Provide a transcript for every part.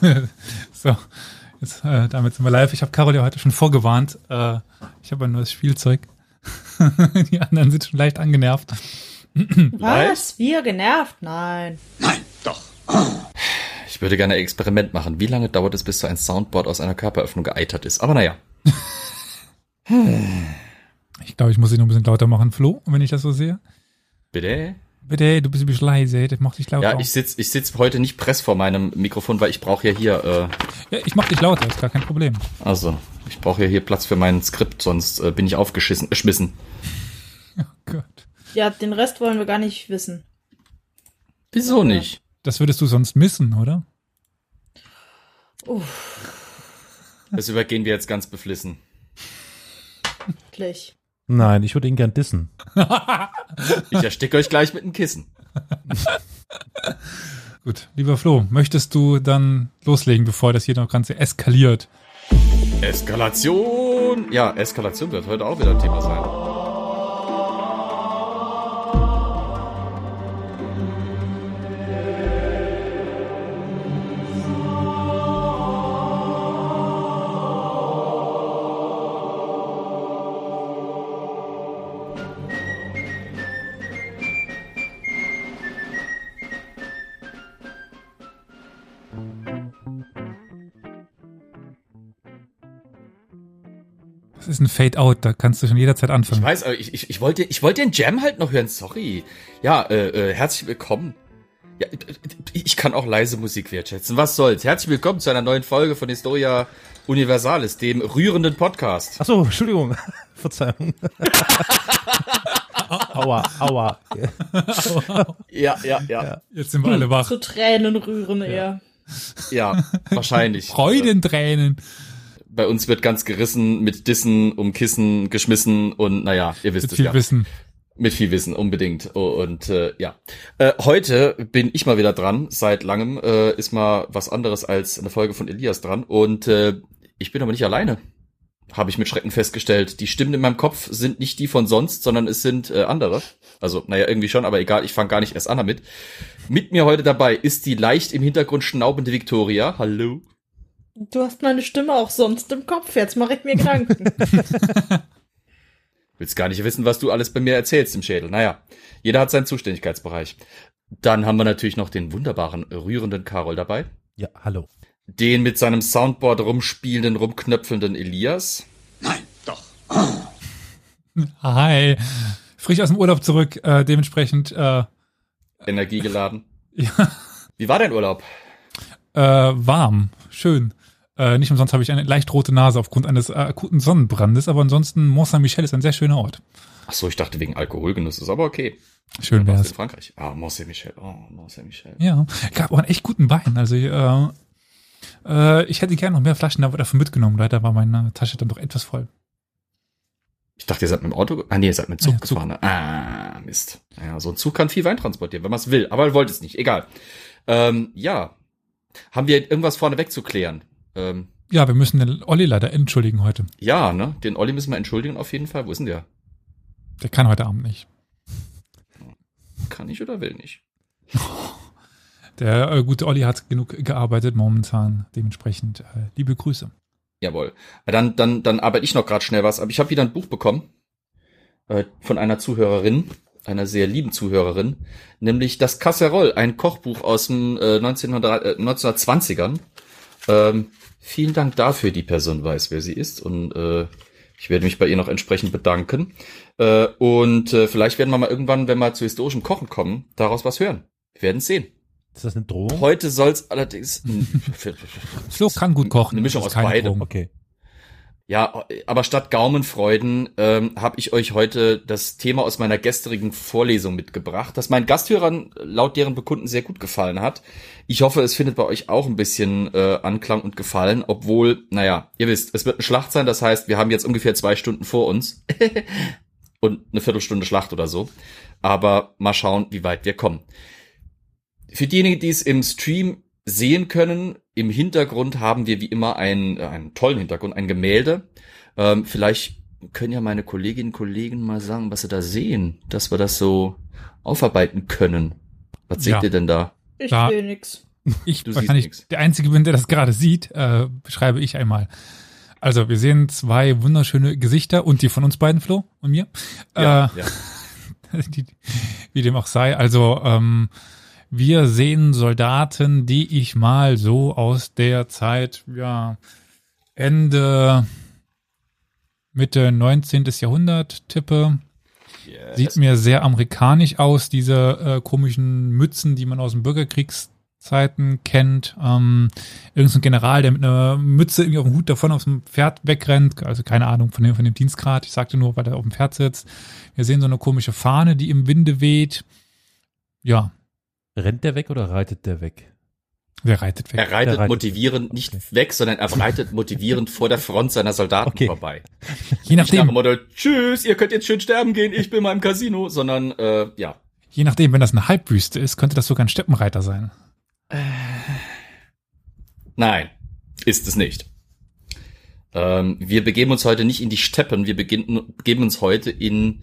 so, jetzt, äh, damit sind wir live. Ich habe Carol ja heute schon vorgewarnt. Äh, ich habe ein neues Spielzeug. Die anderen sind schon leicht angenervt. Was? Wir genervt? Nein. Nein, doch. Ich würde gerne ein Experiment machen. Wie lange dauert es, bis so ein Soundboard aus einer Körperöffnung geeitert ist? Aber naja. Ich glaube, ich muss sie noch ein bisschen lauter machen, Flo, wenn ich das so sehe. Bitte? Bitte, du bist ein bisschen leise, das macht dich lauter. Ja, ich sitz, ich sitz heute nicht press vor meinem Mikrofon, weil ich brauche ja hier, äh, ja, ich mach dich lauter, ist gar kein Problem. also, ich brauche ja hier Platz für mein Skript, sonst äh, bin ich aufgeschissen, geschmissen. Oh Gott. Ja, den Rest wollen wir gar nicht wissen. Wieso nicht? Das würdest du sonst missen, oder? Das übergehen wir jetzt ganz beflissen. Wirklich. Nein, ich würde ihn gern dissen. Ich ersticke euch gleich mit einem Kissen. Gut, lieber Flo, möchtest du dann loslegen, bevor das hier noch Ganze eskaliert? Eskalation! Ja, Eskalation wird heute auch wieder ein Thema sein. Ist ein Fade-Out, da kannst du schon jederzeit Ich anfangen. weiß, aber ich, ich, ich wollte ich wollte den Jam halt noch hören, sorry. Ja, äh, äh, herzlich willkommen. Ja, ich kann auch leise Musik wertschätzen. Was soll's? Herzlich willkommen zu einer neuen Folge von Historia Universalis, dem rührenden Podcast. Ach so, Entschuldigung. Verzeihung. aua, aua. Ja, ja, ja. Jetzt sind wir alle wach. Zu Tränen rühren eher. Ja, wahrscheinlich. Freudentränen. Bei uns wird ganz gerissen mit Dissen, um Kissen geschmissen und naja, ihr wisst Mit es viel ja. Wissen. Mit viel Wissen, unbedingt. Oh, Und äh, ja. Äh, heute bin ich mal wieder dran. Seit langem äh, ist mal was anderes als eine Folge von Elias dran. Und äh, ich bin aber nicht alleine. Habe ich mit Schrecken festgestellt. Die Stimmen in meinem Kopf sind nicht die von sonst, sondern es sind äh, andere. Also, naja, irgendwie schon, aber egal, ich fange gar nicht erst an damit. Mit mir heute dabei ist die leicht im Hintergrund schnaubende Victoria. Hallo. Du hast meine Stimme auch sonst im Kopf. Jetzt mache ich mir Gedanken. Willst gar nicht wissen, was du alles bei mir erzählst im Schädel. Naja, jeder hat seinen Zuständigkeitsbereich. Dann haben wir natürlich noch den wunderbaren, rührenden Carol dabei. Ja, hallo. Den mit seinem Soundboard rumspielenden, rumknöpfelnden Elias. Nein, doch. Hi. Frisch aus dem Urlaub zurück, äh, dementsprechend äh, Energiegeladen. ja, Wie war dein Urlaub? äh, warm, schön. Äh, nicht umsonst habe ich eine leicht rote Nase aufgrund eines äh, akuten Sonnenbrandes, aber ansonsten Mont Saint-Michel ist ein sehr schöner Ort. Ach so, ich dachte wegen Alkoholgenuss, ist aber okay. Schön wär's. in Frankreich. Ah, Mont Saint-Michel. Oh, Mont Saint-Michel. Ja, gab auch einen echt guten Wein. Also äh, äh, ich hätte gerne noch mehr Flaschen davon mitgenommen. Leider war meine Tasche dann doch etwas voll. Ich dachte, ihr seid mit dem Auto, ah nee, ihr seid mit dem Zug Ja, Zug. gefahren. Ne? Ah, Mist. Ja, so ein Zug kann viel Wein transportieren, wenn man es will, aber wollt es nicht, egal. Ähm, ja. Haben wir irgendwas vorneweg zu klären? Ähm, Ja, wir müssen den Olli leider entschuldigen heute. ja, ne? Den Olli müssen wir entschuldigen auf jeden Fall. Wo ist denn der? Der kann heute Abend nicht. Kann ich oder will nicht? Der äh, gute Olli hat genug gearbeitet momentan. Dementsprechend äh, liebe Grüße. Jawohl. Dann, dann, dann arbeite ich noch gerade schnell was. Aber ich habe wieder ein Buch bekommen äh, von einer Zuhörerin, einer sehr lieben Zuhörerin, nämlich das Casserole, ein Kochbuch aus dem äh, 1900, äh, 1920ern. Ähm, vielen Dank dafür, die Person weiß, wer sie ist und äh, ich werde mich bei ihr noch entsprechend bedanken. Äh, und äh, vielleicht werden wir mal irgendwann, wenn wir zu historischem Kochen kommen, daraus was hören. Wir werden sehen. Ist das eine Drohung? Heute soll es allerdings Flo kann gut kochen. Eine Mischung aus beidem. Drohung. Okay. Ja, aber statt Gaumenfreuden ähm, habe ich euch heute das Thema aus meiner gestrigen Vorlesung mitgebracht, das meinen Gasthörern laut deren Bekunden sehr gut gefallen hat. Ich hoffe, es findet bei euch auch ein bisschen äh, Anklang und Gefallen, obwohl, naja, ihr wisst, es wird eine Schlacht sein, das heißt, wir haben jetzt ungefähr zwei Stunden vor uns und eine Viertelstunde Schlacht oder so. Aber mal schauen, wie weit wir kommen. Für diejenigen, die es im Stream sehen können, im Hintergrund haben wir wie immer einen, äh, einen tollen Hintergrund, ein Gemälde. Ähm, vielleicht können ja meine Kolleginnen und Kollegen mal sagen, was sie da sehen, dass wir das so aufarbeiten können. Was seht Ja. ihr denn da? Ich Da- will nix. ich Du siehst wahrscheinlich nix. der Einzige bin, der das gerade sieht, äh, beschreibe ich einmal. Also wir sehen zwei wunderschöne Gesichter und die von uns beiden, Flo und mir. Ja, äh, ja. die, wie dem auch sei. Also ähm, wir sehen Soldaten, die ich mal so aus der Zeit, ja, Ende, Mitte 19. Jahrhundert tippe. Sieht mir sehr amerikanisch aus, diese äh, komischen Mützen, die man aus den Bürgerkriegszeiten kennt. Ähm, irgend so ein General, der mit einer Mütze irgendwie auf dem Hut davon aus dem Pferd wegrennt. Also keine Ahnung von dem, von dem Dienstgrad. Ich sagte nur, weil er auf dem Pferd sitzt. Wir sehen so eine komische Fahne, die im Winde weht. Ja, Rennt der weg oder reitet der weg? wer reitet weg? Er reitet, Der reitet motivierend nicht weg, sondern er reitet motivierend vor der Front seiner Soldaten Okay. vorbei. Je Nicht nach dem nachdem, Motto, tschüss, ihr könnt jetzt schön sterben gehen, ich bin mal im Casino, sondern äh, ja. je nachdem, wenn das eine Halbwüste ist, könnte das sogar ein Steppenreiter sein. Nein, ist es nicht. Ähm, wir begeben uns heute nicht in die Steppen, wir beginnen, begeben uns heute in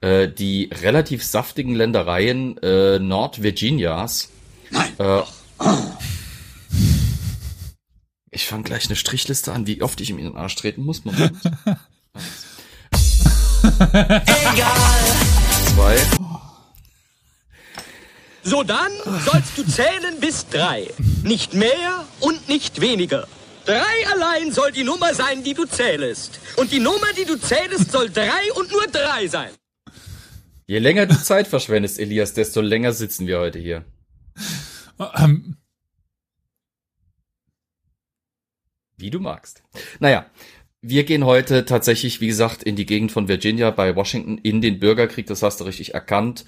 äh, die relativ saftigen Ländereien äh, Nordvirginias. Nein. Äh, ich fange gleich eine Strichliste an, wie oft ich ihm in den Arsch treten muss. Moment. Zwei. So dann sollst du zählen bis drei. Nicht mehr und nicht weniger. Drei allein soll die Nummer sein, die du zählest. Und die Nummer, die du zählest, soll drei und nur drei sein. Je länger du Zeit verschwendest, Elias, desto länger sitzen wir heute hier. Ähm, Wie du magst. Naja, wir gehen heute tatsächlich, wie gesagt, in die Gegend von Virginia bei Washington in den Bürgerkrieg. Das hast du richtig erkannt.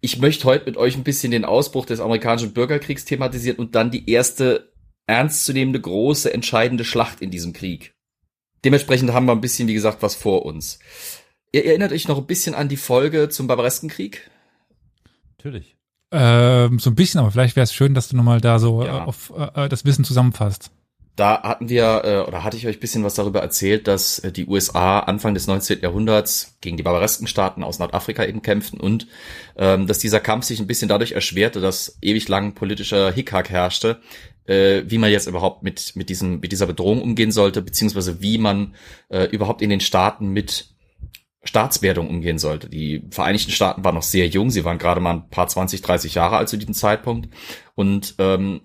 Ich möchte heute mit euch ein bisschen den Ausbruch des amerikanischen Bürgerkriegs thematisieren und dann die erste ernstzunehmende, große, entscheidende Schlacht in diesem Krieg. Dementsprechend haben wir ein bisschen, wie gesagt, was vor uns. Ihr erinnert euch noch ein bisschen an die Folge zum Barbareskenkrieg? Natürlich. ähm, so ein bisschen, aber vielleicht wäre es schön, dass du nochmal da so Ja. äh, auf äh, das Wissen zusammenfasst. Da hatten wir, äh, oder hatte ich euch ein bisschen was darüber erzählt, dass äh, die USA Anfang des 19. Jahrhunderts gegen die Barbareskenstaaten aus Nordafrika eben kämpften und ähm, dass dieser Kampf sich ein bisschen dadurch erschwerte, dass ewig lang politischer Hickhack herrschte, äh, wie man jetzt überhaupt mit, mit, diesem, mit dieser Bedrohung umgehen sollte, beziehungsweise wie man äh, überhaupt in den Staaten mit Staatswerdung umgehen sollte. Die Vereinigten Staaten waren noch sehr jung, sie waren gerade mal ein paar 20, 30 Jahre alt zu diesem Zeitpunkt und ähm,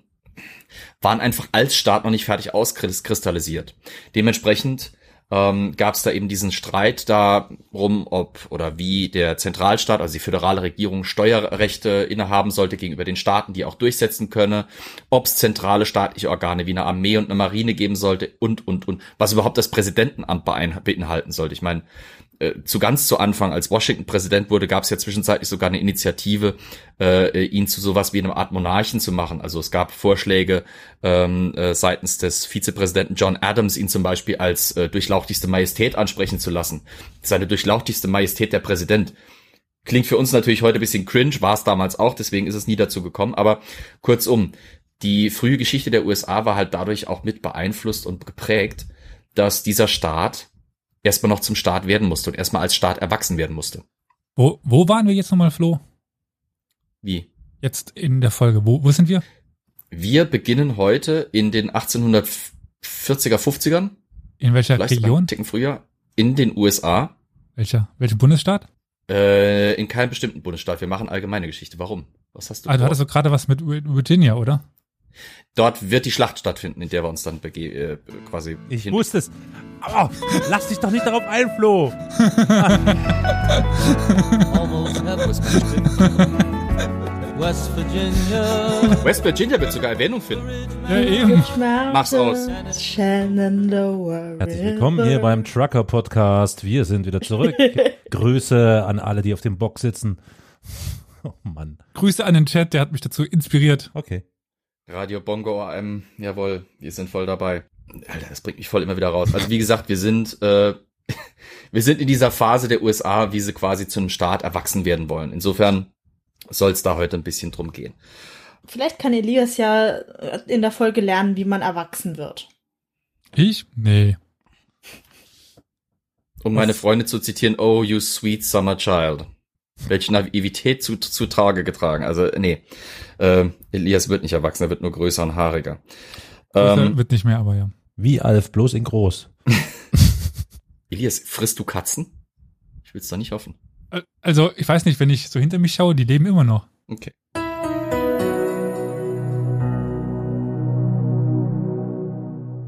waren einfach als Staat noch nicht fertig auskristallisiert. Dementsprechend ähm, gab es da eben diesen Streit darum, ob oder wie der Zentralstaat, also die föderale Regierung, Steuerrechte innehaben sollte gegenüber den Staaten, die auch durchsetzen könne, ob es zentrale staatliche Organe wie eine Armee und eine Marine geben sollte und, und, und, was überhaupt das Präsidentenamt beinhalten sollte. Ich meine, äh, zu ganz zu Anfang, als Washington Präsident wurde, gab es ja zwischenzeitlich sogar eine Initiative, äh, ihn zu sowas wie einem Art Monarchen zu machen. Also es gab Vorschläge ähm, äh, seitens des Vizepräsidenten John Adams, ihn zum Beispiel als äh, durchlauchtigste Majestät ansprechen zu lassen. Seine durchlauchtigste Majestät der Präsident. Klingt für uns natürlich heute ein bisschen cringe, war es damals auch, deswegen ist es nie dazu gekommen. Aber kurzum, die frühe Geschichte der USA war halt dadurch auch mit beeinflusst und geprägt, dass dieser Staat erstmal noch zum Staat werden musste und erstmal als Staat erwachsen werden musste. Wo, wo waren wir jetzt nochmal, Flo? Wie? Jetzt in der Folge. Wo, wo sind wir? Wir beginnen heute in den 1840er, 50ern, In welcher vielleicht Region? Ticken früher, in den USA, Welcher? Welcher Bundesstaat? äh, in keinem bestimmten Bundesstaat. Wir machen allgemeine Geschichte. Warum? Was hast du Ah, du hattest doch gerade was mit Virginia, oder? Dort wird die Schlacht stattfinden, in der wir uns dann bege äh, quasi Ich wusste es. Oh, lass dich doch nicht darauf ein, Flo. West Virginia. West Virginia wird sogar Erwähnung finden. Ja, eben. Mach's aus. Herzlich willkommen hier beim Trucker Podcast. Wir sind wieder zurück. Grüße an alle, die auf dem Bock sitzen. Oh Mann. Grüße an den Chat, der hat mich dazu inspiriert. Okay. Radio Bongo AM, jawohl, wir sind voll dabei. Alter, das bringt mich voll immer wieder raus. Also wie gesagt, wir sind äh, wir sind in dieser Phase der USA, wie sie quasi zu einem Staat erwachsen werden wollen. Insofern soll es da heute ein bisschen drum gehen. Vielleicht kann Elias ja in der Folge lernen, wie man erwachsen wird. Ich? Nee. Um meine Freunde zu zitieren, oh you sweet summer child. welche Naivität zu, zu Tage getragen. Also nee, äh, Elias wird nicht erwachsen, er wird nur größer und haariger. Ähm, wird nicht mehr, aber ja. Wie Alf, bloß in groß. Elias, frisst du Katzen? Ich will's doch nicht hoffen. Also, ich weiß nicht, wenn ich so hinter mich schaue, die leben immer noch. Okay.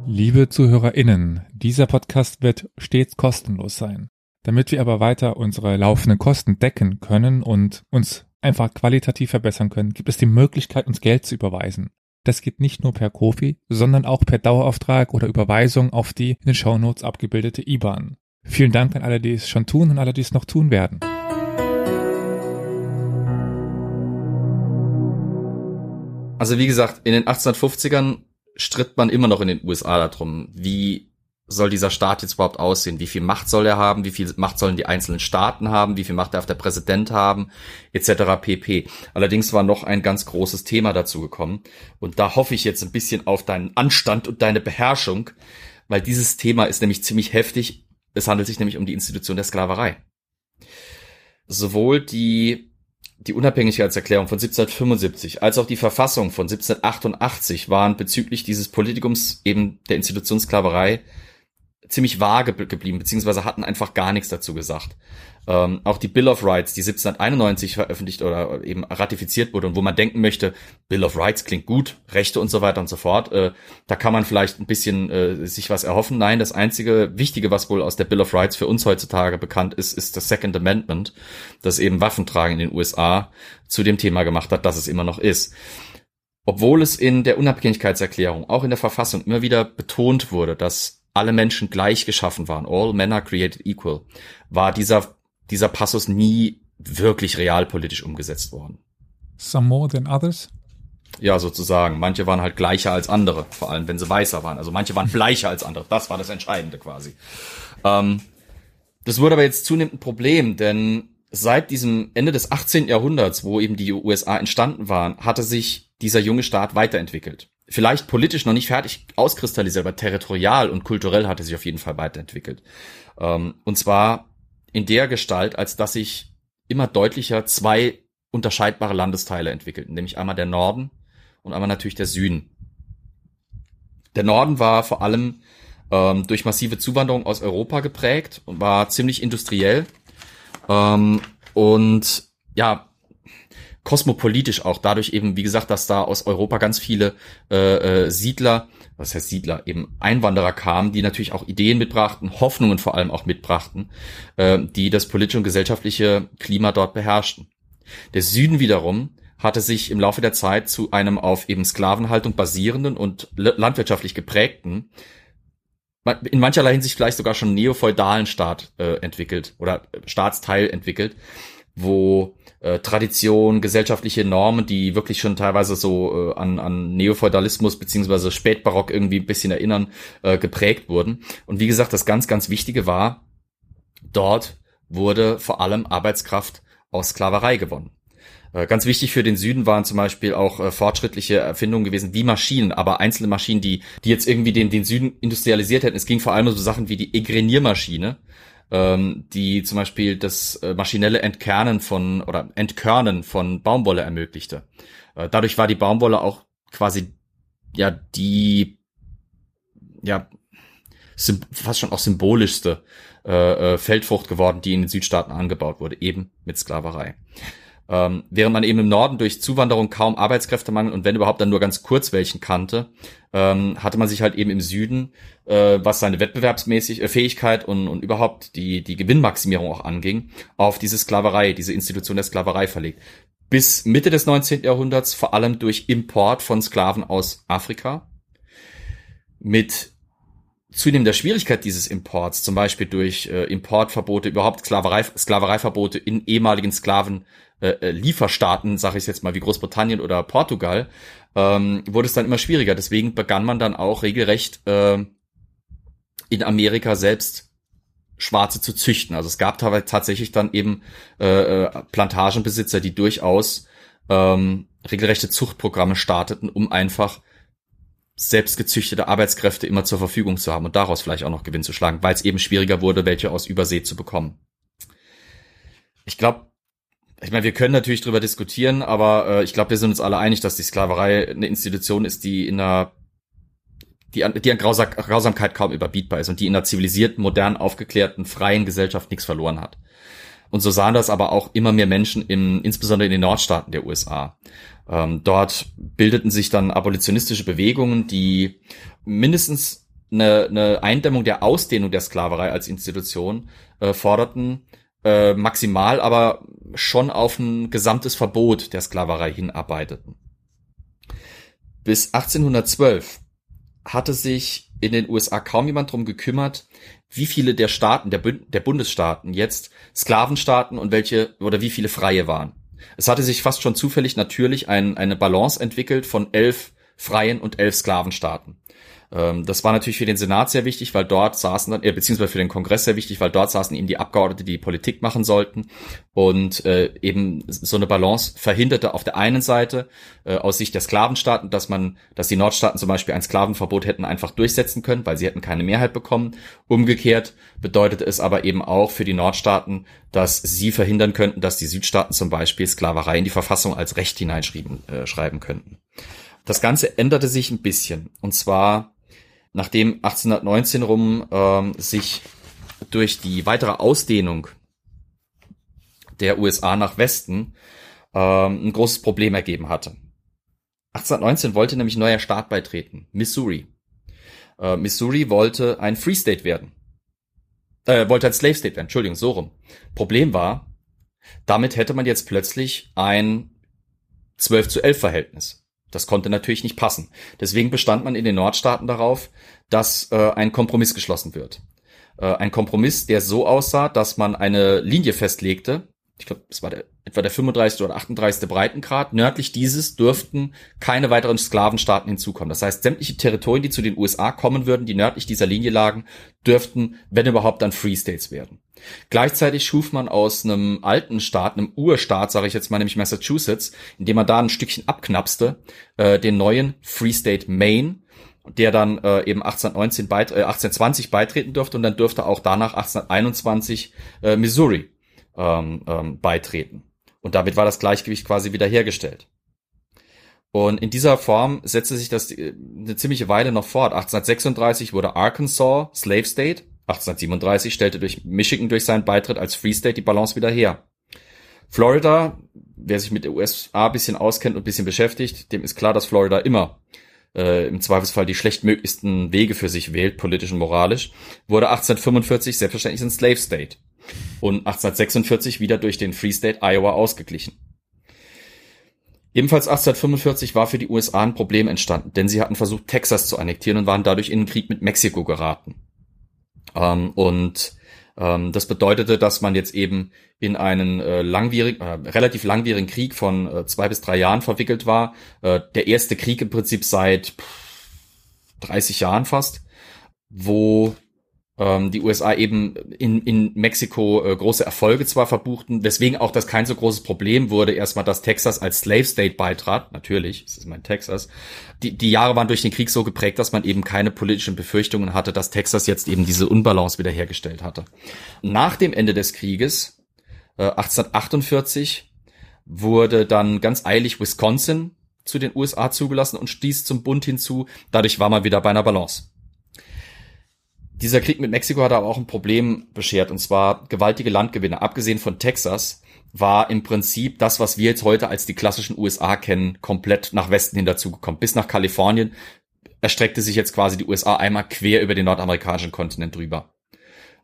Liebe ZuhörerInnen, dieser Podcast wird stets kostenlos sein. Damit wir aber weiter unsere laufenden Kosten decken können und uns einfach qualitativ verbessern können, gibt es die Möglichkeit, uns Geld zu überweisen. Das geht nicht nur per Kofi, sondern auch per Dauerauftrag oder Überweisung auf die in den Shownotes abgebildete IBAN. Vielen Dank an alle, die es schon tun und alle, die es noch tun werden. Also wie gesagt, in den 1850ern stritt man immer noch in den USA darum, wie soll dieser Staat jetzt überhaupt aussehen? Wie viel Macht soll er haben? Wie viel Macht sollen die einzelnen Staaten haben? Wie viel Macht darf der Präsident haben? Etc. pp. Allerdings war noch ein ganz großes Thema dazu gekommen. Und da hoffe ich jetzt ein bisschen auf deinen Anstand und deine Beherrschung, weil dieses Thema ist nämlich ziemlich heftig. Es handelt sich nämlich um die Institution der Sklaverei. Sowohl die die Unabhängigkeitserklärung von 1775 als auch die Verfassung von 1788 waren bezüglich dieses Politikums eben der Institution Sklaverei ziemlich vage geblieben, beziehungsweise hatten einfach gar nichts dazu gesagt. Ähm, auch die Bill of Rights, die 1791 veröffentlicht oder eben ratifiziert wurde und wo man denken möchte, Bill of Rights klingt gut, Rechte und so weiter und so fort, äh, da kann man vielleicht ein bisschen äh, sich was erhoffen. Nein, das einzige Wichtige, was wohl aus der Bill of Rights für uns heutzutage bekannt ist, ist das Second Amendment, das eben Waffentragen in den USA zu dem Thema gemacht hat, dass es immer noch ist. Obwohl es in der Unabhängigkeitserklärung, auch in der Verfassung immer wieder betont wurde, dass alle Menschen gleich geschaffen waren, all men are created equal, war dieser, dieser Passus nie wirklich realpolitisch umgesetzt worden. Some more than others? Ja, sozusagen. Manche waren halt gleicher als andere, vor allem wenn sie weißer waren. Also manche waren bleicher als andere. Das war das Entscheidende quasi. Ähm, das wurde aber jetzt zunehmend ein Problem, denn seit diesem Ende des 18. Jahrhunderts, wo eben die USA entstanden waren, hatte sich dieser junge Staat weiterentwickelt vielleicht politisch noch nicht fertig auskristallisiert, aber territorial und kulturell hat er sich auf jeden Fall weiterentwickelt. Ähm, und zwar in der Gestalt, als dass sich immer deutlicher zwei unterscheidbare Landesteile entwickelten, nämlich einmal der Norden und einmal natürlich der Süden. Der Norden war vor allem ähm, durch massive Zuwanderung aus Europa geprägt und war ziemlich industriell. Ähm, und ja, kosmopolitisch auch dadurch eben, wie gesagt, dass da aus Europa ganz viele äh, äh, Siedler, was heißt Siedler, eben Einwanderer kamen, die natürlich auch Ideen mitbrachten, Hoffnungen vor allem auch mitbrachten, äh, die das politische und gesellschaftliche Klima dort beherrschten. Der Süden wiederum hatte sich im Laufe der Zeit zu einem auf eben Sklavenhaltung basierenden und landwirtschaftlich geprägten in mancherlei Hinsicht vielleicht sogar schon neofeudalen Staat äh, entwickelt oder Staatsteil entwickelt, wo äh, Tradition, gesellschaftliche Normen, die wirklich schon teilweise so äh, an, an Neofeudalismus beziehungsweise Spätbarock irgendwie ein bisschen erinnern, äh, geprägt wurden. Und wie gesagt, das ganz, ganz Wichtige war, dort wurde vor allem Arbeitskraft aus Sklaverei gewonnen. Äh, ganz wichtig für den Süden waren zum Beispiel auch äh, fortschrittliche Erfindungen gewesen, wie Maschinen, aber einzelne Maschinen, die, die jetzt irgendwie den, den Süden industrialisiert hätten. Es ging vor allem um so Sachen wie die Egreniermaschine, ähm, die zum Beispiel das äh, maschinelle Entkernen von oder Entkörnen von Baumwolle ermöglichte. Äh, dadurch war die Baumwolle auch quasi ja die ja fast schon auch symbolischste äh, äh, Feldfrucht geworden, die in den Südstaaten angebaut wurde, eben mit Sklaverei. Ähm, während man eben im Norden durch Zuwanderung kaum Arbeitskräftemangel und wenn überhaupt dann nur ganz kurz welchen kannte, ähm, hatte man sich halt eben im Süden, äh, was seine Wettbewerbsmäßig äh, Fähigkeit und, und überhaupt die, die Gewinnmaximierung auch anging, auf diese Sklaverei, diese Institution der Sklaverei verlegt. Bis Mitte des 19. Jahrhunderts vor allem durch Import von Sklaven aus Afrika. Mit zunehmender Schwierigkeit dieses Imports, zum Beispiel durch äh, Importverbote, überhaupt Sklaverei, Sklavereiverbote in ehemaligen Sklaven äh, äh, Lieferstaaten, sage ich jetzt mal wie Großbritannien oder Portugal, ähm, wurde es dann immer schwieriger. Deswegen begann man dann auch regelrecht äh, in Amerika selbst Schwarze zu züchten. Also es gab tatsächlich dann eben äh, äh, Plantagenbesitzer, die durchaus ähm, regelrechte Zuchtprogramme starteten, um einfach selbst gezüchtete Arbeitskräfte immer zur Verfügung zu haben und daraus vielleicht auch noch Gewinn zu schlagen, weil es eben schwieriger wurde, welche aus Übersee zu bekommen. Ich glaube, ich meine, wir können natürlich drüber diskutieren, aber äh, ich glaube, wir sind uns alle einig, dass die Sklaverei eine Institution ist, die in einer die an, die an Grausa Grausamkeit kaum überbietbar ist und die in einer zivilisierten, modern aufgeklärten, freien Gesellschaft nichts verloren hat. Und so sahen das aber auch immer mehr Menschen in, insbesondere in den Nordstaaten der USA. Ähm, dort bildeten sich dann abolitionistische Bewegungen, die mindestens eine, eine Eindämmung der Ausdehnung der Sklaverei als Institution äh, forderten, äh, maximal aber schon auf ein gesamtes Verbot der Sklaverei hinarbeiteten. Bis 1812 hatte sich in den USA kaum jemand drum gekümmert, wie viele der Staaten, der, Bund der Bundesstaaten jetzt Sklavenstaaten und welche oder wie viele freie waren. Es hatte sich fast schon zufällig natürlich ein, eine Balance entwickelt von elf freien und elf Sklavenstaaten. Ähm, das war natürlich für den Senat sehr wichtig, weil dort saßen dann, äh, beziehungsweise für den Kongress sehr wichtig, weil dort saßen eben die Abgeordnete, die, Politik machen sollten. Und äh, eben so eine Balance verhinderte auf der einen Seite äh, aus Sicht der Sklavenstaaten, dass man, dass die Nordstaaten zum Beispiel ein Sklavenverbot hätten einfach durchsetzen können, weil sie hätten keine Mehrheit bekommen. Umgekehrt bedeutete es aber eben auch für die Nordstaaten, dass sie verhindern könnten, dass die Südstaaten zum Beispiel Sklaverei in die Verfassung als Recht hineinschreiben äh, schreiben könnten. Das Ganze änderte sich ein bisschen. Und zwar nachdem 1819 rum ähm, sich durch die weitere Ausdehnung der USA nach Westen ähm, ein großes Problem ergeben hatte. 1819 wollte nämlich neuer Staat beitreten, Missouri. Äh, Missouri wollte ein Free State werden. Äh, wollte ein Slave State werden, Entschuldigung, so rum. Problem war, damit hätte man jetzt plötzlich ein 12 zu 11 Verhältnis. Das konnte natürlich nicht passen. Deswegen bestand man in den Nordstaaten darauf, dass äh, ein Kompromiss geschlossen wird. Äh, ein Kompromiss, der so aussah, dass man eine Linie festlegte. Ich glaube, es war der, etwa der 35. oder 38. Breitengrad. Nördlich dieses dürften keine weiteren Sklavenstaaten hinzukommen. Das heißt, sämtliche Territorien, die zu den USA kommen würden, die nördlich dieser Linie lagen, dürften, wenn überhaupt, dann Free States werden. Gleichzeitig schuf man aus einem alten Staat, einem Urstaat, sage ich jetzt mal, nämlich Massachusetts, indem man da ein Stückchen abknapste, äh, den neuen Free State Maine, der dann äh, eben 1819 beit äh, 1820 beitreten durfte und dann dürfte auch danach 1821 äh, Missouri ähm, ähm, beitreten. Und damit war das Gleichgewicht quasi wiederhergestellt. Und in dieser Form setzte sich das äh, eine ziemliche Weile noch fort. 1836 wurde Arkansas Slave State 1837 stellte durch Michigan durch seinen Beitritt als Free State die Balance wieder her. Florida, wer sich mit der USA bisschen auskennt und bisschen beschäftigt, dem ist klar, dass Florida immer äh, im Zweifelsfall die schlechtmöglichsten Wege für sich wählt, politisch und moralisch, wurde 1845 selbstverständlich ein Slave State und 1846 wieder durch den Free State Iowa ausgeglichen. Ebenfalls 1845 war für die USA ein Problem entstanden, denn sie hatten versucht, Texas zu annektieren und waren dadurch in den Krieg mit Mexiko geraten. Ähm, und ähm, das bedeutete, dass man jetzt eben in einen äh, langwierigen, äh, relativ langwierigen Krieg von äh, zwei bis drei Jahren verwickelt war. Äh, der erste Krieg im Prinzip seit pff, 30 Jahren fast, wo ähm, die USA eben in, in Mexiko äh, große Erfolge zwar verbuchten, weswegen auch das kein so großes Problem wurde, erstmal, dass Texas als Slave State beitrat, natürlich, das ist mein Texas. Die, die Jahre waren durch den Krieg so geprägt, dass man eben keine politischen Befürchtungen hatte, dass Texas jetzt eben diese Unbalance wiederhergestellt hatte. Nach dem Ende des Krieges, äh, 1848, wurde dann ganz eilig Wisconsin zu den USA zugelassen und stieß zum Bund hinzu. Dadurch war man wieder bei einer Balance. Dieser Krieg mit Mexiko hat aber auch ein Problem beschert, und zwar gewaltige Landgewinne. Abgesehen von Texas war im Prinzip das, was wir jetzt heute als die klassischen USA kennen, komplett nach Westen hin dazugekommen. Bis nach Kalifornien erstreckte sich jetzt quasi die USA einmal quer über den nordamerikanischen Kontinent drüber.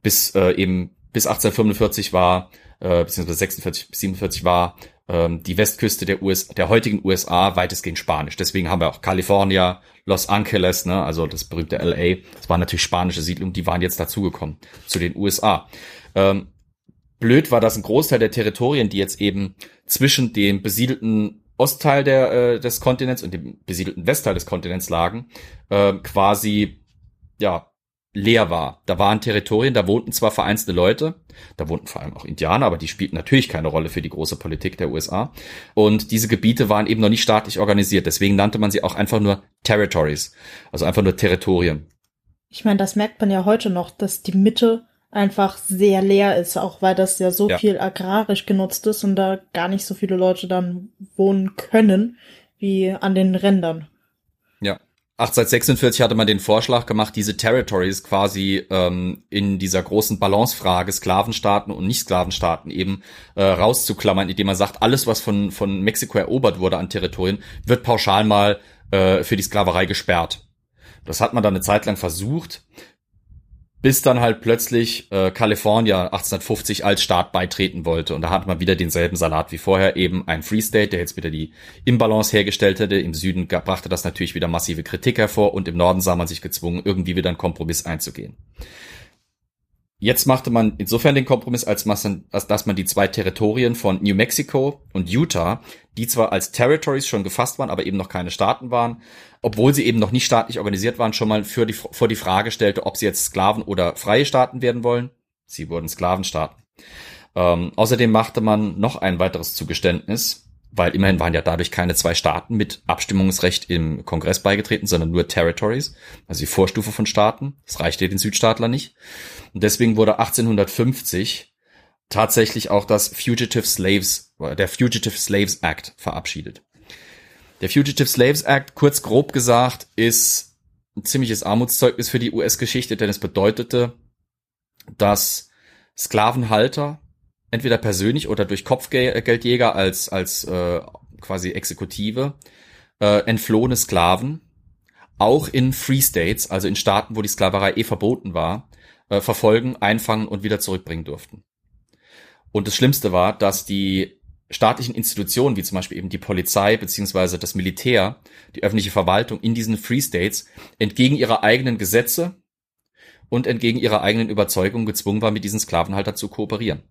Bis äh, eben bis 1845 war, äh, beziehungsweise 46, 47 war ähm, die Westküste der, US, der heutigen USA weitestgehend Spanisch. Deswegen haben wir auch California, Los Angeles, ne, also das berühmte LA. Das waren natürlich spanische Siedlungen, die waren jetzt dazugekommen zu den USA. Ähm, blöd war, dass ein Großteil der Territorien, die jetzt eben zwischen dem besiedelten Ostteil der, äh, des Kontinents und dem besiedelten Westteil des Kontinents lagen, äh, quasi ja leer war. Da waren Territorien, da wohnten zwar vereinzelte Leute, da wohnten vor allem auch Indianer, aber die spielten natürlich keine Rolle für die große Politik der USA. Und diese Gebiete waren eben noch nicht staatlich organisiert. Deswegen nannte man sie auch einfach nur Territories, also einfach nur Territorien. Ich meine, das merkt man ja heute noch, dass die Mitte einfach sehr leer ist, auch weil das ja so Ja. viel agrarisch genutzt ist und da gar nicht so viele Leute dann wohnen können wie an den Rändern. Ja. 1846 hatte man den Vorschlag gemacht, diese Territories quasi ähm, in dieser großen Balancefrage Sklavenstaaten und Nicht-Sklavenstaaten eben äh, rauszuklammern, indem man sagt, alles, was von, von Mexiko erobert wurde an Territorien, wird pauschal mal äh, für die Sklaverei gesperrt. Das hat man dann eine Zeit lang versucht, bis dann halt plötzlich äh, Kalifornien 1850 als Staat beitreten wollte. Und da hat man wieder denselben Salat wie vorher, eben ein Free State, der jetzt wieder die Imbalance hergestellt hätte. Im Süden brachte das natürlich wieder massive Kritik hervor und im Norden sah man sich gezwungen, irgendwie wieder einen Kompromiss einzugehen. Jetzt machte man insofern den Kompromiss, als, dass man die zwei Territorien von New Mexico und Utah, die zwar als Territories schon gefasst waren, aber eben noch keine Staaten waren, obwohl sie eben noch nicht staatlich organisiert waren, schon mal für die, vor die Frage stellte, ob sie jetzt Sklaven oder freie Staaten werden wollen. Sie wurden Sklavenstaaten. Ähm, außerdem machte man noch ein weiteres Zugeständnis, weil immerhin waren ja dadurch keine zwei Staaten mit Abstimmungsrecht im Kongress beigetreten, sondern nur Territories, also die Vorstufe von Staaten. Das reichte den Südstaatler nicht. Und deswegen wurde 1850 tatsächlich auch das Fugitive Slaves, der Fugitive Slaves Act verabschiedet. Der Fugitive Slaves Act, kurz grob gesagt, ist ein ziemliches Armutszeugnis für die US-Geschichte, denn es bedeutete, dass Sklavenhalter entweder persönlich oder durch Kopfgeldjäger als als äh, quasi Exekutive äh, entflohene Sklaven auch in Free States, also in Staaten, wo die Sklaverei eh verboten war, äh, verfolgen, einfangen und wieder zurückbringen durften. Und das Schlimmste war, dass die staatlichen Institutionen, wie zum Beispiel eben die Polizei beziehungsweise das Militär, die öffentliche Verwaltung in diesen Free States entgegen ihrer eigenen Gesetze und entgegen ihrer eigenen Überzeugung gezwungen war, mit diesen Sklavenhaltern zu kooperieren.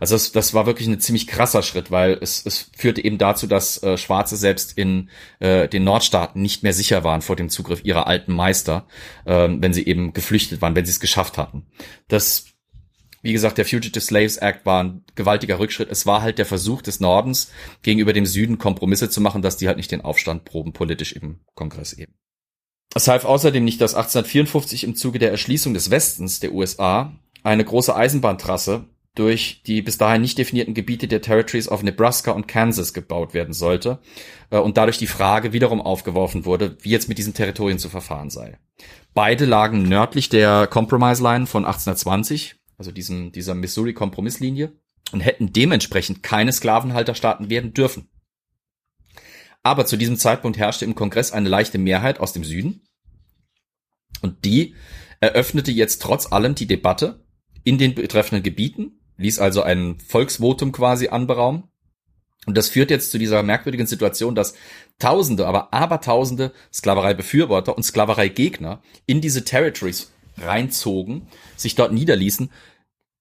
Also das, das war wirklich ein ziemlich krasser Schritt, weil es, es führte eben dazu, dass äh, Schwarze selbst in äh, den Nordstaaten nicht mehr sicher waren vor dem Zugriff ihrer alten Meister, ähm, wenn sie eben geflüchtet waren, wenn sie es geschafft hatten. Das, wie gesagt, der Fugitive Slaves Act war ein gewaltiger Rückschritt. Es war halt der Versuch des Nordens, gegenüber dem Süden Kompromisse zu machen, dass die halt nicht den Aufstand proben, politisch im Kongress eben. Es half außerdem nicht, dass 1854 im Zuge der Erschließung des Westens der USA eine große Eisenbahntrasse durch die bis dahin nicht definierten Gebiete der Territories of Nebraska und Kansas gebaut werden sollte äh, und dadurch die Frage wiederum aufgeworfen wurde, wie jetzt mit diesen Territorien zu verfahren sei. Beide lagen nördlich der Compromise Line von 1820, also diesem, dieser Missouri-Kompromisslinie, und hätten dementsprechend keine Sklavenhalterstaaten werden dürfen. Aber zu diesem Zeitpunkt herrschte im Kongress eine leichte Mehrheit aus dem Süden und die eröffnete jetzt trotz allem die Debatte in den betreffenden Gebieten, ließ also ein Volksvotum quasi anberaumen. Und das führt jetzt zu dieser merkwürdigen Situation, dass Tausende, aber Abertausende Sklavereibefürworter und Sklavereigegner in diese Territories reinzogen, sich dort niederließen.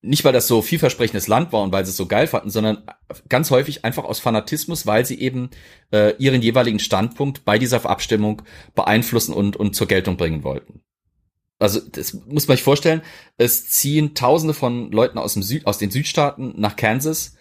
Nicht, weil das so vielversprechendes Land war und weil sie es so geil fanden, sondern ganz häufig einfach aus Fanatismus, weil sie eben äh, ihren jeweiligen Standpunkt bei dieser Abstimmung beeinflussen und, und zur Geltung bringen wollten also das muss man sich vorstellen, es ziehen Tausende von Leuten aus dem Süd, aus den Südstaaten nach Kansas,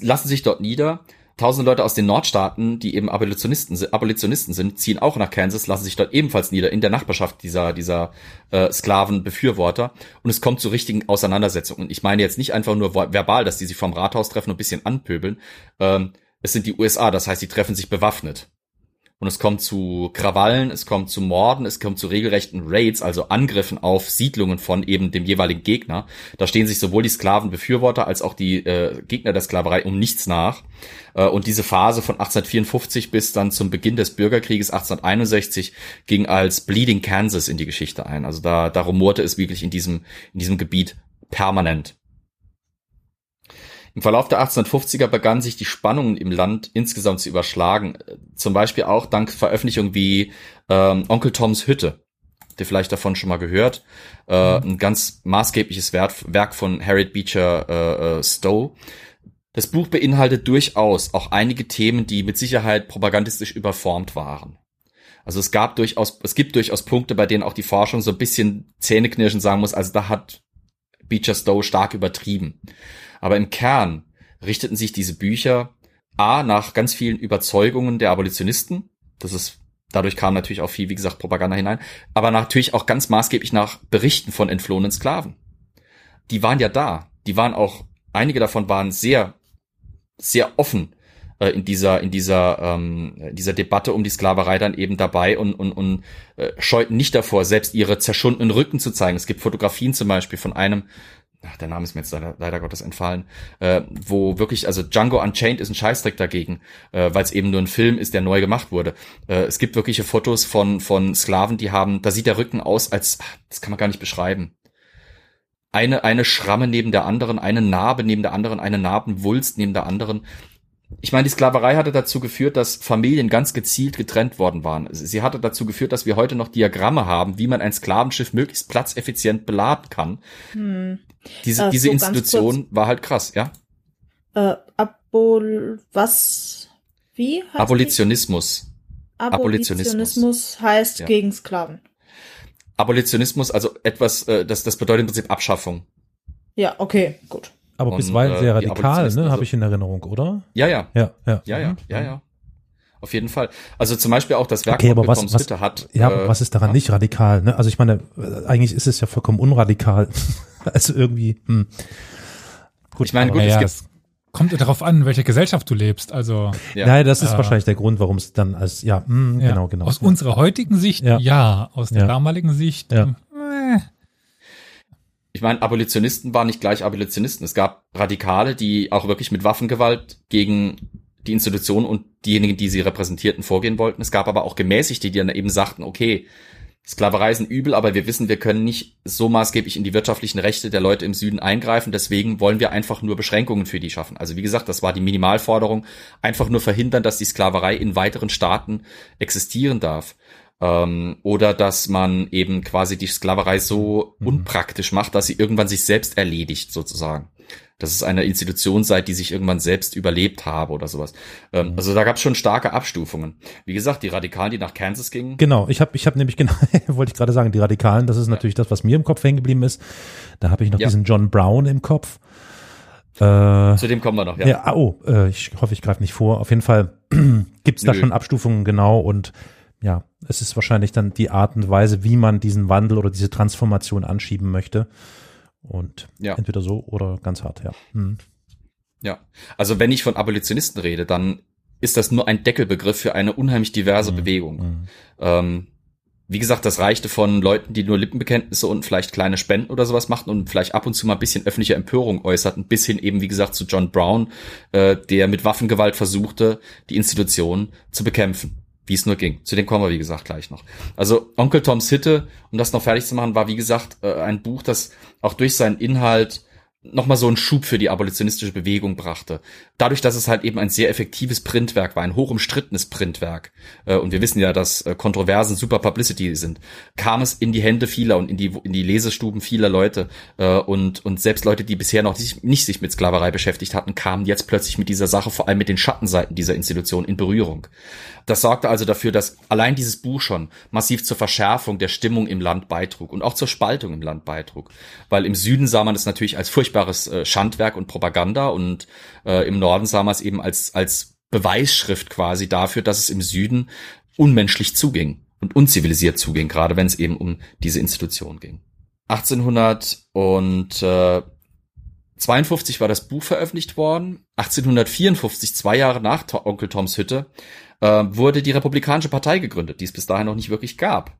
lassen sich dort nieder. Tausende Leute aus den Nordstaaten, die eben Abolitionisten, Abolitionisten sind, ziehen auch nach Kansas, lassen sich dort ebenfalls nieder in der Nachbarschaft dieser dieser äh, Sklavenbefürworter und es kommt zu richtigen Auseinandersetzungen. Und ich meine jetzt nicht einfach nur verbal, dass die sich vom Rathaus treffen und ein bisschen anpöbeln. Ähm, es sind die USA, das heißt, die treffen sich bewaffnet. Und es kommt zu Krawallen, es kommt zu Morden, es kommt zu regelrechten Raids, also Angriffen auf Siedlungen von eben dem jeweiligen Gegner. Da stehen sich sowohl die Sklavenbefürworter als auch die äh, Gegner der Sklaverei um nichts nach. Äh, und diese Phase von 1854 bis dann zum Beginn des Bürgerkrieges 1861 ging als Bleeding Kansas in die Geschichte ein. Also da, da rumorte es wirklich in diesem, in diesem Gebiet permanent. Im Verlauf der 1850er begannen sich die Spannungen im Land insgesamt zu überschlagen. Zum Beispiel auch dank Veröffentlichungen wie ähm, Onkel Toms Hütte. Habt ihr vielleicht davon schon mal gehört? Äh, ein ganz maßgebliches Werk von Harriet Beecher äh, äh, Stowe. Das Buch beinhaltet durchaus auch einige Themen, die mit Sicherheit propagandistisch überformt waren. Also es gab durchaus, es gibt durchaus Punkte, bei denen auch die Forschung so ein bisschen Zähneknirschen sagen muss, also da hat Beecher Stowe stark übertrieben. Aber im Kern richteten sich diese Bücher A nach ganz vielen Überzeugungen der Abolitionisten. Das ist, dadurch kam natürlich auch viel, wie gesagt, Propaganda hinein, aber natürlich auch ganz maßgeblich nach Berichten von entflohenen Sklaven. die waren ja da. Die waren auch, einige davon waren sehr, sehr offen äh, in dieser, in dieser, ähm, dieser Debatte um die Sklaverei dann eben dabei und, und, und äh, scheuten nicht davor, selbst ihre zerschundenen Rücken zu zeigen. Es gibt Fotografien zum Beispiel von einem, ach, der Name ist mir jetzt leider, leider Gottes entfallen, äh, wo wirklich, also Django Unchained ist ein Scheißdreck dagegen, äh, weil es eben nur ein Film ist, der neu gemacht wurde. Äh, es gibt wirkliche Fotos von, von Sklaven, die haben, da sieht der Rücken aus als, ach, das kann man gar nicht beschreiben. Eine, eine Schramme neben der anderen, eine Narbe neben der anderen, eine Narbenwulst neben der anderen. Ich meine, die Sklaverei hatte dazu geführt, dass Familien ganz gezielt getrennt worden waren. Sie hatte dazu geführt, dass wir heute noch Diagramme haben, wie man ein Sklavenschiff möglichst platzeffizient beladen kann. Hm. Diese, Äh, diese so Institution war halt krass, ja? Äh, Abol, was? Wie? heißt? Abolitionismus. Abolitionismus. Abolitionismus heißt Ja. gegen Sklaven. Abolitionismus, also etwas, äh, das, das bedeutet im Prinzip Abschaffung. Ja, okay, gut. Aber Und, bisweilen äh, sehr radikal, ne? Habe also- ich in Erinnerung, oder? Ja, ja, Ja, ja. ja, ja, Mhm. ja, ja. Auf jeden Fall. Also zum Beispiel auch das Werk Okay, aber was, was, hat. ja, äh, aber was ist daran ja. nicht radikal? Ne? Also ich meine, äh, eigentlich ist es ja vollkommen unradikal. also irgendwie. Hm. Gut, Ich meine, gut, es Naja, gibt- es kommt darauf an, in welcher Gesellschaft du lebst. Also Ja. Nein, das ist Äh, wahrscheinlich der Grund, warum es dann als ja, hm, ja, genau, genau. aus unserer heutigen Sicht Ja. ja, aus der Ja. damaligen Sicht Ja. äh, Ich meine, Abolitionisten waren nicht gleich Abolitionisten. Es gab Radikale, die auch wirklich mit Waffengewalt gegen die Institution und diejenigen, die sie repräsentierten, vorgehen wollten. Es gab aber auch Gemäßigte, die dann eben sagten, okay, Sklaverei ist ein Übel, aber wir wissen, wir können nicht so maßgeblich in die wirtschaftlichen Rechte der Leute im Süden eingreifen. Deswegen wollen wir einfach nur Beschränkungen für die schaffen. Also wie gesagt, das war die Minimalforderung. Einfach nur verhindern, dass die Sklaverei in weiteren Staaten existieren darf. Ähm, oder dass man eben quasi die Sklaverei so unpraktisch macht, dass sie irgendwann sich selbst erledigt, sozusagen. Dass es eine Institution sei, die sich irgendwann selbst überlebt habe oder sowas. Ähm, Also da gab es schon starke Abstufungen. Wie gesagt, die Radikalen, die nach Kansas gingen, Genau, ich habe ich hab nämlich genau, wollte ich gerade sagen, die Radikalen, das ist natürlich das, was mir im Kopf hängen geblieben ist. Da habe ich noch Ja. diesen John Brown im Kopf. Äh, zu dem kommen wir noch, ja. ja, ah, oh, äh, ich hoffe, ich greife nicht vor. Auf jeden Fall gibt's da Nö. schon Abstufungen genau und ja, es ist wahrscheinlich dann die Art und Weise, wie man diesen Wandel oder diese Transformation anschieben möchte. Und Ja. entweder so oder ganz hart, ja. Hm. Ja, also wenn ich von Abolitionisten rede, dann ist das nur ein Deckelbegriff für eine unheimlich diverse Bewegung. Mhm. Ähm, wie gesagt, das reichte von Leuten, die nur Lippenbekenntnisse und vielleicht kleine Spenden oder sowas machten und vielleicht ab und zu mal ein bisschen öffentliche Empörung äußerten, bis hin eben, wie gesagt, zu John Brown, äh, der mit Waffengewalt versuchte, die Institution zu bekämpfen. Wie es nur ging. Zu dem kommen wir, wie gesagt, gleich noch. Also Onkel Toms Hitte, um das noch fertig zu machen, war, wie gesagt, äh, ein Buch, das auch durch seinen Inhalt nochmal so einen Schub für die abolitionistische Bewegung brachte. Dadurch, dass es halt eben ein sehr effektives Printwerk war, ein hoch umstrittenes Printwerk, äh, und wir wissen ja, dass äh, Kontroversen super Publicity sind, kam es in die Hände vieler und in die, in die Lesestuben vieler Leute. Äh, und, und selbst Leute, die bisher noch nicht, nicht sich mit Sklaverei beschäftigt hatten, kamen jetzt plötzlich mit dieser Sache, vor allem mit den Schattenseiten dieser Institution in Berührung. Das sorgte also dafür, dass allein dieses Buch schon massiv zur Verschärfung der Stimmung im Land beitrug und auch zur Spaltung im Land beitrug. Weil im Süden sah man es natürlich als furchtbares äh, Schandwerk und Propaganda und äh, im Norden sah man es eben als, als Beweisschrift quasi dafür, dass es im Süden unmenschlich zuging und unzivilisiert zuging, gerade wenn es eben um diese Institution ging. 1852 war das Buch veröffentlicht worden. 1854, zwei Jahre nach Onkel Toms Hütte, äh, wurde die Republikanische Partei gegründet, die es bis dahin noch nicht wirklich gab.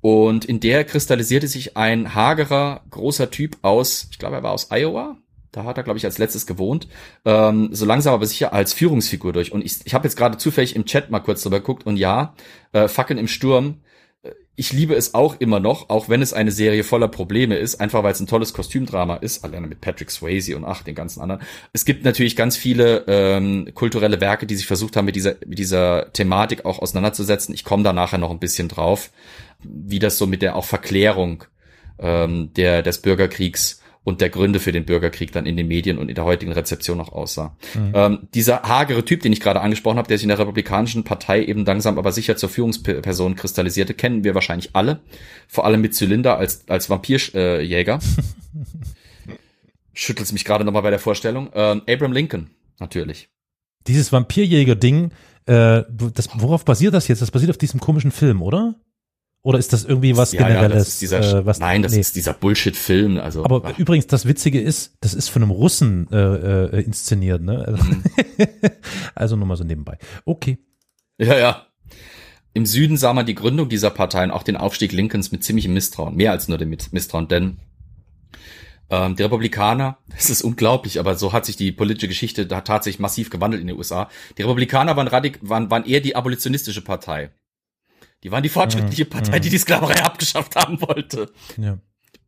Und in der kristallisierte sich ein hagerer, großer Typ aus, ich glaube, er war aus Iowa. Da hat er, glaube ich, als letztes gewohnt. Ähm, so langsam aber sicher als Führungsfigur durch. Und ich, ich habe jetzt gerade zufällig im Chat mal kurz drüber geguckt. Und ja, äh, Fackeln im Sturm, äh, ich liebe es auch immer noch, auch wenn es eine Serie voller Probleme ist, einfach weil es ein tolles Kostümdrama ist, alleine mit Patrick Swayze und ach, den ganzen anderen. Es gibt natürlich ganz viele ähm, kulturelle Werke, die sich versucht haben, mit dieser, mit dieser Thematik auch auseinanderzusetzen. Ich komme da nachher noch ein bisschen drauf, wie das so mit der auch Verklärung ähm, der, des Bürgerkriegs und der Gründe für den Bürgerkrieg dann in den Medien und in der heutigen Rezeption noch aussah. Ähm, dieser hagere Typ, den ich gerade angesprochen habe, der sich in der Republikanischen Partei eben langsam aber sicher zur Führungsperson kristallisierte, kennen wir wahrscheinlich alle. Vor allem mit Zylinder als, als Vampirjäger. Äh, mich gerade nochmal bei der Vorstellung. Ähm, Abraham Lincoln, natürlich. Dieses Vampirjäger-Ding, äh, das, worauf basiert das jetzt? Das basiert auf diesem komischen Film, oder? Oder ist das irgendwie was Ja, ja, generelles? ist dieser, äh, was, nein, das nee. ist dieser Bullshit-Film. Also, Aber ach, übrigens, das Witzige ist, das ist von einem Russen äh, äh, inszeniert, ne? Also, Mhm. also nur mal so nebenbei. Okay. ja, ja. Im Süden sah man die Gründung dieser Partei und auch den Aufstieg Lincolns mit ziemlichem Misstrauen, mehr als nur dem Mis- Misstrauen, denn ähm, die Republikaner, es ist unglaublich, aber so hat sich die politische Geschichte da tatsächlich massiv gewandelt in den USA. Die Republikaner waren, radik waren, waren eher die abolitionistische Partei. Die waren die fortschrittliche Mhm, Partei, mhm. die die Sklaverei abgeschafft haben wollte. Ja.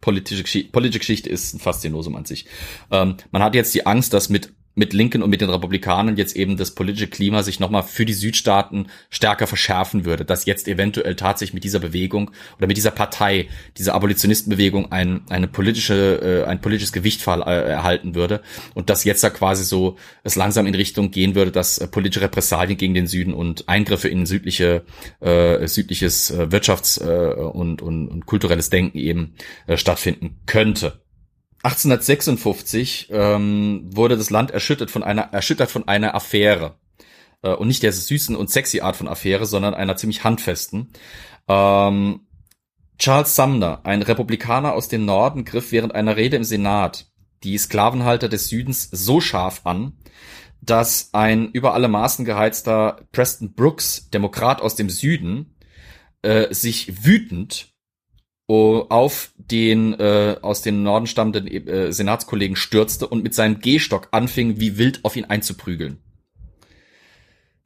politische, Geschichte, politische Geschichte ist ein Faszinosum an sich. Ähm, man hat jetzt die Angst, dass mit mit Lincoln und mit den Republikanern jetzt eben das politische Klima sich nochmal für die Südstaaten stärker verschärfen würde, dass jetzt eventuell tatsächlich mit dieser Bewegung oder mit dieser Partei, dieser Abolitionistenbewegung ein, eine politische, äh, ein politisches Gewicht äh, erhalten würde und dass jetzt da quasi so es langsam in Richtung gehen würde, dass äh, politische Repressalien gegen den Süden und Eingriffe in südliche, äh, südliches Wirtschafts- äh, und, und, und kulturelles Denken eben äh, stattfinden könnte. 1856 ähm, wurde das Land erschüttert von einer erschüttert von einer Affäre äh, und nicht der süßen und sexy Art von Affäre, sondern einer ziemlich handfesten. Ähm, Charles Sumner, ein Republikaner aus dem Norden, griff während einer Rede im Senat die Sklavenhalter des Südens so scharf an, dass ein über alle Maßen geheizter Preston Brooks, Demokrat aus dem Süden, äh, sich wütend auf den äh, aus dem Norden stammenden äh, Senatskollegen stürzte und mit seinem Gehstock anfing, wie wild auf ihn einzuprügeln.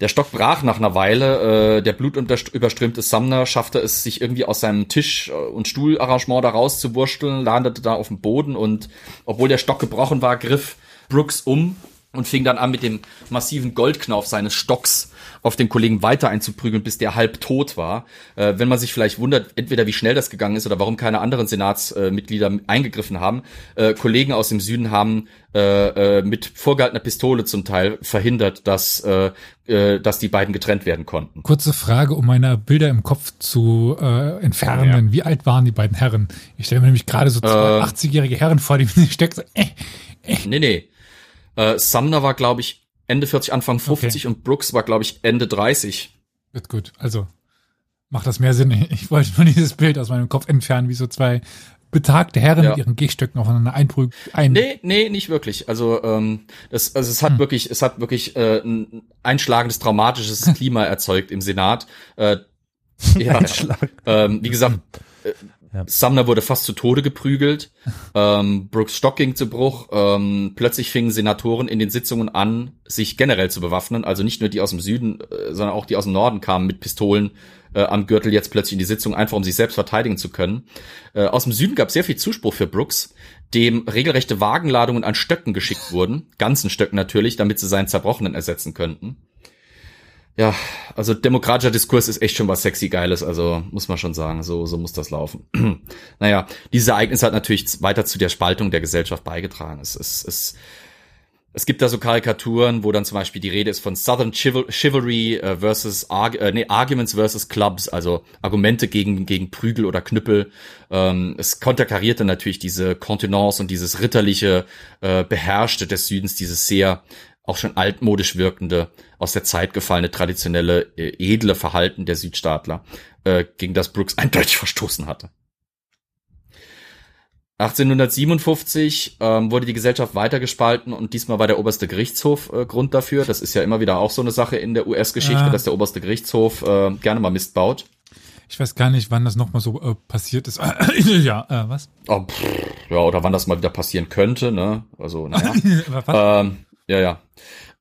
Der Stock brach nach einer Weile. Äh, der blutüberströmte Sumner schaffte es, sich irgendwie aus seinem Tisch- und Stuhlarrangement da rauszuwursteln, landete da auf dem Boden und obwohl der Stock gebrochen war, griff Brooks um und fing dann an, mit dem massiven Goldknauf seines Stocks auf den Kollegen weiter einzuprügeln, bis der halb tot war. Äh, wenn man sich vielleicht wundert, entweder wie schnell das gegangen ist oder warum keine anderen Senatsmitglieder äh, eingegriffen haben, äh, Kollegen aus dem Süden haben äh, äh, mit vorgehaltener Pistole zum Teil verhindert, dass, äh, äh, dass die beiden getrennt werden konnten. Kurze Frage, um meine Bilder im Kopf zu äh, entfernen. Wie alt waren die beiden Herren? Ich stelle mir nämlich gerade so zwei Äh. 80-jährige Herren vor, die steckt so, äh, Nee, nee. Äh, Sumner war, glaube ich, Ende 40, Anfang 50 und Brooks war, glaube ich, Ende 30. Wird gut. Also macht das mehr Sinn. Ich wollte nur dieses Bild aus meinem Kopf entfernen, wie so zwei betagte Herren Ja. mit ihren Gehstöcken aufeinander einprügeln. Ein Nee, nee, nicht wirklich. Also, ähm, das, also es hat wirklich, es hat wirklich äh, ein einschlagendes, traumatisches Klima erzeugt im Senat. Äh, ja, ähm, wie gesagt, äh, Ja. Sumner wurde fast zu Tode geprügelt. Ähm, Brooks Stock ging zu Bruch. Ähm, plötzlich fingen Senatoren in den Sitzungen an, sich generell zu bewaffnen. Also nicht nur die aus dem Süden, äh, sondern auch die aus dem Norden kamen mit Pistolen äh, am Gürtel jetzt plötzlich in die Sitzung, einfach um sich selbst verteidigen zu können. Äh, aus dem Süden gab es sehr viel Zuspruch für Brooks, dem regelrechte Wagenladungen an Stöcken geschickt wurden. Ganzen Stöcken natürlich, damit sie seinen Zerbrochenen ersetzen könnten. Ja, also demokratischer Diskurs ist echt schon was sexy Geiles, also muss man schon sagen, so, so muss das laufen. naja, dieses Ereignis hat natürlich weiter zu der Spaltung der Gesellschaft beigetragen. Es, es, es, es gibt da so Karikaturen, wo dann zum Beispiel die Rede ist von Southern Chival Chivalry äh, versus Arg äh, nee, Arguments versus Clubs, also Argumente gegen, gegen Prügel oder Knüppel. Ähm, es konterkarierte natürlich diese Kontenance und dieses ritterliche, äh, beherrschte des Südens, dieses sehr auch schon altmodisch wirkende, aus der Zeit gefallene, traditionelle, äh, edle Verhalten der Südstaatler, äh, gegen das Brooks eindeutig verstoßen hatte. 1857 ähm, wurde die Gesellschaft weiter gespalten und diesmal war der oberste Gerichtshof äh, Grund dafür. Das ist ja immer wieder auch so eine Sache in der US-Geschichte, Ja. dass der oberste Gerichtshof äh, gerne mal Mist baut. Ich weiß gar nicht, wann das nochmal so äh, passiert ist. ja, äh, was? Oh, pff, ja, oder wann das mal wieder passieren könnte, ne? Also, naja. Ähm, ja, ja.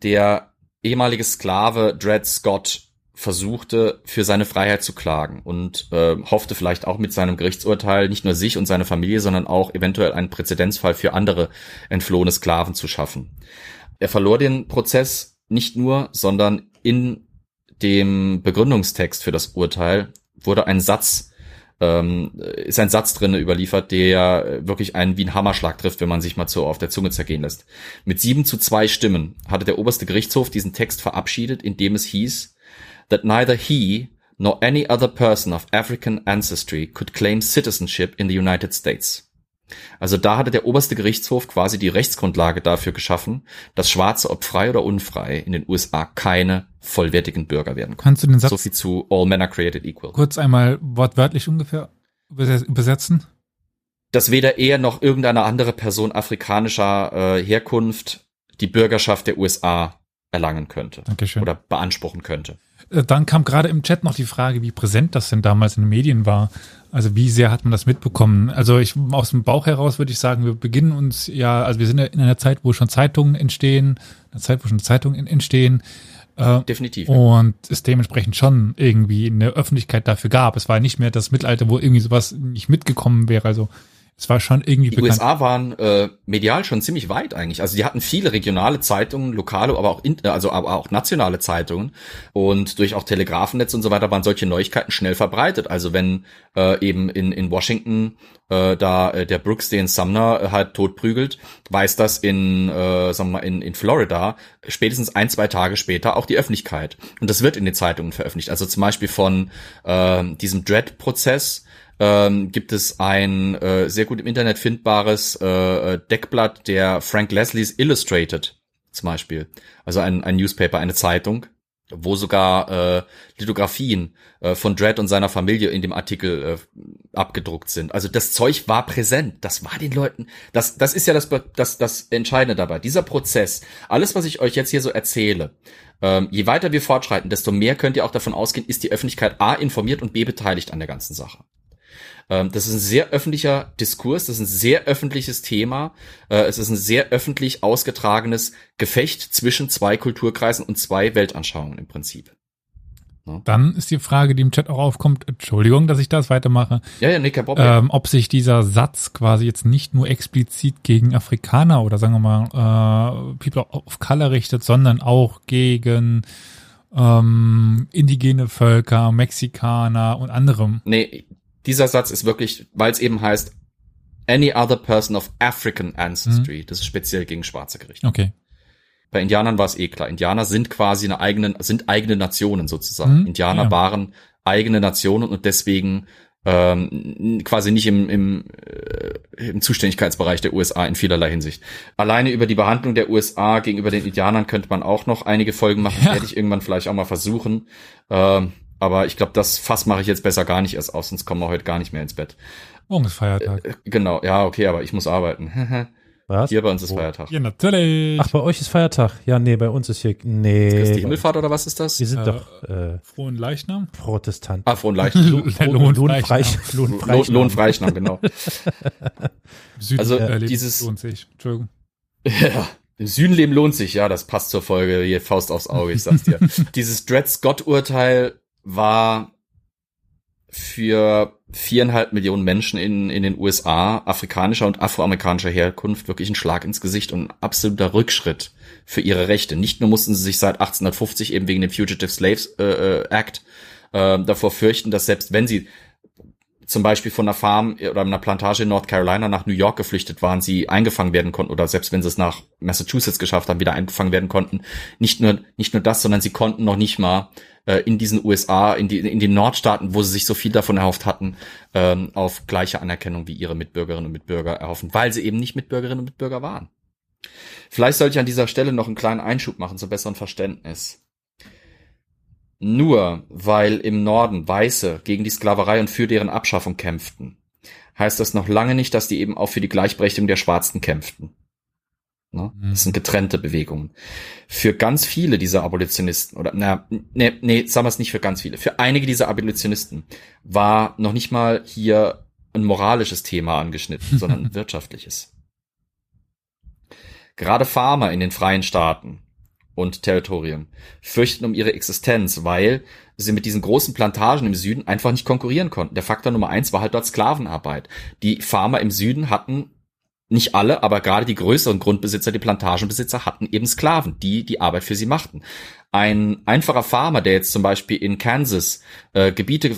Der ehemalige Sklave Dred Scott versuchte, für seine Freiheit zu klagen und äh, hoffte vielleicht auch mit seinem Gerichtsurteil nicht nur sich und seine Familie, sondern auch eventuell einen Präzedenzfall für andere entflohene Sklaven zu schaffen. Er verlor den Prozess nicht nur, sondern in dem Begründungstext für das Urteil wurde ein Satz ähm, ist ein Satz drinne überliefert, der wirklich einen wie ein Hammerschlag trifft, wenn man sich mal so auf der Zunge zergehen lässt. Mit sieben zu zwei Stimmen hatte der oberste Gerichtshof diesen Text verabschiedet, in dem es hieß, that neither he nor any other person of African ancestry could claim citizenship in the United States. Also da hatte der oberste Gerichtshof quasi die Rechtsgrundlage dafür geschaffen, dass Schwarze, ob frei oder unfrei, in den USA keine vollwertigen Bürger werden können. Kannst du den Satz So viel zu All Men are created equal. kurz einmal wortwörtlich ungefähr überse- übersetzen? Dass weder er noch irgendeine andere Person afrikanischer äh, Herkunft die Bürgerschaft der USA erlangen könnte Dankeschön. oder beanspruchen könnte. Äh, Dann kam gerade im Chat noch die Frage, wie präsent das denn damals in den Medien war. Also wie sehr hat man das mitbekommen? Also ich aus dem Bauch heraus würde ich sagen, wir beginnen uns ja, also wir sind ja in einer Zeit, wo schon Zeitungen entstehen, einer Zeit, wo schon Zeitungen entstehen äh, Definitiv. und es dementsprechend schon irgendwie eine Öffentlichkeit dafür gab. Es war nicht mehr das Mittelalter, wo irgendwie sowas nicht mitgekommen wäre. Also es war schon irgendwie Die bekannt. USA waren äh, medial schon ziemlich weit eigentlich. Also die hatten viele regionale Zeitungen, lokale, aber auch in, also aber auch nationale Zeitungen und durch auch Telegrafennetz und so weiter waren solche Neuigkeiten schnell verbreitet. Also wenn äh, eben in in Washington äh, da äh, der Brooks den Sumner äh, halt totprügelt, weiß das in äh, sagen wir mal in in Florida spätestens ein zwei Tage später auch die Öffentlichkeit und das wird in den Zeitungen veröffentlicht. Also zum Beispiel von äh, diesem Dread-Prozess ähm, gibt es ein äh, sehr gut im Internet findbares äh, Deckblatt der Frank Leslie's Illustrated zum Beispiel. Also ein, ein Newspaper, eine Zeitung, wo sogar äh, Lithografien äh, von Dredd und seiner Familie in dem Artikel äh, abgedruckt sind. Also das Zeug war präsent. Das war den Leuten. Das, das ist ja das, das, das Entscheidende dabei. Dieser Prozess, alles, was ich euch jetzt hier so erzähle, ähm, je weiter wir fortschreiten, desto mehr könnt ihr auch davon ausgehen, ist die Öffentlichkeit A informiert und B beteiligt an der ganzen Sache. Ähm, Das ist ein sehr öffentlicher Diskurs, das ist ein sehr öffentliches Thema. Äh, Es ist ein sehr öffentlich ausgetragenes Gefecht zwischen zwei Kulturkreisen und zwei Weltanschauungen im Prinzip. Dann ist die Frage, die im Chat auch aufkommt, Entschuldigung, dass ich das weitermache, Ja, ja, nee, kein Problem. ähm, ob sich dieser Satz quasi jetzt nicht nur explizit gegen Afrikaner oder sagen wir mal äh, People of Color richtet, sondern auch gegen ähm, indigene Völker, Mexikaner und anderem. Nee, dieser Satz ist wirklich, weil es eben heißt, any other person of African ancestry. Das ist speziell gegen Schwarze gerichtet. Okay. Bei Indianern war es eh klar. Indianer sind quasi eine eigene, sind eigene Nationen sozusagen. Mhm, Indianer ja. waren eigene Nationen und deswegen ähm, quasi nicht im, im, äh, im Zuständigkeitsbereich der USA in vielerlei Hinsicht. Alleine über die Behandlung der USA gegenüber den Indianern könnte man auch noch einige Folgen machen. Ja. Werde ich irgendwann vielleicht auch mal versuchen. Ähm, aber ich glaube, das Fass mache ich jetzt besser gar nicht erst aus, sonst kommen wir heute gar nicht mehr ins Bett. Morgen ist Feiertag. Äh, Genau, ja, okay, aber ich muss arbeiten. Was? Hier bei uns ist Wo? Feiertag. Ja, natürlich. Ach, bei euch ist Feiertag. Ja, nee, bei uns ist hier, nee. Ist die Himmelfahrt oder was ist das? Wir sind Äh, doch äh, Frohen Leichnam. Protestant. Ah, frohen Leicht. Der Lohnfreichnam. Lohnfreich- Lohn, Lohnfreichnam. Genau. Süden Also, erlebt, dieses- lohnt sich. Entschuldigung. Ja, im Süden leben lohnt sich, ja, das passt zur Folge, hier Faust aufs Auge, ich sag's dir. Dieses Dred Scott-Urteil war für viereinhalb Millionen Menschen in, in den USA afrikanischer und afroamerikanischer Herkunft wirklich ein Schlag ins Gesicht und ein absoluter Rückschritt für ihre Rechte. Nicht nur mussten sie sich seit 1850 eben wegen dem Fugitive Slaves äh, äh, Act äh, davor fürchten, dass selbst wenn sie zum Beispiel von einer Farm oder einer Plantage in North Carolina nach New York geflüchtet waren, sie eingefangen werden konnten oder selbst wenn sie es nach Massachusetts geschafft haben, wieder eingefangen werden konnten. Nicht nur, nicht nur das, sondern sie konnten noch nicht mal äh, in diesen USA, in, die, in den Nordstaaten, wo sie sich so viel davon erhofft hatten, ähm, auf gleiche Anerkennung wie ihre Mitbürgerinnen und Mitbürger erhoffen, weil sie eben nicht Mitbürgerinnen und Mitbürger waren. Vielleicht sollte ich an dieser Stelle noch einen kleinen Einschub machen zum besseren Verständnis. Nur weil im Norden Weiße gegen die Sklaverei und für deren Abschaffung kämpften, heißt das noch lange nicht, dass die eben auch für die Gleichberechtigung der Schwarzen kämpften. Ne? Das sind getrennte Bewegungen. Für ganz viele dieser Abolitionisten, oder na, nee, nee, sagen wir es nicht für ganz viele, für einige dieser Abolitionisten war noch nicht mal hier ein moralisches Thema angeschnitten, sondern ein wirtschaftliches. Gerade Farmer in den freien Staaten und Territorien fürchten um ihre Existenz, weil sie mit diesen großen Plantagen im Süden einfach nicht konkurrieren konnten. Der Faktor Nummer eins war halt dort Sklavenarbeit. Die Farmer im Süden hatten nicht alle, aber gerade die größeren Grundbesitzer, die Plantagenbesitzer hatten eben Sklaven, die die Arbeit für sie machten. Ein einfacher Farmer, der jetzt zum Beispiel in Kansas äh, Gebiete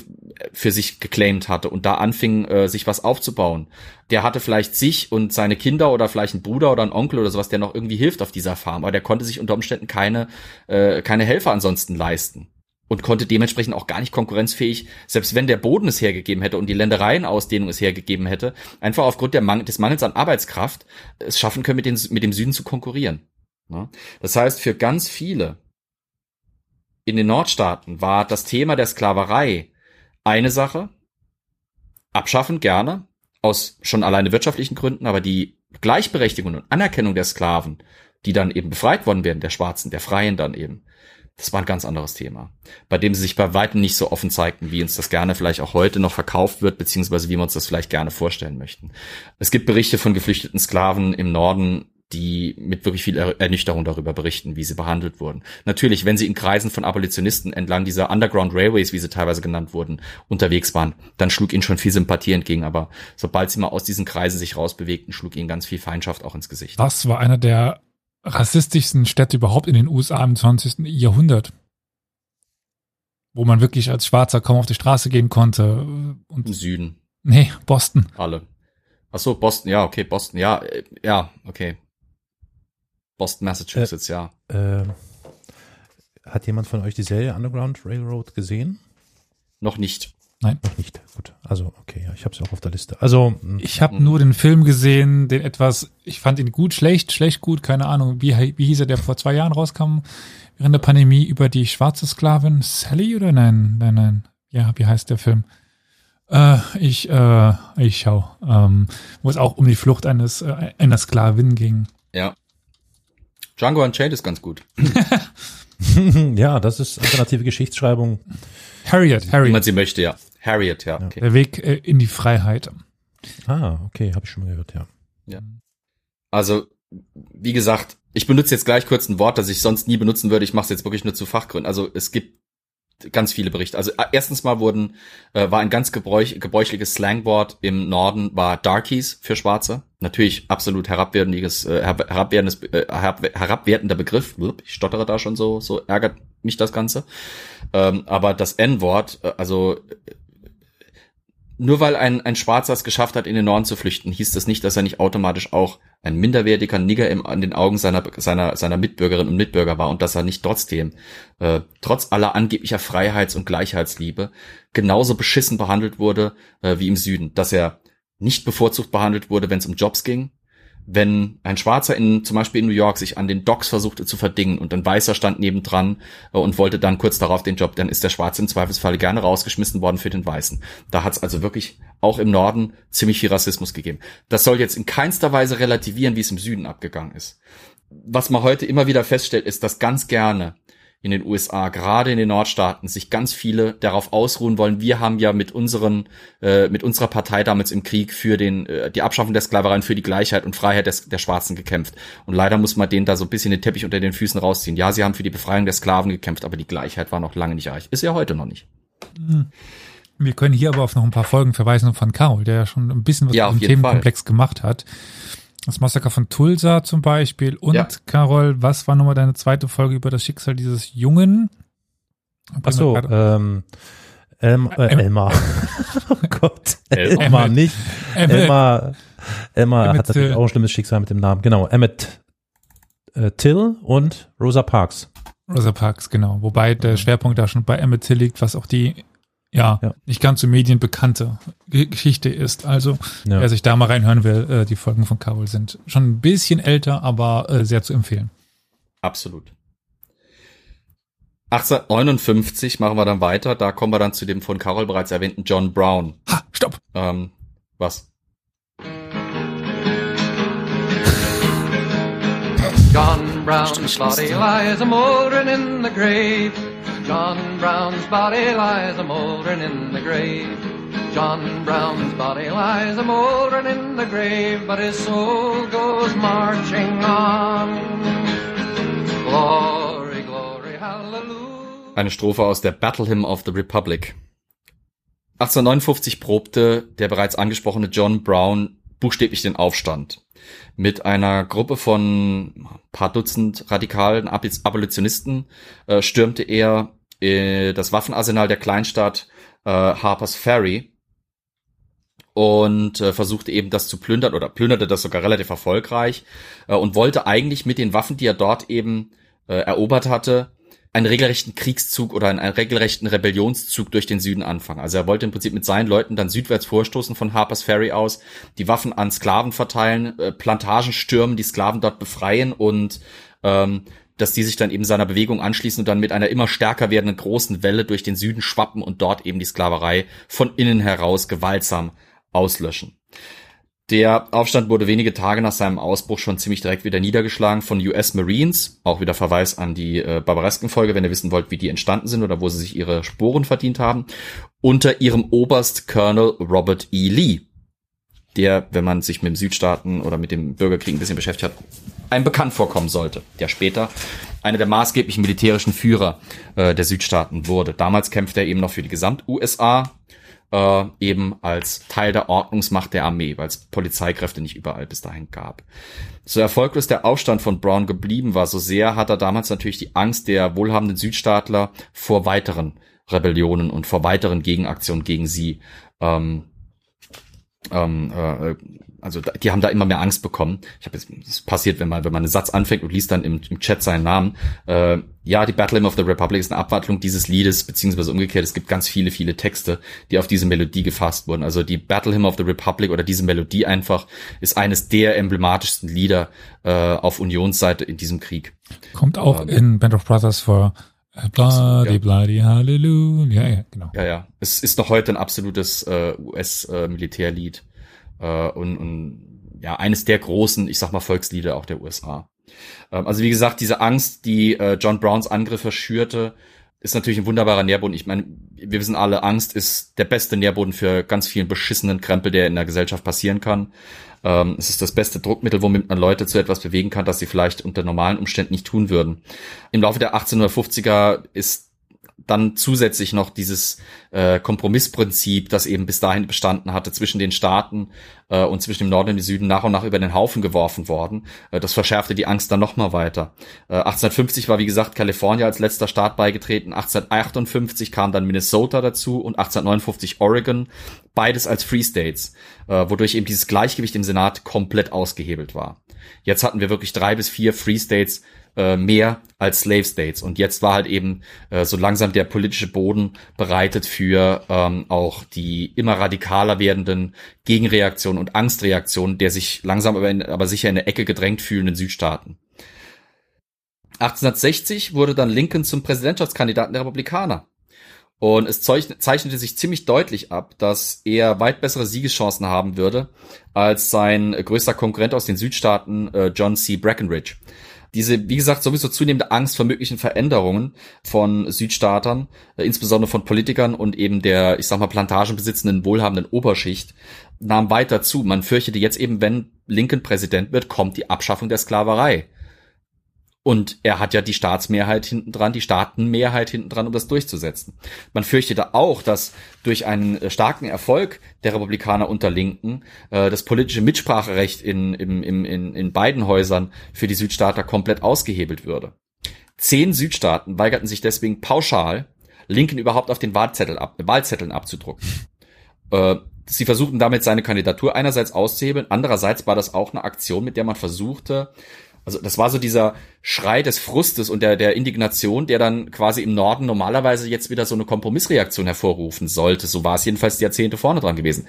für sich geclaimt hatte und da anfing, äh, sich was aufzubauen, der hatte vielleicht sich und seine Kinder oder vielleicht einen Bruder oder einen Onkel oder sowas, der noch irgendwie hilft auf dieser Farm, aber der konnte sich unter Umständen keine, äh, keine Helfer ansonsten leisten. und konnte dementsprechend auch gar nicht konkurrenzfähig, selbst wenn der Boden es hergegeben hätte und die Ländereienausdehnung es hergegeben hätte, einfach aufgrund der Mang des Mangels an Arbeitskraft es schaffen können, mit, den, mit dem Süden zu konkurrieren. Ne? Das heißt, für ganz viele in den Nordstaaten war das Thema der Sklaverei eine Sache, abschaffen gerne, aus schon alleine wirtschaftlichen Gründen, aber die Gleichberechtigung und Anerkennung der Sklaven, die dann eben befreit worden werden, der Schwarzen, der Freien dann eben, das war ein ganz anderes Thema, bei dem sie sich bei weitem nicht so offen zeigten, wie uns das gerne vielleicht auch heute noch verkauft wird, beziehungsweise wie wir uns das vielleicht gerne vorstellen möchten. Es gibt Berichte von geflüchteten Sklaven im Norden, die mit wirklich viel Ernüchterung darüber berichten, wie sie behandelt wurden. Natürlich, wenn sie in Kreisen von Abolitionisten entlang dieser Underground Railways, wie sie teilweise genannt wurden, unterwegs waren, dann schlug ihnen schon viel Sympathie entgegen. Aber sobald sie mal aus diesen Kreisen sich rausbewegten, schlug ihnen ganz viel Feindschaft auch ins Gesicht. Das war einer der rassistischsten Städte überhaupt in den USA im 20. Jahrhundert. Wo man wirklich als Schwarzer kaum auf die Straße gehen konnte. Und Im Süden. nee, Boston. Alle. Ach so, Boston, ja, okay, Boston, ja, äh, ja, okay. Boston, Massachusetts, ja. Äh, hat jemand von euch die Serie Underground Railroad gesehen? Noch nicht. Nein. Noch nicht. Gut. Also, okay, ja, ich habe es auch auf der Liste. Also, mh, Ich habe nur den Film gesehen, den etwas, ich fand ihn gut, schlecht, schlecht, gut, keine Ahnung. Wie, wie hieß er, der vor zwei Jahren rauskam, während der Pandemie über die schwarze Sklavin Sally oder nein, nein, nein. Ja, wie heißt der Film? Äh, ich, äh, ich schau, ähm, wo es auch um die Flucht eines äh, einer Sklavin ging. Ja. Django Unchained ist ganz gut. ja, das ist alternative Geschichtsschreibung. Harriet, Wie Harriet, man sie möchte, ja. Harriet, ja, okay. der Weg äh, in die Freiheit. Ah, okay, habe ich schon mal gehört, ja. Also, wie gesagt, ich benutze jetzt gleich kurz ein Wort, das ich sonst nie benutzen würde. Ich mache es jetzt wirklich nur zu Fachgründen. Also es gibt ganz viele Berichte. Also äh, erstens mal wurden äh, war ein ganz gebräuch, gebräuchliches Slangwort im Norden war Darkies für Schwarze. Natürlich absolut herabwertendes äh, herab- herabwertendes äh, herab, herabwertender Begriff. Ich stottere da schon so so ärgert mich das Ganze. Ähm, aber das N-Wort, äh, also nur weil ein, ein Schwarzer es geschafft hat, in den Norden zu flüchten, hieß das nicht, dass er nicht automatisch auch ein minderwertiger Nigger im, an den Augen seiner, seiner, seiner Mitbürgerinnen und Mitbürger war und dass er nicht trotzdem, äh, trotz aller angeblicher Freiheits- und Gleichheitsliebe, genauso beschissen behandelt wurde äh, wie im Süden. Dass er nicht bevorzugt behandelt wurde, wenn es um Jobs ging. Wenn ein Schwarzer in, zum Beispiel in New York sich an den Docks versuchte zu verdingen und ein Weißer stand nebendran äh, und wollte dann kurz darauf den Job, dann ist der Schwarze im Zweifelsfall gerne rausgeschmissen worden für den Weißen. Da hat es also wirklich auch im Norden ziemlich viel Rassismus gegeben. Das soll jetzt in keinster Weise relativieren, wie es im Süden abgegangen ist. Was man heute immer wieder feststellt, ist, dass ganz gerne in den USA, gerade in den Nordstaaten, sich ganz viele darauf ausruhen wollen. Wir haben ja mit unseren, äh, mit unserer Partei damals im Krieg für den, äh, die Abschaffung der Sklaverei und für die Gleichheit und Freiheit des, der Schwarzen gekämpft. Und leider muss man denen da so ein bisschen den Teppich unter den Füßen rausziehen. Ja, sie haben für die Befreiung der Sklaven gekämpft, aber die Gleichheit war noch lange nicht erreicht. Ist ja heute noch nicht. Wir können hier aber auf noch ein paar Folgen verweisen von Carol, der ja schon ein bisschen was Ja, auf dem Themenkomplex gemacht hat. Das Massaker von Tulsa zum Beispiel. Und Ja. Carol, was war nochmal deine zweite Folge über das Schicksal dieses Jungen? Ach so, ähm, Elm, äh, Elmar. oh Gott, Elmar. Nicht. Elmar, Elmar hat natürlich auch ein schlimmes Schicksal mit dem Namen. Genau, Emmett äh, Till und Rosa Parks. Rosa Parks, genau. Wobei der Schwerpunkt da schon bei Emmett Till liegt, was auch die, ja, Ja. nicht ganz so medienbekannte Geschichte ist. Also, Ja. wer sich da mal reinhören will, äh, die Folgen von Carol sind schon ein bisschen älter, aber äh, sehr zu empfehlen. Absolut. 1859 machen wir dann weiter. Da kommen wir dann zu dem von Carol bereits erwähnten John Brown. Ha, stopp! Ähm, was? John Brown's body lies a mouldering in the grave. John Brown's body lies a mouldering in the grave. John Brown's body lies a mouldering in the grave, but his soul goes marching on. Glory, glory, hallelujah. Eine Strophe aus der Battle Hymn of the Republic. 1859 probte der bereits angesprochene John Brown buchstäblich den Aufstand. Mit einer Gruppe von paar Dutzend radikalen Ab- Abolitionisten äh, stürmte er äh, das Waffenarsenal der Kleinstadt äh, Harper's Ferry und äh, versuchte eben das zu plündern oder plünderte das sogar relativ erfolgreich äh, und wollte eigentlich mit den Waffen, die er dort eben äh, erobert hatte, einen regelrechten Kriegszug oder einen, einen regelrechten Rebellionszug durch den Süden anfangen. Also er wollte im Prinzip mit seinen Leuten dann südwärts vorstoßen von Harper's Ferry aus, die Waffen an Sklaven verteilen, äh, Plantagen stürmen, die Sklaven dort befreien und ähm, dass die sich dann eben seiner Bewegung anschließen und dann mit einer immer stärker werdenden großen Welle durch den Süden schwappen und dort eben die Sklaverei von innen heraus gewaltsam auslöschen. Der Aufstand wurde wenige Tage nach seinem Ausbruch schon ziemlich direkt wieder niedergeschlagen von US Marines. Auch wieder Verweis an die äh, Barbaresken-Folge, wenn ihr wissen wollt, wie die entstanden sind oder wo sie sich ihre Sporen verdient haben. Unter ihrem Oberst Colonel Robert E. Lee, der, wenn man sich mit dem Südstaaten oder mit dem Bürgerkrieg ein bisschen beschäftigt hat, einem bekannt vorkommen sollte, der später einer der maßgeblichen militärischen Führer äh, der Südstaaten wurde. Damals kämpfte er eben noch für die Gesamt-USA, äh, eben als Teil der Ordnungsmacht der Armee, weil es Polizeikräfte nicht überall bis dahin gab. So erfolglos der Aufstand von Brown geblieben war, so sehr hat er damals natürlich die Angst der wohlhabenden Südstaatler vor weiteren Rebellionen und vor weiteren Gegenaktionen gegen sie ähm, ähm, äh, also die haben da immer mehr Angst bekommen. Ich habe jetzt, das passiert, wenn man wenn man einen Satz anfängt und liest dann im, im Chat seinen Namen. Äh, ja, die Battle Hymn of the Republic ist eine Abwandlung dieses Liedes, beziehungsweise umgekehrt. Es gibt ganz viele, viele Texte, die auf diese Melodie gefasst wurden. Also die Battle Hymn of the Republic oder diese Melodie einfach ist eines der emblematischsten Lieder äh, auf Unionsseite in diesem Krieg. Kommt auch Ähm, in Band of Brothers vor. Äh, Bloody, ja. bloody, hallelujah. Ja, ja, genau. Ja, ja. Es ist noch heute ein absolutes äh, US-Militärlied äh, und, und ja, eines der großen, ich sag mal, Volkslieder auch der USA. Ähm, also wie gesagt, diese Angst, die äh, John Browns Angriffe schürte, ist natürlich ein wunderbarer Nährboden. Ich meine, wir wissen alle, Angst ist der beste Nährboden für ganz vielen beschissenen Krempel, der in der Gesellschaft passieren kann. Ähm, es ist das beste Druckmittel, womit man Leute zu etwas bewegen kann, das sie vielleicht unter normalen Umständen nicht tun würden. Im Laufe der 1850er ist dann zusätzlich noch dieses äh, Kompromissprinzip, das eben bis dahin bestanden hatte zwischen den Staaten äh, und zwischen dem Norden und dem Süden nach und nach über den Haufen geworfen worden. Äh, das verschärfte die Angst dann nochmal weiter. Äh, 1850 war wie gesagt Kalifornien als letzter Staat beigetreten. 1858 kam dann Minnesota dazu und 1859 Oregon, beides als Free States, äh, wodurch eben dieses Gleichgewicht im Senat komplett ausgehebelt war. Jetzt hatten wir wirklich drei bis vier Free States äh, mehr als Slave States. Und jetzt war halt eben äh, so langsam der politische Boden bereitet für ähm, auch die immer radikaler werdenden Gegenreaktionen und Angstreaktionen der sich langsam aber, in, aber sicher in eine Ecke gedrängt fühlenden Südstaaten. 1860 wurde dann Lincoln zum Präsidentschaftskandidaten der Republikaner. Und es zeich- zeichnete sich ziemlich deutlich ab, dass er weit bessere Siegeschancen haben würde als sein größter Konkurrent aus den Südstaaten, äh, John C. Breckinridge. Diese, wie gesagt, sowieso zunehmende Angst vor möglichen Veränderungen von Südstaatern, äh, insbesondere von Politikern und eben der, ich sag mal, plantagenbesitzenden, wohlhabenden Oberschicht, nahm weiter zu. Man fürchtete jetzt eben, wenn Lincoln Präsident wird, kommt die Abschaffung der Sklaverei. Und er hat ja die Staatsmehrheit hinten dran, die Staatenmehrheit hinten dran, um das durchzusetzen. Man fürchtete auch, dass durch einen äh, starken Erfolg der Republikaner unter Linken äh, das politische Mitspracherecht in, im, im, in, in beiden Häusern für die Südstaater komplett ausgehebelt würde. Zehn Südstaaten weigerten sich deswegen pauschal, Lincoln überhaupt auf den Wahlzettel ab, Wahlzetteln abzudrucken. Äh, sie versuchten damit seine Kandidatur einerseits auszuhebeln, andererseits war das auch eine Aktion, mit der man versuchte, also das war so dieser Schrei des Frustes und der, der Indignation, der dann quasi im Norden normalerweise jetzt wieder so eine Kompromissreaktion hervorrufen sollte. So war es jedenfalls die Jahrzehnte vorne dran gewesen.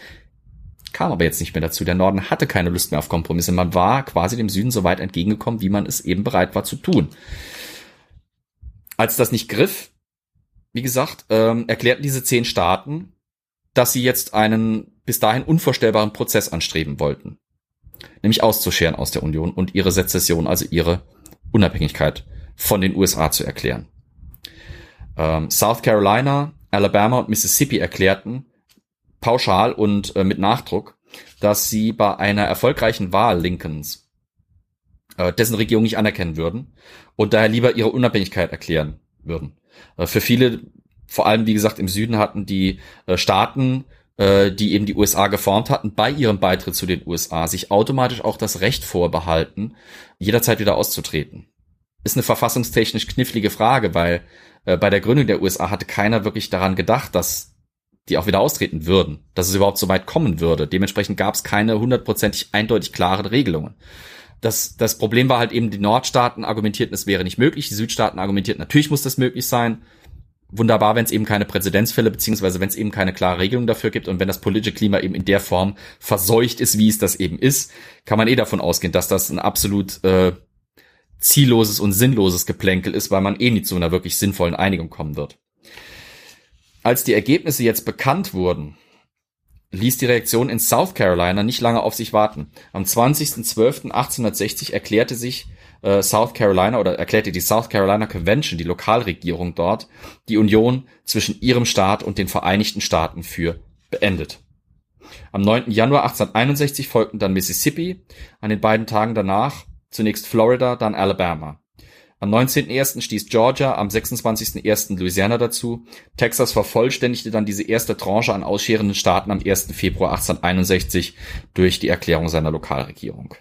Kam aber jetzt nicht mehr dazu. Der Norden hatte keine Lust mehr auf Kompromisse. Man war quasi dem Süden so weit entgegengekommen, wie man es eben bereit war zu tun. Als das nicht griff, wie gesagt, ähm, erklärten diese zehn Staaten, dass sie jetzt einen bis dahin unvorstellbaren Prozess anstreben wollten nämlich auszuscheren aus der Union und ihre Sezession, also ihre Unabhängigkeit von den USA zu erklären. Ähm, South Carolina, Alabama und Mississippi erklärten pauschal und äh, mit Nachdruck, dass sie bei einer erfolgreichen Wahl Lincolns äh, dessen Regierung nicht anerkennen würden und daher lieber ihre Unabhängigkeit erklären würden. Äh, für viele, vor allem wie gesagt im Süden, hatten die äh, Staaten äh, die eben die USA geformt hatten, bei ihrem Beitritt zu den USA sich automatisch auch das Recht vorbehalten, jederzeit wieder auszutreten. Ist eine verfassungstechnisch knifflige Frage, weil äh, bei der Gründung der USA hatte keiner wirklich daran gedacht, dass die auch wieder austreten würden, dass es überhaupt so weit kommen würde. Dementsprechend gab es keine hundertprozentig eindeutig klaren Regelungen. das, das Problem war halt eben, die Nordstaaten argumentierten, es wäre nicht möglich, die Südstaaten argumentierten, natürlich muss das möglich sein. Wunderbar, wenn es eben keine Präzedenzfälle, beziehungsweise wenn es eben keine klare Regelung dafür gibt und wenn das politische Klima eben in der Form verseucht ist, wie es das eben ist, kann man eh davon ausgehen, dass das ein absolut äh, zielloses und sinnloses Geplänkel ist, weil man eh nicht zu einer wirklich sinnvollen Einigung kommen wird. Als die Ergebnisse jetzt bekannt wurden, ließ die Reaktion in South Carolina nicht lange auf sich warten. Am 20.12.1860 erklärte sich äh, South Carolina oder erklärte die South Carolina Convention, die Lokalregierung dort, die Union zwischen ihrem Staat und den Vereinigten Staaten für beendet. Am 9. Januar 1861 folgten dann Mississippi, an den beiden Tagen danach zunächst Florida, dann Alabama. Am 19.01. stieß Georgia, am 26.01. Louisiana dazu. Texas vervollständigte dann diese erste Tranche an ausscherenden Staaten am 1. Februar 1861 durch die Erklärung seiner Lokalregierung.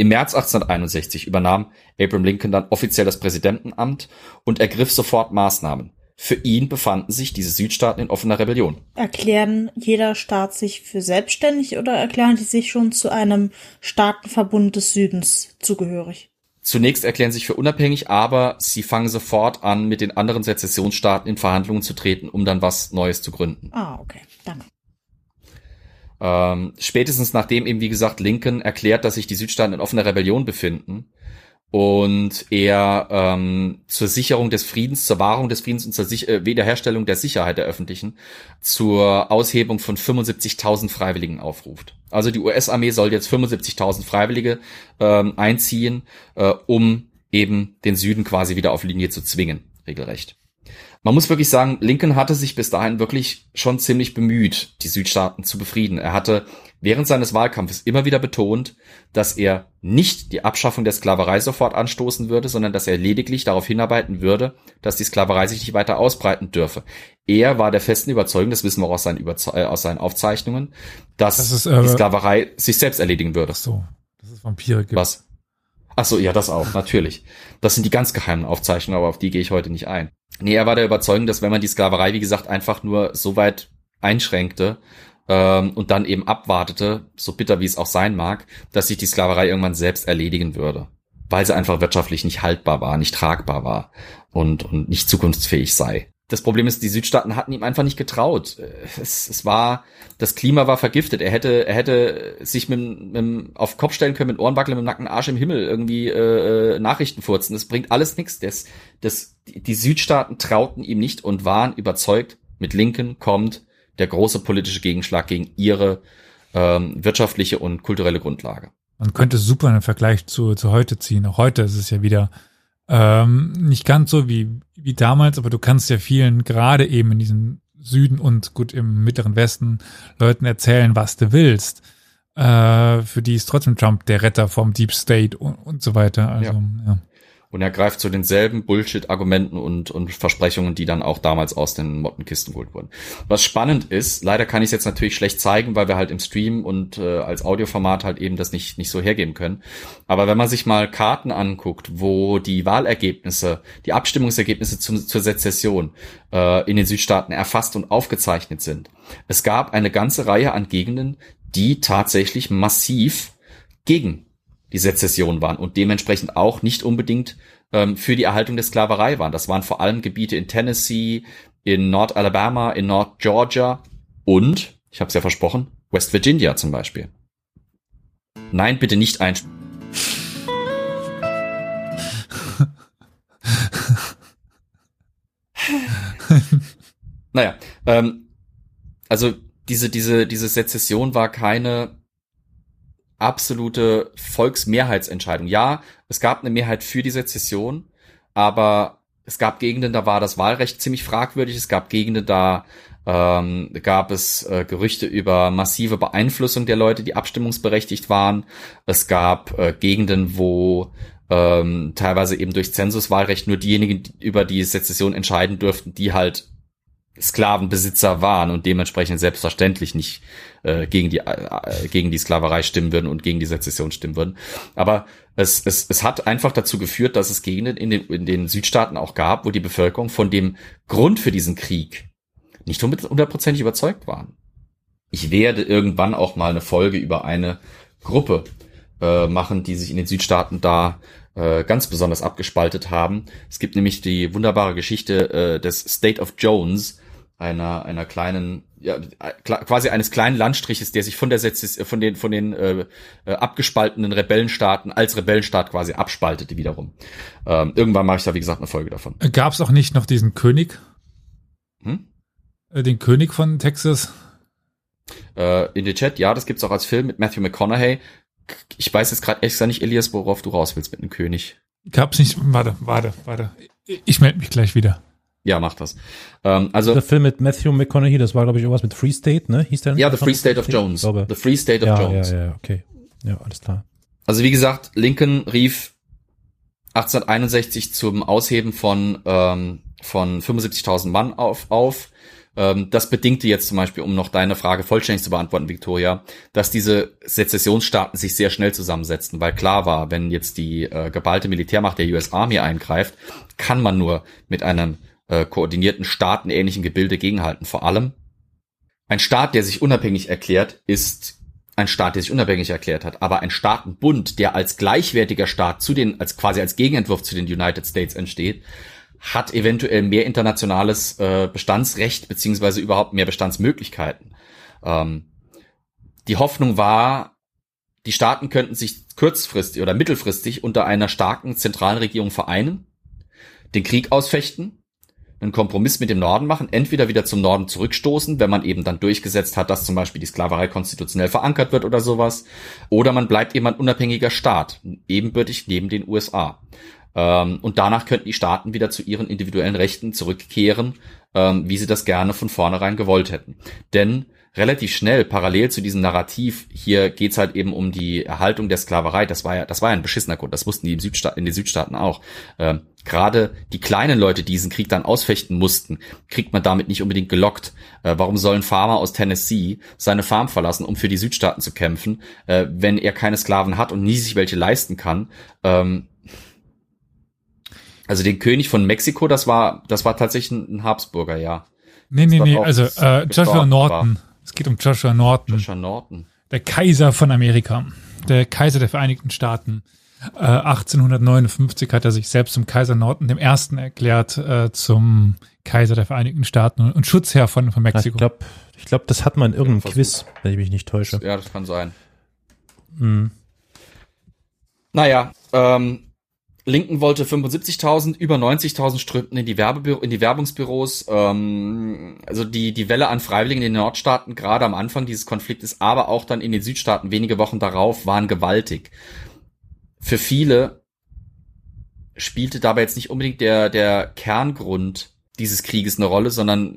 Im März 1861 übernahm Abraham Lincoln dann offiziell das Präsidentenamt und ergriff sofort Maßnahmen. Für ihn befanden sich diese Südstaaten in offener Rebellion. Erklären jeder Staat sich für selbstständig oder erklären die sich schon zu einem Staatenverbund des Südens zugehörig? Zunächst erklären sich für unabhängig, aber sie fangen sofort an, mit den anderen Sezessionsstaaten in Verhandlungen zu treten, um dann was Neues zu gründen. Ah, okay. Danke. Ähm, spätestens nachdem eben, wie gesagt, Lincoln erklärt, dass sich die Südstaaten in offener Rebellion befinden und er ähm, zur Sicherung des Friedens, zur Wahrung des Friedens und zur Sich äh, Wiederherstellung der Sicherheit der öffentlichen zur Aushebung von 75.000 Freiwilligen aufruft. Also die US-Armee soll jetzt 75.000 Freiwillige ähm, einziehen, äh, um eben den Süden quasi wieder auf Linie zu zwingen, regelrecht. Man muss wirklich sagen, Lincoln hatte sich bis dahin wirklich schon ziemlich bemüht, die Südstaaten zu befrieden. Er hatte während seines Wahlkampfes immer wieder betont, dass er nicht die Abschaffung der Sklaverei sofort anstoßen würde, sondern dass er lediglich darauf hinarbeiten würde, dass die Sklaverei sich nicht weiter ausbreiten dürfe. Er war der festen Überzeugung, das wissen wir auch aus seinen, Überze äh, aus seinen Aufzeichnungen, dass Das ist, äh, die Sklaverei sich selbst erledigen würde. Ach so, dass es Vampire gibt. Was? Ach so, ja, das auch, natürlich. Das sind die ganz geheimen Aufzeichnungen, aber auf die gehe ich heute nicht ein. Nee, er war der Überzeugung, dass wenn man die Sklaverei, wie gesagt, einfach nur so weit einschränkte ähm, und dann eben abwartete, so bitter wie es auch sein mag, dass sich die Sklaverei irgendwann selbst erledigen würde. Weil sie einfach wirtschaftlich nicht haltbar war, nicht tragbar war und, und nicht zukunftsfähig sei. Das Problem ist, die Südstaaten hatten ihm einfach nicht getraut. Es, es war, das Klima war vergiftet. Er hätte, er hätte sich mit, mit auf Kopf stellen können, mit Ohrenwackeln, mit dem nackten Arsch im Himmel irgendwie äh, Nachrichten furzen. Das bringt alles nichts. Das, das, die Südstaaten trauten ihm nicht und waren überzeugt, mit Lincoln kommt der große politische Gegenschlag gegen ihre ähm, wirtschaftliche und kulturelle Grundlage. Man könnte super einen Vergleich zu, zu heute ziehen. Auch heute ist es ja wieder ähm, nicht ganz so wie, wie damals, aber du kannst ja vielen, gerade eben in diesem Süden und gut im mittleren Westen, Leuten erzählen, was du willst. Äh, für die ist trotzdem Trump der Retter vom Deep State und, und so weiter. Also, ja. ja. Und er greift zu denselben Bullshit-Argumenten und, und Versprechungen, die dann auch damals aus den Mottenkisten geholt wurden. Was spannend ist, leider kann ich es jetzt natürlich schlecht zeigen, weil wir halt im Stream und äh, als Audioformat halt eben das nicht, nicht so hergeben können. Aber wenn man sich mal Karten anguckt, wo die Wahlergebnisse, die Abstimmungsergebnisse zum, zur Sezession äh, in den Südstaaten erfasst und aufgezeichnet sind, es gab eine ganze Reihe an Gegenden, die tatsächlich massiv gegen die Sezession waren und dementsprechend auch nicht unbedingt ähm, für die Erhaltung der Sklaverei waren. Das waren vor allem Gebiete in Tennessee, in Nord-Alabama, in Nord-Georgia und, ich habe es ja versprochen, West Virginia zum Beispiel. Nein, bitte nicht ein. naja, ähm, also diese, diese, diese Sezession war keine absolute Volksmehrheitsentscheidung. Ja, es gab eine Mehrheit für die Sezession, aber es gab Gegenden, da war das Wahlrecht ziemlich fragwürdig. Es gab Gegenden, da ähm, gab es äh, Gerüchte über massive Beeinflussung der Leute, die abstimmungsberechtigt waren. Es gab äh, Gegenden, wo ähm, teilweise eben durch Zensuswahlrecht nur diejenigen die über die Sezession entscheiden durften, die halt Sklavenbesitzer waren und dementsprechend selbstverständlich nicht äh, gegen die äh, gegen die Sklaverei stimmen würden und gegen die Sezession stimmen würden. Aber es, es, es hat einfach dazu geführt, dass es Gegenden in den, in den Südstaaten auch gab, wo die Bevölkerung von dem Grund für diesen Krieg nicht hundertprozentig überzeugt waren. Ich werde irgendwann auch mal eine Folge über eine Gruppe äh, machen, die sich in den Südstaaten da äh, ganz besonders abgespaltet haben. Es gibt nämlich die wunderbare Geschichte äh, des State of Jones, einer einer kleinen ja, quasi eines kleinen Landstriches, der sich von der Sezes von den von den äh, äh, abgespaltenen Rebellenstaaten als Rebellenstaat quasi abspaltete wiederum. Ähm, irgendwann mache ich da wie gesagt eine Folge davon. Gab es auch nicht noch diesen König? Hm? Äh, Den König von Texas? Äh, in den Chat, ja, das gibt's auch als Film mit Matthew McConaughey. Ich weiß jetzt gerade extra nicht, Elias, worauf du raus willst mit einem König. Gab's nicht? Warte, warte, warte. Ich melde mich gleich wieder. Ja, mach das. Ähm, also Der Film mit Matthew McConaughey, das war, glaube ich, irgendwas mit Free State, ne? Hieß der ja, The Free State of Jones. The Free State of ja, Jones. ja, ja, okay. Ja, alles klar. Also wie gesagt, Lincoln rief 1861 zum Ausheben von ähm, von 75.000 Mann auf. auf. Ähm, das bedingte jetzt zum Beispiel, um noch deine Frage vollständig zu beantworten, Victoria, dass diese Sezessionsstaaten sich sehr schnell zusammensetzten, weil klar war, wenn jetzt die äh, geballte Militärmacht der US Army eingreift, kann man nur mit einem äh, koordinierten staatenähnlichen Gebilde gegenhalten. Vor allem ein Staat, der sich unabhängig erklärt, ist ein Staat, der sich unabhängig erklärt hat, aber ein Staatenbund, der als gleichwertiger Staat zu den, als quasi als Gegenentwurf zu den United States entsteht, hat eventuell mehr internationales äh, Bestandsrecht beziehungsweise überhaupt mehr Bestandsmöglichkeiten. Ähm, die Hoffnung war, die Staaten könnten sich kurzfristig oder mittelfristig unter einer starken zentralen Regierung vereinen, den Krieg ausfechten, einen Kompromiss mit dem Norden machen, entweder wieder zum Norden zurückstoßen, wenn man eben dann durchgesetzt hat, dass zum Beispiel die Sklaverei konstitutionell verankert wird oder sowas, oder man bleibt eben ein unabhängiger Staat, ebenbürtig neben den USA. Ähm, und danach könnten die Staaten wieder zu ihren individuellen Rechten zurückkehren, ähm, wie sie das gerne von vornherein gewollt hätten. Denn relativ schnell, parallel zu diesem Narrativ, hier geht's halt eben um die Erhaltung der Sklaverei. Das war ja, das war ja ein beschissener Grund. Das wussten die im Südstaat, in den Südstaaten auch. Ähm, Gerade die kleinen Leute, die diesen Krieg dann ausfechten mussten, kriegt man damit nicht unbedingt gelockt. Äh, warum soll ein Farmer aus Tennessee seine Farm verlassen, um für die Südstaaten zu kämpfen, äh, wenn er keine Sklaven hat und nie sich welche leisten kann? Ähm, also den König von Mexiko, das war, das war tatsächlich ein Habsburger, ja. Nee, nee, war nee, also äh, Joshua Norton. Es geht um Joshua Norton, Joshua Norton. der Kaiser von Amerika, der Kaiser der Vereinigten Staaten. Äh, 1859 hat er sich selbst zum Kaiser Norton dem Ersten erklärt, äh, zum Kaiser der Vereinigten Staaten und, Schutzherr von, von Ja, ich Mexiko. glaube, ich glaub, das hat man in irgendeinem Versuch. Quiz, wenn ich mich nicht täusche. Ja, das kann sein. Mhm. Naja, ähm, Lincoln wollte 75.000, über 90.000 strömten in die, Werbebü in die Werbungsbüros. Ähm, also die, die Welle an Freiwilligen in den Nordstaaten, gerade am Anfang dieses Konfliktes, aber auch dann in den Südstaaten wenige Wochen darauf, waren gewaltig. Für viele spielte dabei jetzt nicht unbedingt der, der Kerngrund dieses Krieges eine Rolle, sondern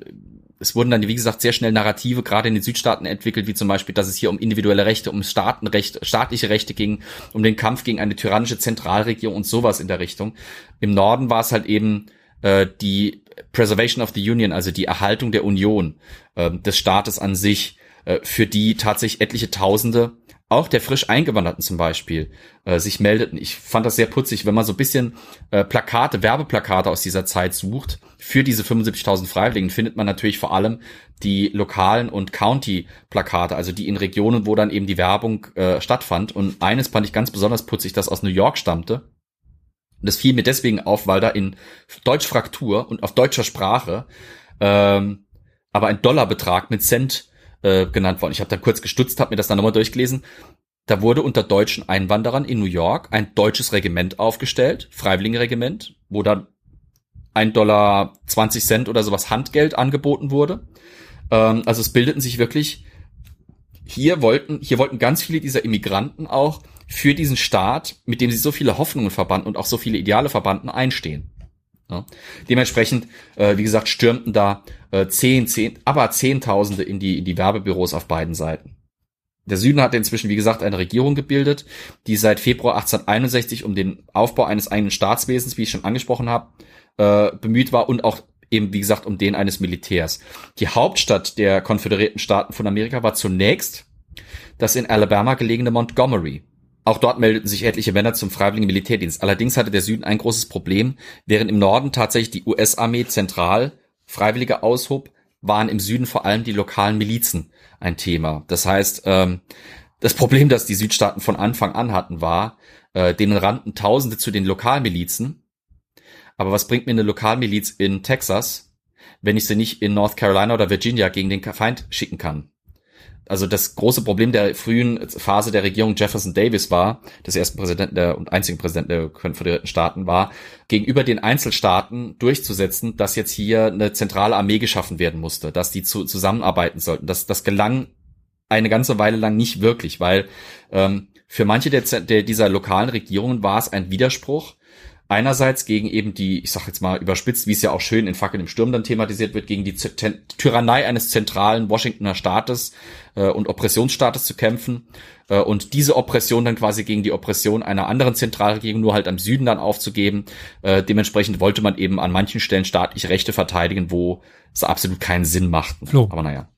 es wurden dann, wie gesagt, sehr schnell Narrative gerade in den Südstaaten entwickelt, wie zum Beispiel, dass es hier um individuelle Rechte, um Staatenrechte, staatliche Rechte ging, um den Kampf gegen eine tyrannische Zentralregierung und sowas in der Richtung. Im Norden war es halt eben äh, die Preservation of the Union, also die Erhaltung der Union äh, des Staates an sich, äh, für die tatsächlich etliche Tausende auch der frisch Eingewanderten zum Beispiel äh, sich meldeten. Ich fand das sehr putzig, wenn man so ein bisschen äh, Plakate, Werbeplakate aus dieser Zeit sucht für diese 75.000 Freiwilligen, findet man natürlich vor allem die lokalen und County-Plakate, also die in Regionen, wo dann eben die Werbung äh, stattfand. Und eines fand ich ganz besonders putzig, das aus New York stammte. Und das fiel mir deswegen auf, weil da in Deutschfraktur und auf deutscher Sprache ähm, aber ein Dollarbetrag mit Cent äh, genannt worden. Ich habe da kurz gestutzt, habe mir das dann nochmal durchgelesen. Da wurde unter deutschen Einwanderern in New York ein deutsches Regiment aufgestellt, Freiwilligenregiment, wo dann ein Dollar 20 Cent oder sowas Handgeld angeboten wurde. Ähm, also es bildeten sich wirklich hier wollten, hier wollten ganz viele dieser Immigranten auch für diesen Staat, mit dem sie so viele Hoffnungen verbanden und auch so viele Ideale verbanden, einstehen. Ja. Dementsprechend, äh, wie gesagt, stürmten da äh, zehn, zehn, aber Zehntausende in die, in die Werbebüros auf beiden Seiten. Der Süden hatte inzwischen, wie gesagt, eine Regierung gebildet, die seit Februar 1861 um den Aufbau eines eigenen Staatswesens, wie ich schon angesprochen habe, äh, bemüht war und auch eben, wie gesagt, um den eines Militärs. Die Hauptstadt der Konföderierten Staaten von Amerika war zunächst das in Alabama gelegene Montgomery. Auch dort meldeten sich etliche Männer zum freiwilligen Militärdienst. Allerdings hatte der Süden ein großes Problem. Während im Norden tatsächlich die US-Armee zentral Freiwillige aushob, waren im Süden vor allem die lokalen Milizen ein Thema. Das heißt, ähm, Das Problem, das die Südstaaten von Anfang an hatten, war, äh, denen rannten Tausende zu den Lokalmilizen. Aber was bringt mir eine Lokalmiliz in Texas, wenn ich sie nicht in North Carolina oder Virginia gegen den Feind schicken kann? Also das große Problem der frühen Phase der Regierung Jefferson Davis war, des ersten Präsidenten der und einzigen Präsidenten der konföderierten Staaten war, gegenüber den Einzelstaaten durchzusetzen, dass jetzt hier eine zentrale Armee geschaffen werden musste, dass die zu, zusammenarbeiten sollten. Das, das gelang eine ganze Weile lang nicht wirklich, weil ähm, für manche der, der, dieser lokalen Regierungen war es ein Widerspruch, einerseits gegen eben die, ich sag jetzt mal überspitzt, wie es ja auch schön in Fackeln im Sturm dann thematisiert wird, gegen die Tyrannei eines zentralen Washingtoner Staates äh, und Oppressionsstaates zu kämpfen äh, und diese Oppression dann quasi gegen die Oppression einer anderen Zentralregierung nur halt am Süden dann aufzugeben. Äh, dementsprechend wollte man eben an manchen Stellen staatliche Rechte verteidigen, wo es absolut keinen Sinn macht. Flo. Aber naja.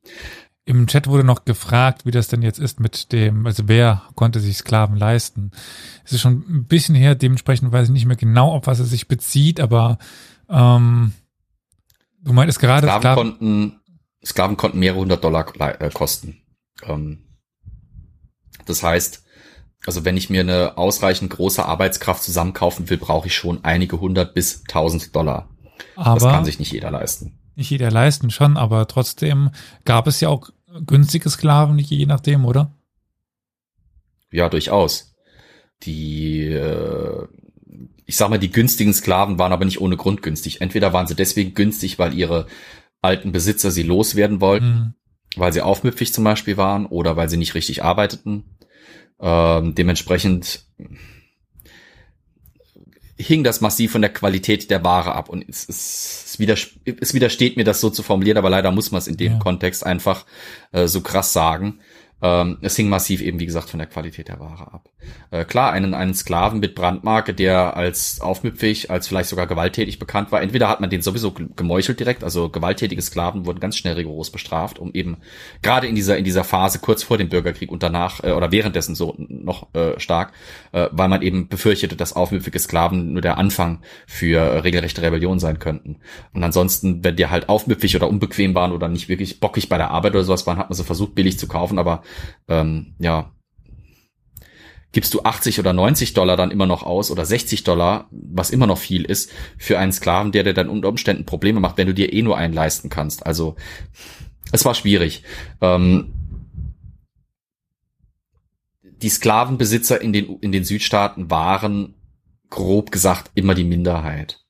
Im Chat wurde noch gefragt, wie das denn jetzt ist mit dem, also wer konnte sich Sklaven leisten. Es ist schon ein bisschen her, dementsprechend weiß ich nicht mehr genau, auf was es sich bezieht, aber ähm, du meintest gerade Sklaven, Sklaven konnten, Sklaven konnten mehrere hundert Dollar äh, kosten. Ähm, das heißt, also wenn ich mir eine ausreichend große Arbeitskraft zusammenkaufen will, brauche ich schon einige hundert bis tausend Dollar. aber das kann sich nicht jeder leisten. nicht jeder leisten schon, aber trotzdem gab es ja auch günstige Sklaven, je nachdem, oder? Ja, durchaus. Die, äh, ich sag mal, die günstigen Sklaven waren aber nicht ohne Grund günstig. Entweder waren sie deswegen günstig, weil ihre alten Besitzer sie loswerden wollten, Mhm. weil sie aufmüpfig zum Beispiel waren oder weil sie nicht richtig arbeiteten. Ähm, dementsprechend hing das massiv von der Qualität der Ware ab und es, es, es, widers es widersteht mir, das so zu formulieren, aber leider muss man es in dem Ja. Kontext einfach äh, so krass sagen. Ähm, es hing massiv eben, wie gesagt, von der Qualität der Ware ab. Äh, klar, einen, einen Sklaven mit Brandmarke, der als aufmüpfig, als vielleicht sogar gewalttätig bekannt war, entweder hat man den sowieso ge- gemeuchelt direkt, also gewalttätige Sklaven wurden ganz schnell rigoros bestraft, um eben gerade in dieser in dieser Phase kurz vor dem Bürgerkrieg und danach äh, oder währenddessen so noch äh, stark, äh, weil man eben befürchtete, dass aufmüpfige Sklaven nur der Anfang für äh, regelrechte Rebellion sein könnten. Und ansonsten, wenn die halt aufmüpfig oder unbequem waren oder nicht wirklich bockig bei der Arbeit oder sowas waren, hat man sie versucht billig zu kaufen, aber ähm, ja, gibst du 80 oder 90 Dollar dann immer noch aus oder 60 Dollar, was immer noch viel ist, für einen Sklaven, der dir dann unter Umständen Probleme macht, wenn du dir eh nur einen leisten kannst. Also es war schwierig. Ähm, die Sklavenbesitzer in den, in den Südstaaten waren grob gesagt immer die Minderheit.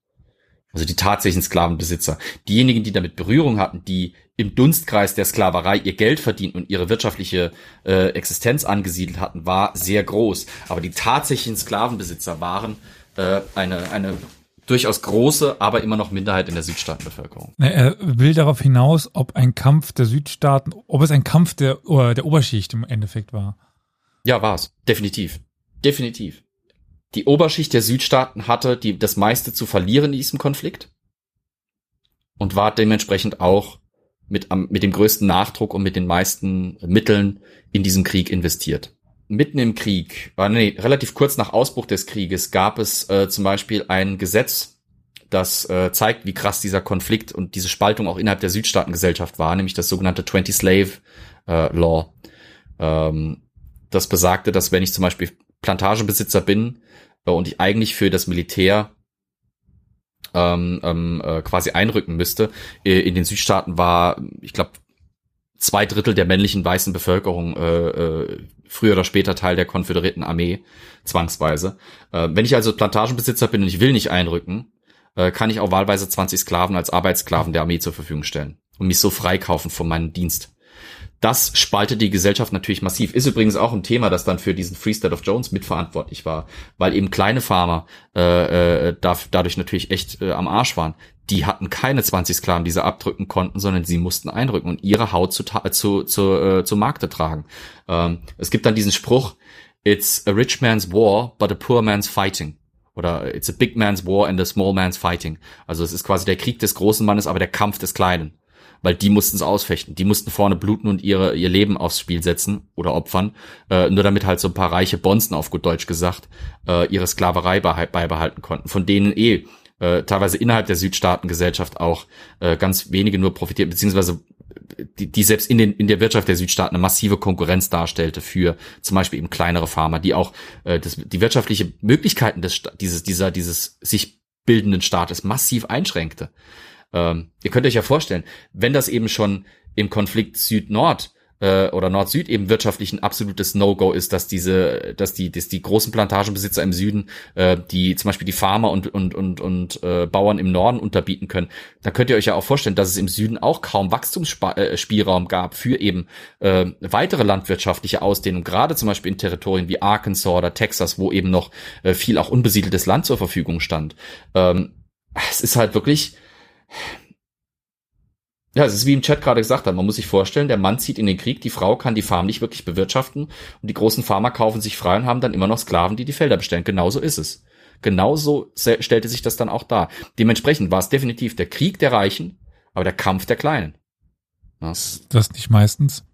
Also die tatsächlichen Sklavenbesitzer. Diejenigen, die damit Berührung hatten, die im Dunstkreis der Sklaverei ihr Geld verdienten und ihre wirtschaftliche äh, Existenz angesiedelt hatten, war sehr groß. Aber die tatsächlichen Sklavenbesitzer waren äh, eine, eine durchaus große, aber immer noch Minderheit in der Südstaatenbevölkerung. Er will darauf hinaus, ob ein Kampf der Südstaaten, ob es ein Kampf der, oder der Oberschicht im Endeffekt war. Ja, war's. Definitiv. Definitiv. Die Oberschicht der Südstaaten hatte die, das meiste zu verlieren in diesem Konflikt und war dementsprechend auch mit, am, mit dem größten Nachdruck und mit den meisten Mitteln in diesem Krieg investiert. Mitten im Krieg, äh, nee, relativ kurz nach Ausbruch des Krieges gab es äh, zum Beispiel ein Gesetz, das äh, zeigt, wie krass dieser Konflikt und diese Spaltung auch innerhalb der Südstaatengesellschaft war, nämlich das sogenannte 20 Slave äh, Law. Ähm, das besagte, dass wenn ich zum Beispiel Plantagenbesitzer bin und ich eigentlich für das Militär ähm, ähm, äh, quasi einrücken müsste, äh, in den Südstaaten war, ich glaube, zwei Drittel der männlichen weißen Bevölkerung äh, äh, früher oder später Teil der konföderierten Armee, zwangsweise. Äh, wenn ich also Plantagenbesitzer bin und ich will nicht einrücken, äh, kann ich auch wahlweise 20 Sklaven als Arbeitssklaven der Armee zur Verfügung stellen und mich so freikaufen von meinem Dienst. Das spaltet die Gesellschaft natürlich massiv. Ist übrigens auch ein Thema, das dann für diesen Free State of Jones mitverantwortlich war, weil eben kleine Farmer äh, äh, da, dadurch natürlich echt äh, am Arsch waren. Die hatten keine 20 Sklaven, die sie abdrücken konnten, sondern sie mussten einrücken und ihre Haut zu, zu, zu, äh, zu Markte tragen. Ähm, es gibt dann diesen Spruch, It's a rich man's war, but a poor man's fighting. Oder it's a big man's war and a small man's fighting. Also es ist quasi der Krieg des großen Mannes, aber der Kampf des Kleinen weil die mussten es ausfechten. Die mussten vorne bluten und ihre, ihr Leben aufs Spiel setzen oder opfern, äh, nur damit halt so ein paar reiche Bonzen, auf gut Deutsch gesagt, äh, ihre Sklaverei beha- beibehalten konnten, von denen eh äh, teilweise innerhalb der Südstaatengesellschaft auch äh, ganz wenige nur profitieren, beziehungsweise die, die selbst in, den, in der Wirtschaft der Südstaaten eine massive Konkurrenz darstellte für zum Beispiel eben kleinere Farmer, die auch äh, das, die wirtschaftliche Möglichkeiten des dieses dieser dieses sich bildenden Staates massiv einschränkte. Ähm, ihr könnt euch ja vorstellen, wenn das eben schon im Konflikt Süd-Nord äh, oder Nord-Süd eben wirtschaftlich ein absolutes No-Go ist, dass diese, dass die, dass die großen Plantagenbesitzer im Süden, äh, die zum Beispiel die Farmer und und und und äh, Bauern im Norden unterbieten können, dann könnt ihr euch ja auch vorstellen, dass es im Süden auch kaum Wachstumsspielraum äh, gab für eben äh, weitere landwirtschaftliche Ausdehnung, gerade zum Beispiel in Territorien wie Arkansas oder Texas, wo eben noch äh, viel auch unbesiedeltes Land zur Verfügung stand. Ähm, es ist halt wirklich ja, es ist wie im Chat gerade gesagt hat, man muss sich vorstellen, der Mann zieht in den Krieg, die Frau kann die Farm nicht wirklich bewirtschaften und die großen Farmer kaufen sich frei und haben dann immer noch Sklaven, die die Felder bestellen. Genauso ist es. Genauso stellte sich das dann auch dar. Dementsprechend war es definitiv der Krieg der Reichen, aber der Kampf der Kleinen. Ja. Das nicht meistens.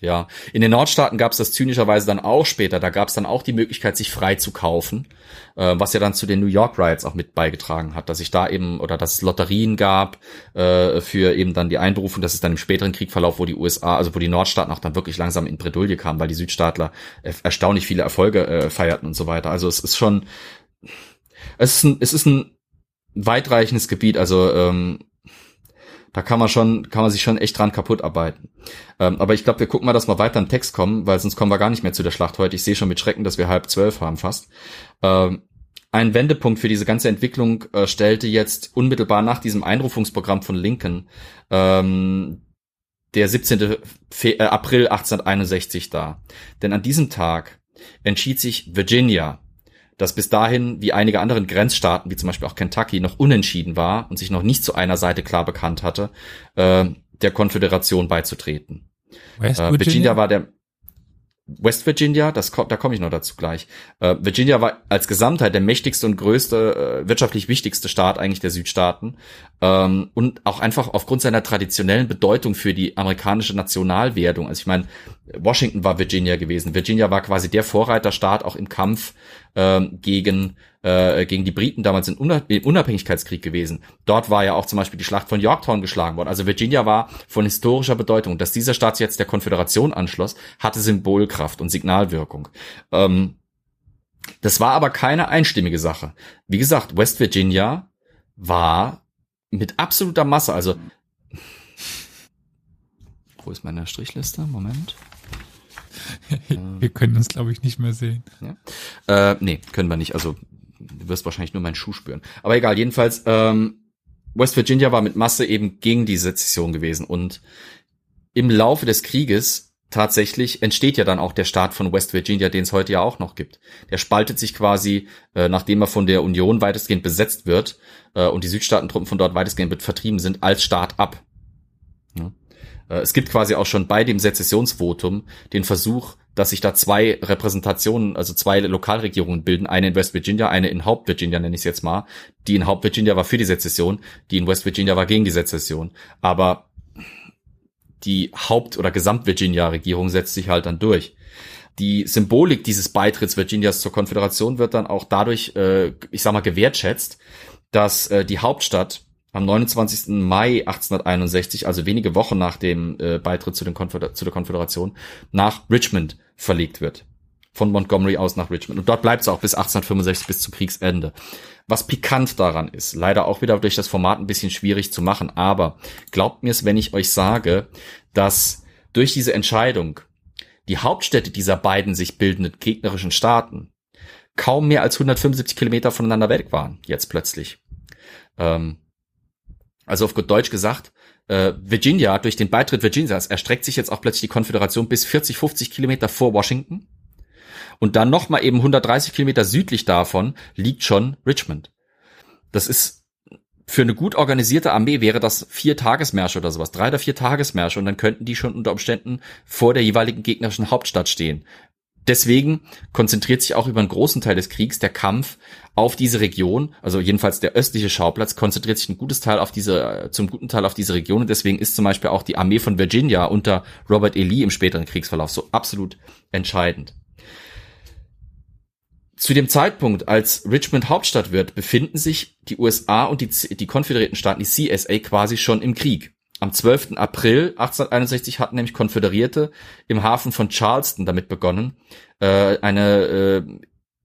Ja, in den Nordstaaten gab es das zynischerweise dann auch später. Da gab es dann auch die Möglichkeit, sich frei zu kaufen, äh, was ja dann zu den New York Riots auch mit beigetragen hat, dass sich da eben oder dass es Lotterien gab äh, für eben dann die Einberufung. Das ist dann im späteren Kriegverlauf, wo die USA, also wo die Nordstaaten auch dann wirklich langsam in Bredouille kamen, weil die Südstaatler erstaunlich viele Erfolge äh, feierten und so weiter. Also es ist schon, es ist ein, es ist ein weitreichendes Gebiet. Also ähm, da kann man schon, kann man sich schon echt dran kaputt arbeiten. Ähm, aber ich glaube, wir gucken mal, dass wir weiter im Text kommen, weil sonst kommen wir gar nicht mehr zu der Schlacht heute. Ich sehe schon mit Schrecken, dass wir halb zwölf haben fast. Ähm, ein Wendepunkt für diese ganze Entwicklung äh, stellte jetzt unmittelbar nach diesem Einrufungsprogramm von Lincoln ähm, der 17. Fe äh, April 1861 dar. Denn an diesem Tag entschied sich Virginia das bis dahin, wie einige anderen Grenzstaaten, wie zum Beispiel auch Kentucky, noch unentschieden war und sich noch nicht zu einer Seite klar bekannt hatte, äh, der Konföderation beizutreten. West Virginia? Äh, Virginia war der West Virginia, das da komme ich noch dazu gleich. Äh, Virginia war als Gesamtheit der mächtigste und größte, äh, wirtschaftlich wichtigste Staat eigentlich der Südstaaten ähm, und auch einfach aufgrund seiner traditionellen Bedeutung für die amerikanische Nationalwertung. Also ich meine, Washington war Virginia gewesen. Virginia war quasi der Vorreiterstaat auch im Kampf ähm, gegen äh, gegen die Briten damals im Unabhängigkeitskrieg gewesen. Dort war ja auch zum Beispiel die Schlacht von Yorktown geschlagen worden. Also Virginia war von historischer Bedeutung. Dass dieser Staat jetzt der Konföderation anschloss, hatte Symbolkraft und Signalwirkung. Ähm, das war aber keine einstimmige Sache. Wie gesagt, West Virginia war mit absoluter Masse, also wo ist meine Strichliste? Moment. Wir können uns, glaube ich, nicht mehr sehen. Ja? Äh, nee, können wir nicht. Also du wirst wahrscheinlich nur meinen Schuh spüren. Aber egal, jedenfalls, ähm, West Virginia war mit Masse eben gegen die Sezession gewesen. Und im Laufe des Krieges tatsächlich entsteht ja dann auch der Staat von West Virginia, den es heute ja auch noch gibt. Der spaltet sich quasi, äh, nachdem er von der Union weitestgehend besetzt wird äh, und die Südstaatentruppen von dort weitestgehend vertrieben sind, als Staat ab. Äh, es gibt quasi auch schon bei dem Sezessionsvotum den Versuch, dass sich da zwei Repräsentationen, also zwei Lokalregierungen bilden, eine in West Virginia, eine in Haupt Virginia, nenne ich es jetzt mal. Die in Haupt Virginia war für die Sezession, die in West Virginia war gegen die Sezession. Aber die Haupt- oder Gesamt-Virginia-Regierung setzt sich halt dann durch. Die Symbolik dieses Beitritts Virginias zur Konföderation wird dann auch dadurch, äh, ich sag mal, gewertschätzt, dass äh, die Hauptstadt am 29. Mai 1861, also wenige Wochen nach dem äh, Beitritt zu, Konföder zu der Konföderation, nach Richmond verlegt wird. Von Montgomery aus nach Richmond. Und dort bleibt es auch bis 1865, bis zum Kriegsende. Was pikant daran ist, leider auch wieder durch das Format ein bisschen schwierig zu machen, aber glaubt mir es, wenn ich euch sage, dass durch diese Entscheidung die Hauptstädte dieser beiden sich bildenden gegnerischen Staaten kaum mehr als 175 Kilometer voneinander weg waren, jetzt plötzlich. Ähm, also auf gut Deutsch gesagt, äh, Virginia, durch den Beitritt Virginias erstreckt sich jetzt auch plötzlich die Konföderation bis 40, 50 Kilometer vor Washington. Und dann nochmal eben 130 Kilometer südlich davon liegt schon Richmond. Das ist für eine gut organisierte Armee wäre das vier Tagesmärsche oder sowas, drei oder vier Tagesmärsche und dann könnten die schon unter Umständen vor der jeweiligen gegnerischen Hauptstadt stehen. Deswegen konzentriert sich auch über einen großen Teil des Kriegs der Kampf auf diese Region, also jedenfalls der östliche Schauplatz, konzentriert sich ein gutes Teil auf diese, zum guten Teil auf diese Region und deswegen ist zum Beispiel auch die Armee von Virginia unter Robert E. Lee im späteren Kriegsverlauf so absolut entscheidend. Zu dem Zeitpunkt, als Richmond Hauptstadt wird, befinden sich die USA und die, die konföderierten Staaten, die CSA, quasi schon im Krieg. Am 12. April 1861 hatten nämlich Konföderierte im Hafen von Charleston damit begonnen, äh, eine äh,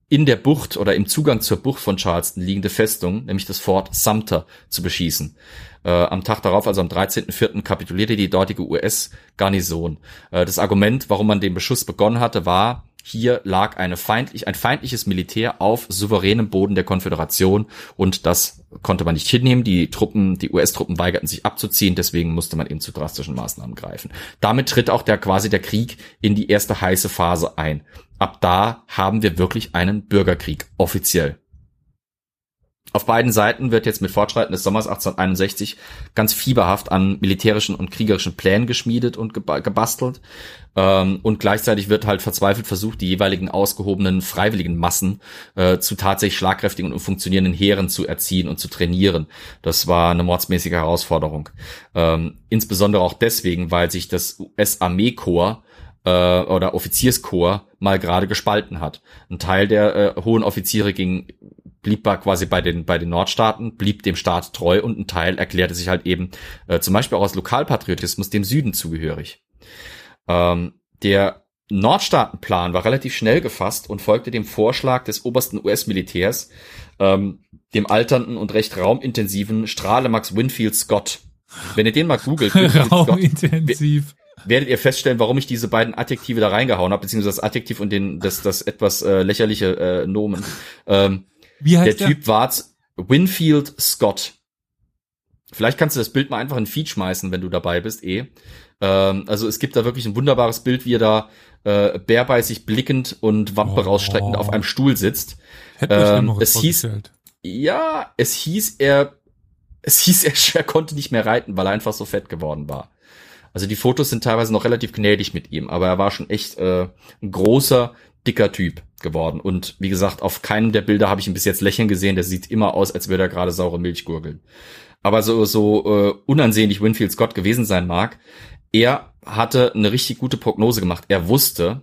in der Bucht oder im Zugang zur Bucht von Charleston liegende Festung, nämlich das Fort Sumter, zu beschießen. Äh, am Tag darauf, also am 13.04., kapitulierte die dortige US-Garnison. Äh, das Argument, warum man den Beschuss begonnen hatte, war, hier lag eine feindlich, ein feindliches Militär auf souveränem Boden der Konföderation und das konnte man nicht hinnehmen. Die Truppen, die US-Truppen weigerten sich abzuziehen, deswegen musste man eben zu drastischen Maßnahmen greifen. Damit tritt auch der quasi der Krieg in die erste heiße Phase ein. Ab da haben wir wirklich einen Bürgerkrieg, offiziell. Auf beiden Seiten wird jetzt mit Fortschreiten des Sommers 1861 ganz fieberhaft an militärischen und kriegerischen Plänen geschmiedet und gebastelt. Ähm, und gleichzeitig wird halt verzweifelt versucht, die jeweiligen ausgehobenen freiwilligen Massen äh, zu tatsächlich schlagkräftigen und funktionierenden Heeren zu erziehen und zu trainieren. Das war eine mordsmäßige Herausforderung. Ähm, insbesondere auch deswegen, weil sich das US-Armeekorps äh, oder Offizierskorps mal gerade gespalten hat. Ein Teil der äh, hohen Offiziere ging blieb quasi bei den, bei den Nordstaaten, blieb dem Staat treu und ein Teil erklärte sich halt eben äh, zum Beispiel auch aus Lokalpatriotismus dem Süden zugehörig. Ähm, der Nordstaatenplan war relativ schnell gefasst und folgte dem Vorschlag des obersten US-Militärs, ähm, dem alternden und recht raumintensiven Strahlemax Winfield Scott. Wenn ihr den mal googelt, raumintensiv. werdet ihr feststellen, warum ich diese beiden Adjektive da reingehauen habe, beziehungsweise das Adjektiv und den, das, das etwas äh, lächerliche äh, Nomen. Ähm, Wie heißt der Typ war Winfield Scott. Vielleicht kannst du das Bild mal einfach in Feed schmeißen, wenn du dabei bist, eh. Ähm, also es gibt da wirklich ein wunderbares Bild, wie er da äh, bärbeißig blickend und Wampe Oh. rausstreckend auf einem Stuhl sitzt. Hätte Ähm, Schlimmeres es hieß-. Ja, es hieß er, es hieß er, er konnte nicht mehr reiten, weil er einfach so fett geworden war. Also die Fotos sind teilweise noch relativ gnädig mit ihm, aber er war schon echt äh, ein großer, dicker Typ geworden. Und wie gesagt, auf keinem der Bilder habe ich ihn bis jetzt lächeln gesehen. Der sieht immer aus, als würde er gerade saure Milch gurgeln. Aber so, so äh, unansehnlich Winfield Scott gewesen sein mag, er hatte eine richtig gute Prognose gemacht. Er wusste,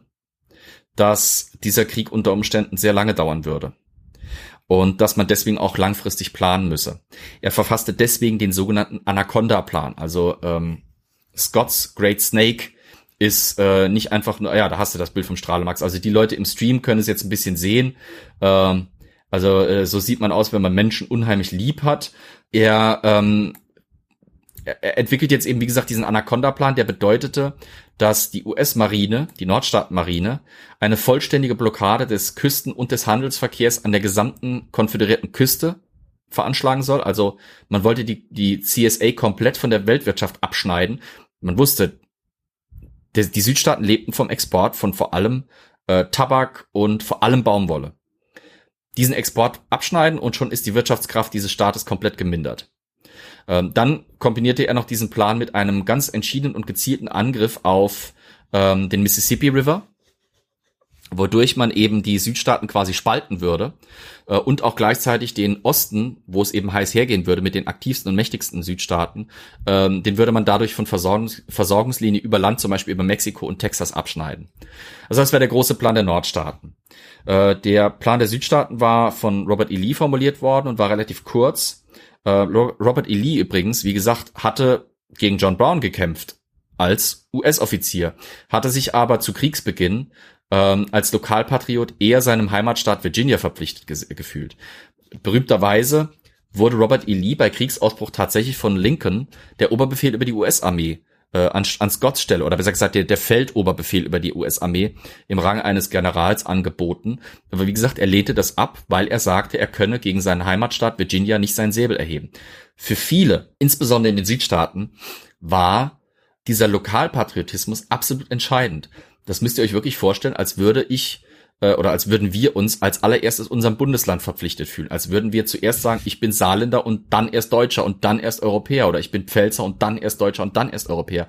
dass dieser Krieg unter Umständen sehr lange dauern würde. Und dass man deswegen auch langfristig planen müsse. Er verfasste deswegen den sogenannten Anaconda-Plan. Also ähm, Scott's Great Snake ist äh, nicht einfach nur, ja, da hast du das Bild vom Strahlemax. Also die Leute im Stream können es jetzt ein bisschen sehen. Ähm, also äh, so sieht man aus, wenn man Menschen unheimlich lieb hat. Er, ähm, er entwickelt jetzt eben, wie gesagt, diesen Anaconda-Plan, der bedeutete, dass die US-Marine, die Nordstaatenmarine, eine vollständige Blockade des Küsten- und des Handelsverkehrs an der gesamten konföderierten Küste veranschlagen soll. Also man wollte die, die CSA komplett von der Weltwirtschaft abschneiden. Man wusste, die, die Südstaaten lebten vom Export von vor allem äh, Tabak und vor allem Baumwolle. Diesen Export abschneiden und schon ist die Wirtschaftskraft dieses Staates komplett gemindert. Ähm, dann kombinierte er noch diesen Plan mit einem ganz entschiedenen und gezielten Angriff auf ähm, den Mississippi River, wodurch man eben die Südstaaten quasi spalten würde äh, und auch gleichzeitig den Osten, wo es eben heiß hergehen würde mit den aktivsten und mächtigsten Südstaaten, ähm, den würde man dadurch von Versorgungs Versorgungslinie über Land, zum Beispiel über Mexiko und Texas abschneiden. Also das wäre der große Plan der Nordstaaten. Äh, der Plan der Südstaaten war von Robert E. Lee formuliert worden und war relativ kurz. Äh, Ro- Robert E. Lee übrigens, wie gesagt, hatte gegen John Brown gekämpft als US-Offizier, hatte sich aber zu Kriegsbeginn ähm, als Lokalpatriot eher seinem Heimatstaat Virginia verpflichtet gefühlt. Berühmterweise wurde Robert E. Lee bei Kriegsausbruch tatsächlich von Lincoln der Oberbefehl über die US-Armee äh, an, an Scotts Stelle oder besser gesagt der, der Feldoberbefehl über die US-Armee im Rang eines Generals angeboten. Aber wie gesagt, er lehnte das ab, weil er sagte, er könne gegen seinen Heimatstaat Virginia nicht seinen Säbel erheben. Für viele, insbesondere in den Südstaaten, war dieser Lokalpatriotismus absolut entscheidend. Das müsst ihr euch wirklich vorstellen, als würde ich äh, oder als würden wir uns als allererstes unserem Bundesland verpflichtet fühlen. Als würden wir zuerst sagen, ich bin Saarländer und dann erst Deutscher und dann erst Europäer oder ich bin Pfälzer und dann erst Deutscher und dann erst Europäer.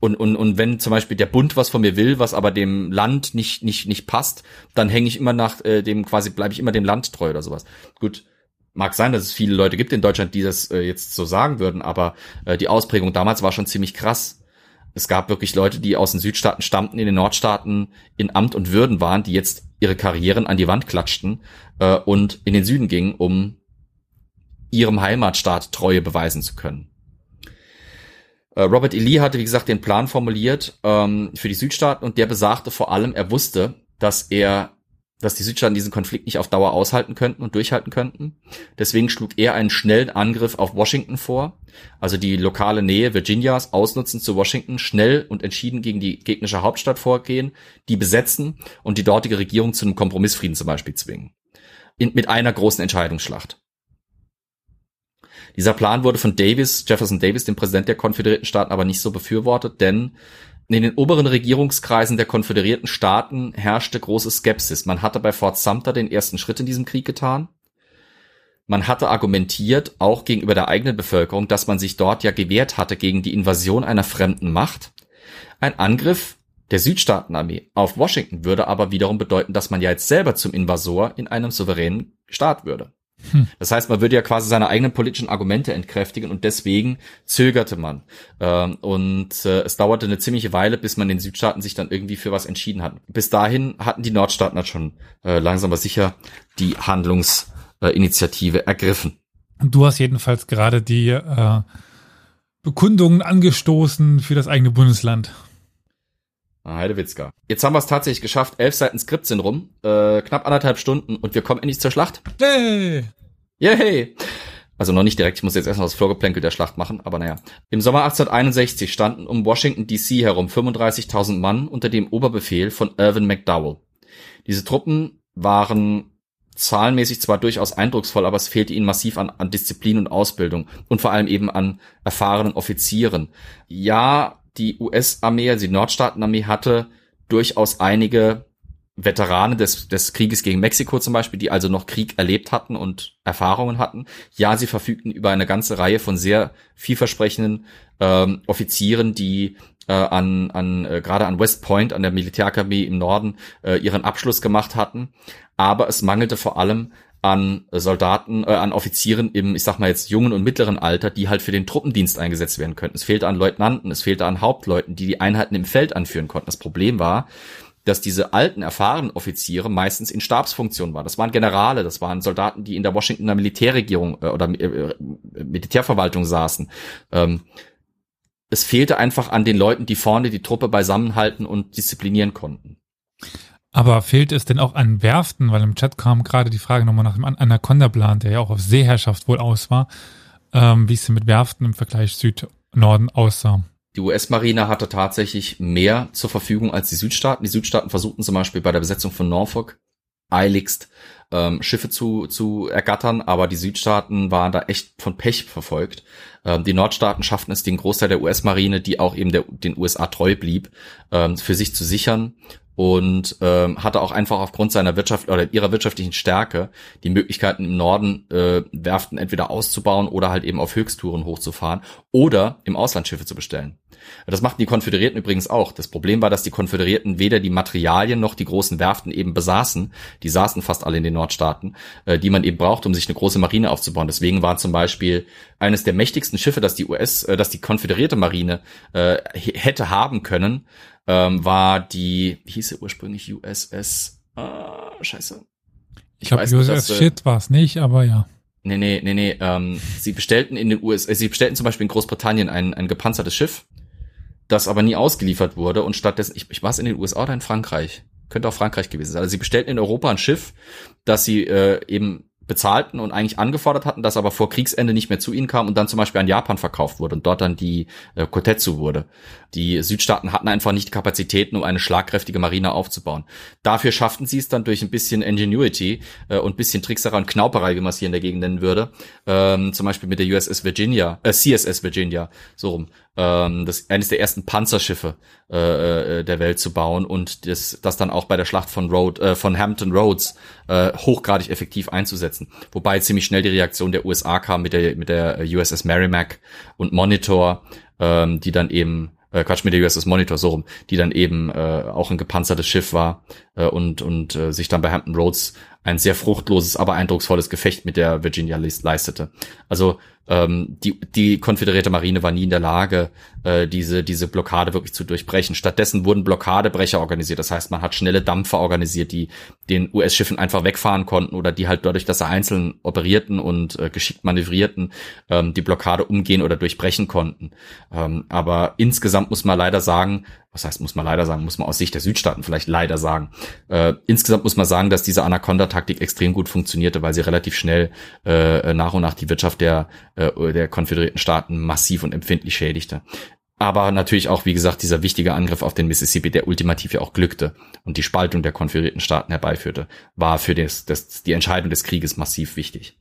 Und, und, und wenn zum Beispiel der Bund was von mir will, was aber dem Land nicht, nicht, nicht passt, dann hänge ich immer nach äh, dem, quasi bleibe ich immer dem Land treu oder sowas. Gut, mag sein, dass es viele Leute gibt in Deutschland, die das äh, jetzt so sagen würden, aber äh, die Ausprägung damals war schon ziemlich krass. Es gab wirklich Leute, die aus den Südstaaten stammten, in den Nordstaaten in Amt und Würden waren, die jetzt ihre Karrieren an die Wand klatschten äh, und in den Süden gingen, um ihrem Heimatstaat Treue beweisen zu können. Äh, Robert E. Lee hatte, wie gesagt, den Plan formuliert ähm, für die Südstaaten und der besagte vor allem, er wusste, dass er dass die Südstaaten diesen Konflikt nicht auf Dauer aushalten könnten und durchhalten könnten. Deswegen schlug er einen schnellen Angriff auf Washington vor, also die lokale Nähe Virginias ausnutzen zu Washington, schnell und entschieden gegen die gegnerische Hauptstadt vorgehen, die besetzen und die dortige Regierung zu einem Kompromissfrieden zum Beispiel zwingen. In, mit einer großen Entscheidungsschlacht. Dieser Plan wurde von Davis, Jefferson Davis, dem Präsident der Konföderierten Staaten, aber nicht so befürwortet, denn in den oberen Regierungskreisen der konföderierten Staaten herrschte große Skepsis. Man hatte bei Fort Sumter den ersten Schritt in diesem Krieg getan. Man hatte argumentiert, auch gegenüber der eigenen Bevölkerung, dass man sich dort ja gewehrt hatte gegen die Invasion einer fremden Macht. Ein Angriff der Südstaatenarmee auf Washington würde aber wiederum bedeuten, dass man ja jetzt selber zum Invasor in einem souveränen Staat würde. Hm. Das heißt, man würde ja quasi seine eigenen politischen Argumente entkräftigen und deswegen zögerte man. Ähm, und äh, es dauerte eine ziemliche Weile, bis man in den Südstaaten sich dann irgendwie für was entschieden hat. Bis dahin hatten die Nordstaaten dann schon äh, langsam aber sicher die Handlungsinitiative ergriffen. Du hast jedenfalls gerade die äh, Bekundungen angestoßen für das eigene Bundesland. Heidewitzka. Jetzt haben wir es tatsächlich geschafft. Elf Seiten Skript sind rum. Äh, knapp anderthalb Stunden und wir kommen endlich zur Schlacht. Hey! Yay! Also noch nicht direkt, ich muss jetzt erstmal das Vorgeplänkel der Schlacht machen, aber naja. Im Sommer 1861 standen um Washington DC herum 35.000 Mann unter dem Oberbefehl von Irvin McDowell. Diese Truppen waren zahlenmäßig zwar durchaus eindrucksvoll, aber es fehlte ihnen massiv an, an Disziplin und Ausbildung und vor allem eben an erfahrenen Offizieren. Ja, die US-Armee, also die Nordstaatenarmee hatte durchaus einige Veteranen des, des Krieges gegen Mexiko zum Beispiel, die also noch Krieg erlebt hatten und Erfahrungen hatten. Ja, sie verfügten über eine ganze Reihe von sehr vielversprechenden ähm, Offizieren, die äh, an, an äh, gerade an West Point, an der Militärakademie im Norden, äh, ihren Abschluss gemacht hatten. Aber es mangelte vor allem an Soldaten, äh, an Offizieren im, ich sag mal jetzt jungen und mittleren Alter, die halt für den Truppendienst eingesetzt werden könnten. Es fehlte an Leutnanten, es fehlte an Hauptleuten, die die Einheiten im Feld anführen konnten. Das Problem war, dass diese alten, erfahrenen Offiziere meistens in Stabsfunktion waren. Das waren Generale, das waren Soldaten, die in der Washingtoner Militärregierung äh, oder äh, Militärverwaltung saßen. Ähm, es fehlte einfach an den Leuten, die vorne die Truppe beisammenhalten und disziplinieren konnten. Aber fehlt es denn auch an Werften? Weil im Chat kam gerade die Frage nochmal nach dem Anaconda-Plan, der ja auch auf Seeherrschaft wohl aus war, ähm, wie es denn mit Werften im Vergleich Süd-Norden aussah. Die US-Marine hatte tatsächlich mehr zur Verfügung als die Südstaaten. Die Südstaaten versuchten zum Beispiel bei der Besetzung von Norfolk eiligst ähm, Schiffe zu, zu ergattern, aber die Südstaaten waren da echt von Pech verfolgt. Ähm, die Nordstaaten schafften es, den Großteil der US-Marine, die auch eben der, den USA treu blieb, ähm, für sich zu sichern und ähm, hatte auch einfach aufgrund seiner Wirtschaft oder ihrer wirtschaftlichen Stärke die Möglichkeiten im Norden äh, Werften entweder auszubauen oder halt eben auf Höchsttouren hochzufahren oder im Ausland Schiffe zu bestellen. Das machten die Konföderierten übrigens auch. Das Problem war, dass die Konföderierten weder die Materialien noch die großen Werften eben besaßen. Die saßen fast alle in den Nordstaaten, äh, die man eben braucht, um sich eine große Marine aufzubauen. Deswegen war zum Beispiel eines der mächtigsten Schiffe, das die US, äh, das die konföderierte Marine äh, hätte haben können, ähm, war die, hieß sie ursprünglich USS, ah, scheiße. Ich, ich glaube, USS dass, äh, Shit war es nicht, aber ja. Nee, nee, nee, nee. Ähm, sie bestellten in den USA, äh, sie bestellten zum Beispiel in Großbritannien ein, ein gepanzertes Schiff, das aber nie ausgeliefert wurde und stattdessen, ich, ich war es in den USA oder in Frankreich? Könnte auch Frankreich gewesen sein. Also sie bestellten in Europa ein Schiff, das sie äh, eben bezahlten und eigentlich angefordert hatten, das aber vor Kriegsende nicht mehr zu ihnen kam und dann zum Beispiel an Japan verkauft wurde und dort dann die äh, Kotetsu wurde. Die Südstaaten hatten einfach nicht die Kapazitäten, um eine schlagkräftige Marine aufzubauen. Dafür schafften sie es dann durch ein bisschen Ingenuity äh, und bisschen Trickserei und Knauperei, wie man es hier in der Gegend nennen würde, ähm, zum Beispiel mit der USS Virginia, äh, CSS Virginia, so rum, ähm, das eines der ersten Panzerschiffe äh, äh, der Welt zu bauen und das, das dann auch bei der Schlacht von Road, äh, von Hampton Roads äh, hochgradig effektiv einzusetzen. Wobei ziemlich schnell die Reaktion der USA kam mit der mit der USS Merrimack und Monitor, ähm, die dann eben äh, Quatsch mit der USS Monitor so rum, die dann eben äh, auch ein gepanzertes Schiff war äh, und und äh, sich dann bei Hampton Roads ein sehr fruchtloses, aber eindrucksvolles Gefecht mit der Virginia leistete. Also ähm, die, die konföderierte Marine war nie in der Lage, äh, diese, diese Blockade wirklich zu durchbrechen. Stattdessen wurden Blockadebrecher organisiert. Das heißt, man hat schnelle Dampfer organisiert, die den US-Schiffen einfach wegfahren konnten oder die halt dadurch, dass sie einzeln operierten und äh, geschickt manövrierten, ähm, die Blockade umgehen oder durchbrechen konnten. Ähm, aber insgesamt muss man leider sagen, was heißt, muss man leider sagen, muss man aus Sicht der Südstaaten vielleicht leider sagen. Äh, insgesamt muss man sagen, dass diese Anaconda-Taktik extrem gut funktionierte, weil sie relativ schnell äh, nach und nach die Wirtschaft der, äh, der konföderierten Staaten massiv und empfindlich schädigte. Aber natürlich auch, wie gesagt, dieser wichtige Angriff auf den Mississippi, der ultimativ ja auch glückte und die Spaltung der konföderierten Staaten herbeiführte, war für das, das, die Entscheidung des Krieges massiv wichtig.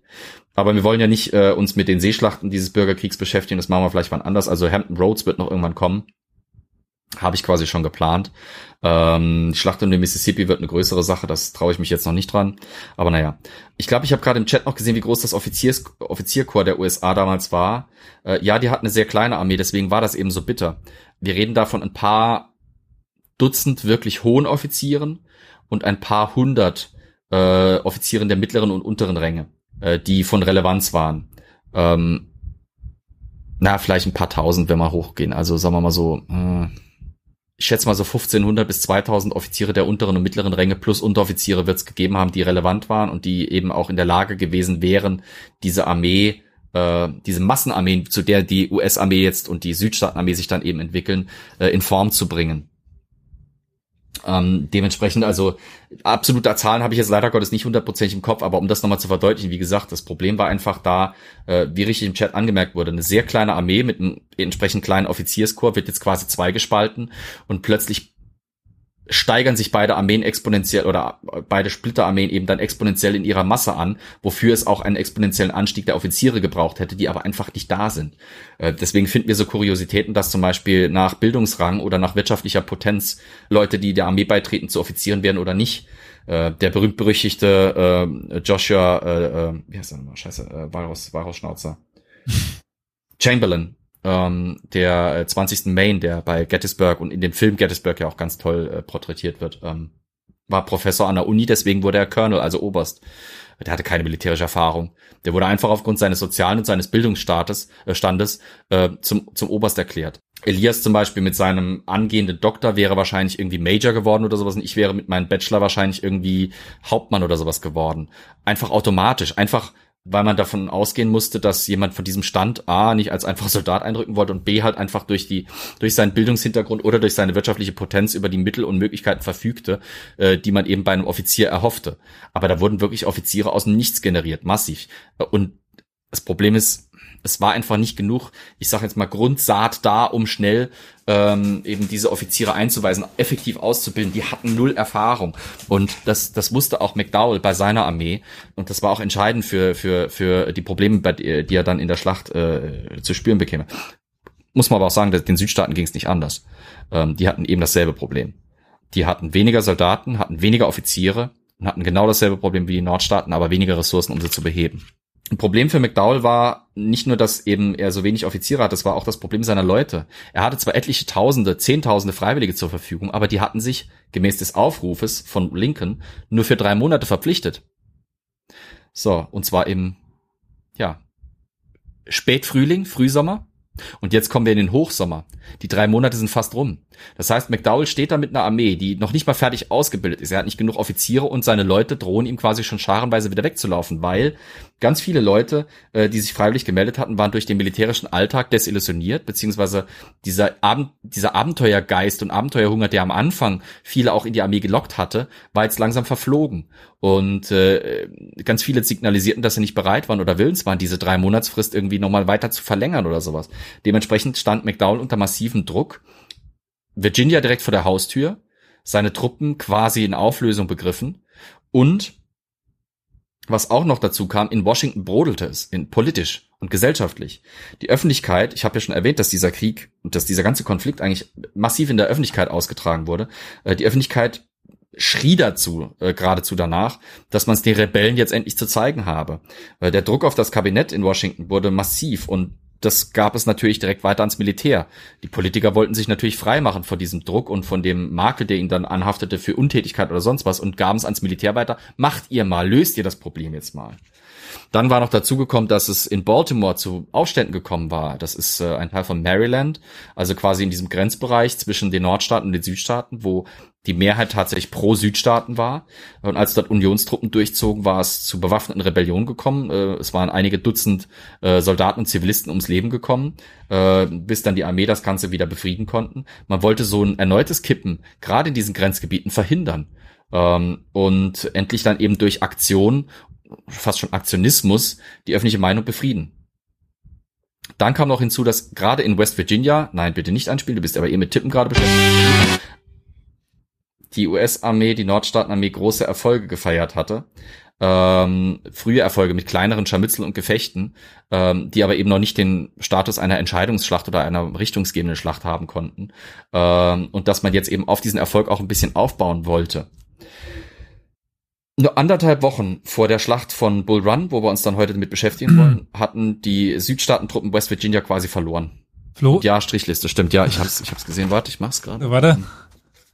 Aber wir wollen ja nicht äh, uns mit den Seeschlachten dieses Bürgerkriegs beschäftigen, das machen wir vielleicht wann anders. Also Hampton Roads wird noch irgendwann kommen habe ich quasi schon geplant. Ähm, Schlacht um den Mississippi wird eine größere Sache, das traue ich mich jetzt noch nicht dran. Aber naja, ich glaube, ich habe gerade im Chat noch gesehen, wie groß das Offiziers Offizierkorps der USA damals war. Äh, ja, die hatten eine sehr kleine Armee, deswegen war das eben so bitter. Wir reden da von ein paar Dutzend wirklich hohen Offizieren und ein paar hundert äh, Offizieren der mittleren und unteren Ränge, äh, die von Relevanz waren. Ähm, na, vielleicht ein paar tausend, wenn wir hochgehen. Also sagen wir mal so, äh, ich schätze mal so 1500 bis 2000 Offiziere der unteren und mittleren Ränge plus Unteroffiziere wird es gegeben haben, die relevant waren und die eben auch in der Lage gewesen wären, diese Armee, äh, diese Massenarmee, zu der die US-Armee jetzt und die Südstaatenarmee sich dann eben entwickeln, äh, in Form zu bringen. Ähm, dementsprechend also absoluter Zahlen habe ich jetzt leider Gottes nicht hundertprozentig im Kopf, aber um das nochmal zu verdeutlichen, wie gesagt, das Problem war einfach da, äh, wie richtig im Chat angemerkt wurde, eine sehr kleine Armee mit einem entsprechend kleinen Offizierskorps wird jetzt quasi zweigespalten und plötzlich steigern sich beide Armeen exponentiell oder beide Splitterarmeen eben dann exponentiell in ihrer Masse an, wofür es auch einen exponentiellen Anstieg der Offiziere gebraucht hätte, die aber einfach nicht da sind. Äh, deswegen finden wir so Kuriositäten, dass zum Beispiel nach Bildungsrang oder nach wirtschaftlicher Potenz Leute, die der Armee beitreten, zu Offizieren werden oder nicht. Äh, der berühmt-berüchtigte äh, Joshua, äh, äh, wie heißt er nochmal? Scheiße, äh, Varus, Varus Schnauzer. Chamberlain, ähm, der 20. Äh, Main, der bei Gettysburg und in dem Film Gettysburg ja auch ganz toll äh, porträtiert wird, ähm, war Professor an der Uni, deswegen wurde er Colonel, also Oberst. Der hatte keine militärische Erfahrung. Der wurde einfach aufgrund seines sozialen und seines Bildungsstaates äh, Standes äh, zum, zum Oberst erklärt. Elias zum Beispiel mit seinem angehenden Doktor wäre wahrscheinlich irgendwie Major geworden oder sowas und ich wäre mit meinem Bachelor wahrscheinlich irgendwie Hauptmann oder sowas geworden. Einfach automatisch, einfach weil man davon ausgehen musste, dass jemand von diesem Stand A nicht als einfacher Soldat eindrücken wollte und B halt einfach durch die durch seinen Bildungshintergrund oder durch seine wirtschaftliche Potenz über die Mittel und Möglichkeiten verfügte, äh, die man eben bei einem Offizier erhoffte. Aber da wurden wirklich Offiziere aus dem Nichts generiert, massiv. Und das Problem ist, es war einfach nicht genug, ich sage jetzt mal, Grundsaat da, um schnell ähm, eben diese Offiziere einzuweisen, effektiv auszubilden. Die hatten null Erfahrung. Und das, das wusste auch McDowell bei seiner Armee. Und das war auch entscheidend für, für, für die Probleme, die er dann in der Schlacht äh, zu spüren bekäme. Muss man aber auch sagen, den Südstaaten ging es nicht anders. Ähm, die hatten eben dasselbe Problem. Die hatten weniger Soldaten, hatten weniger Offiziere und hatten genau dasselbe Problem wie die Nordstaaten, aber weniger Ressourcen, um sie zu beheben. Ein Problem für McDowell war nicht nur, dass eben er so wenig Offiziere hat, das war auch das Problem seiner Leute. Er hatte zwar etliche Tausende, Zehntausende Freiwillige zur Verfügung, aber die hatten sich, gemäß des Aufrufes von Lincoln, nur für drei Monate verpflichtet. So, und zwar im, ja, Spätfrühling, Frühsommer. Und jetzt kommen wir in den Hochsommer. Die drei Monate sind fast rum. Das heißt, McDowell steht da mit einer Armee, die noch nicht mal fertig ausgebildet ist. Er hat nicht genug Offiziere und seine Leute drohen ihm quasi schon scharenweise wieder wegzulaufen, weil ganz viele Leute, äh, die sich freiwillig gemeldet hatten, waren durch den militärischen Alltag desillusioniert, beziehungsweise dieser, Abend, dieser Abenteuergeist und Abenteuerhunger, der am Anfang viele auch in die Armee gelockt hatte, war jetzt langsam verflogen. Und äh, ganz viele signalisierten, dass sie nicht bereit waren oder willens waren, diese drei Monatsfrist irgendwie nochmal weiter zu verlängern oder sowas. Dementsprechend stand McDowell unter massiven Druck. Virginia direkt vor der Haustür, seine Truppen quasi in Auflösung begriffen und was auch noch dazu kam, in Washington brodelte es, in politisch und gesellschaftlich. Die Öffentlichkeit, ich habe ja schon erwähnt, dass dieser Krieg und dass dieser ganze Konflikt eigentlich massiv in der Öffentlichkeit ausgetragen wurde. Äh, die Öffentlichkeit schrie dazu, äh, geradezu danach, dass man es den Rebellen jetzt endlich zu zeigen habe. Äh, der Druck auf das Kabinett in Washington wurde massiv und das gab es natürlich direkt weiter ans Militär. Die Politiker wollten sich natürlich freimachen von diesem Druck und von dem Makel, der ihnen dann anhaftete für Untätigkeit oder sonst was und gaben es ans Militär weiter. Macht ihr mal, löst ihr das Problem jetzt mal. Dann war noch dazu gekommen, dass es in Baltimore zu Aufständen gekommen war. Das ist äh, ein Teil von Maryland, also quasi in diesem Grenzbereich zwischen den Nordstaaten und den Südstaaten, wo die Mehrheit tatsächlich pro Südstaaten war. Und als dort Unionstruppen durchzogen, war es zu bewaffneten Rebellionen gekommen. Äh, es waren einige Dutzend äh, Soldaten und Zivilisten ums Leben gekommen, äh, bis dann die Armee das Ganze wieder befrieden konnten. Man wollte so ein erneutes Kippen, gerade in diesen Grenzgebieten, verhindern. Ähm, und endlich dann eben durch Aktion, fast schon Aktionismus, die öffentliche Meinung befrieden. Dann kam noch hinzu, dass gerade in West Virginia, nein, bitte nicht anspielen, du bist aber eh mit Tippen gerade beschäftigt, die US-Armee, die Nordstaatenarmee große Erfolge gefeiert hatte. Ähm, frühe Erfolge mit kleineren Scharmützeln und Gefechten, ähm, die aber eben noch nicht den Status einer Entscheidungsschlacht oder einer richtungsgebenden Schlacht haben konnten. Ähm, und dass man jetzt eben auf diesen Erfolg auch ein bisschen aufbauen wollte. Nur anderthalb Wochen vor der Schlacht von Bull Run, wo wir uns dann heute damit beschäftigen wollen, hatten die Südstaatentruppen West Virginia quasi verloren. Flo, Ja, Strichliste, stimmt. Ja, ich hab's, ich hab's gesehen. Warte, ich mach's gerade. warte.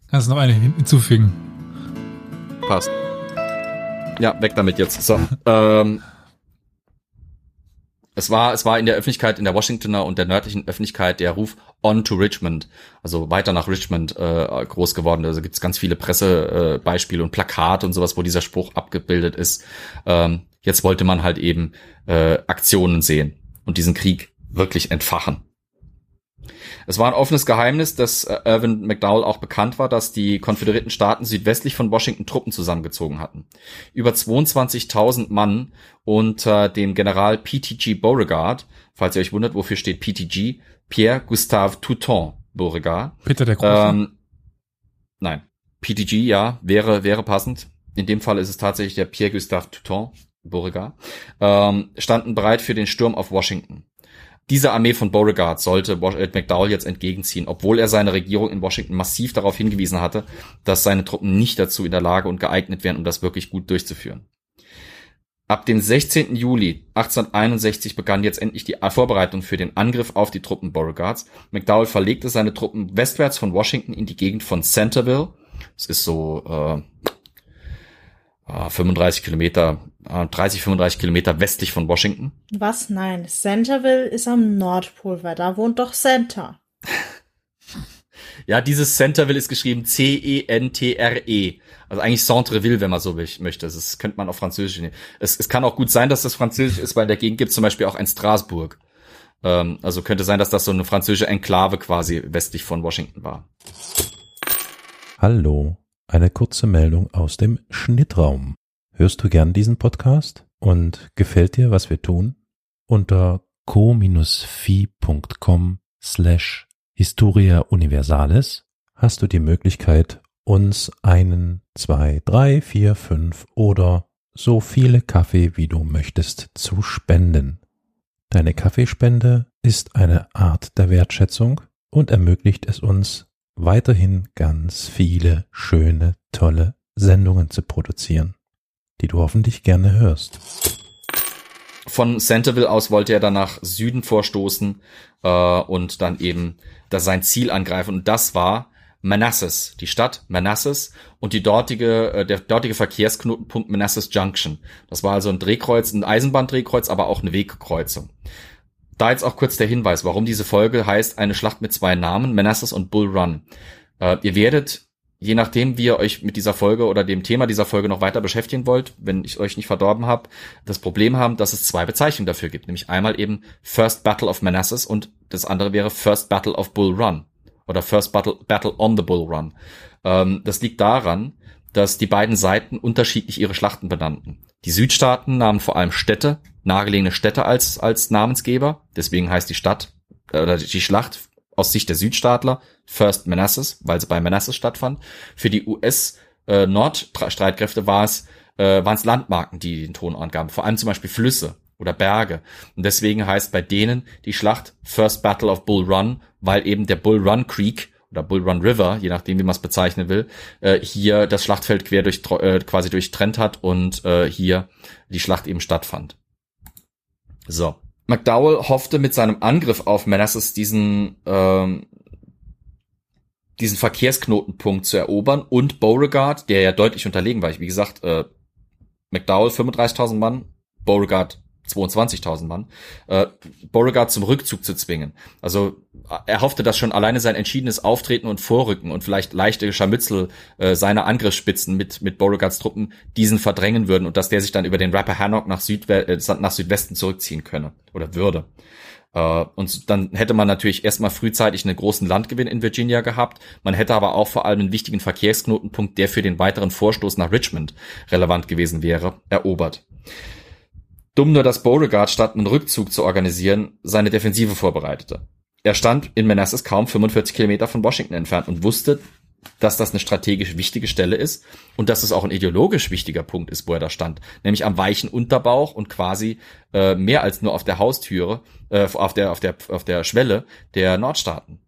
Kannst du noch eine hinzufügen? Passt. Ja, weg damit jetzt. So. ähm, es war, es war in der Öffentlichkeit, in der Washingtoner und der nördlichen Öffentlichkeit der Ruf on to Richmond, also weiter nach Richmond äh, groß geworden. Also gibt's ganz viele Pressebeispiele äh, Beispiele und Plakate und sowas, wo dieser Spruch abgebildet ist. Ähm, jetzt wollte man halt eben äh, Aktionen sehen und diesen Krieg wirklich entfachen. Es war ein offenes Geheimnis, dass äh, Irvin McDowell auch bekannt war, dass die konföderierten Staaten südwestlich von Washington Truppen zusammengezogen hatten. Über 22.000 Mann unter dem General PTG Beauregard, falls ihr euch wundert, wofür steht PTG, Pierre Gustave Touton Beauregard. Peter der Große. Ähm, nein, PTG, ja, wäre, wäre passend. In dem Fall ist es tatsächlich der Pierre Gustave Touton Beauregard, ähm, standen bereit für den Sturm auf Washington. Diese Armee von Beauregard sollte äh, McDowell jetzt entgegenziehen, obwohl er seine Regierung in Washington massiv darauf hingewiesen hatte, dass seine Truppen nicht dazu in der Lage und geeignet wären, um das wirklich gut durchzuführen. Ab dem 16. Juli 1861 begann jetzt endlich die Vorbereitung für den Angriff auf die Truppen Beauregards. McDowell verlegte seine Truppen westwärts von Washington in die Gegend von Centerville. Das ist so äh, äh, 35 Kilometer, äh, 30, 35 Kilometer westlich von Washington. Was? Nein. Centerville ist am Nordpol, weil da wohnt doch Center. Ja, dieses Centerville ist geschrieben C-E-N-T-R-E. Also eigentlich Centreville, wenn man so will- möchte. Das könnte man auf Französisch nehmen. Es, es kann auch gut sein, dass das Französisch ist, weil in der Gegend gibt es zum Beispiel auch ein Straßburg. Ähm, also könnte sein, dass das so eine französische Enklave quasi westlich von Washington war. Hallo, eine kurze Meldung aus dem Schnittraum. Hörst du gern diesen Podcast und gefällt dir, was wir tun? Unter co-fi.com slash Historia Universalis hast du die Möglichkeit, uns einen, zwei, drei, vier, fünf oder so viele Kaffee, wie du möchtest, zu spenden. Deine Kaffeespende ist eine Art der Wertschätzung und ermöglicht es uns, weiterhin ganz viele schöne, tolle Sendungen zu produzieren, die du hoffentlich gerne hörst. Von Centerville aus wollte er dann nach Süden vorstoßen äh, und dann eben das sein Ziel angreifen. Und das war Manassas, die Stadt Manassas und die dortige, äh, der dortige Verkehrsknotenpunkt Manassas Junction. Das war also ein Drehkreuz, ein Eisenbahndrehkreuz, aber auch eine Wegkreuzung. Da jetzt auch kurz der Hinweis, warum diese Folge heißt eine Schlacht mit zwei Namen, Manassas und Bull Run. Äh, ihr werdet, je nachdem, wie ihr euch mit dieser Folge oder dem Thema dieser Folge noch weiter beschäftigen wollt, wenn ich euch nicht verdorben habe, das Problem haben, dass es zwei Bezeichnungen dafür gibt. Nämlich einmal eben First Battle of Manassas und das andere wäre First Battle of Bull Run oder First Battle, Battle on the Bull Run. Ähm, das liegt daran, dass die beiden Seiten unterschiedlich ihre Schlachten benannten. Die Südstaaten nahmen vor allem Städte, nahegelegene Städte als, als Namensgeber. Deswegen heißt die Stadt äh, oder die Schlacht aus Sicht der Südstaatler First Manassas, weil sie bei Manassas stattfand. Für die US äh, Nordstreitkräfte war es äh, waren es Landmarken, die den Ton angaben, vor allem zum Beispiel Flüsse oder Berge. Und deswegen heißt bei denen die Schlacht First Battle of Bull Run, weil eben der Bull Run Creek oder Bull Run River, je nachdem wie man es bezeichnen will, äh, hier das Schlachtfeld quer durch äh, quasi durchtrennt hat und äh, hier die Schlacht eben stattfand. So, McDowell hoffte mit seinem Angriff auf Manassas diesen ähm, diesen Verkehrsknotenpunkt zu erobern und Beauregard, der ja deutlich unterlegen war. Ich, wie gesagt, äh, McDowell 35.000 Mann, Beauregard 22.000 Mann, äh, Beauregard zum Rückzug zu zwingen. Also er hoffte, dass schon alleine sein entschiedenes Auftreten und Vorrücken und vielleicht leichte Scharmützel äh, seiner Angriffsspitzen mit, mit Beauregards Truppen diesen verdrängen würden und dass der sich dann über den Rappahannock nach, Südwe äh, nach Südwesten zurückziehen könne oder würde. Uh, und dann hätte man natürlich erstmal frühzeitig einen großen Landgewinn in Virginia gehabt. Man hätte aber auch vor allem einen wichtigen Verkehrsknotenpunkt, der für den weiteren Vorstoß nach Richmond relevant gewesen wäre, erobert. Dumm nur, dass Beauregard statt einen Rückzug zu organisieren, seine Defensive vorbereitete. Er stand in Manassas kaum 45 Kilometer von Washington entfernt und wusste, dass das eine strategisch wichtige Stelle ist und dass es auch ein ideologisch wichtiger Punkt ist, wo er da stand, nämlich am weichen Unterbauch und quasi äh, mehr als nur auf der Haustüre, äh, auf der auf der auf der Schwelle der Nordstaaten.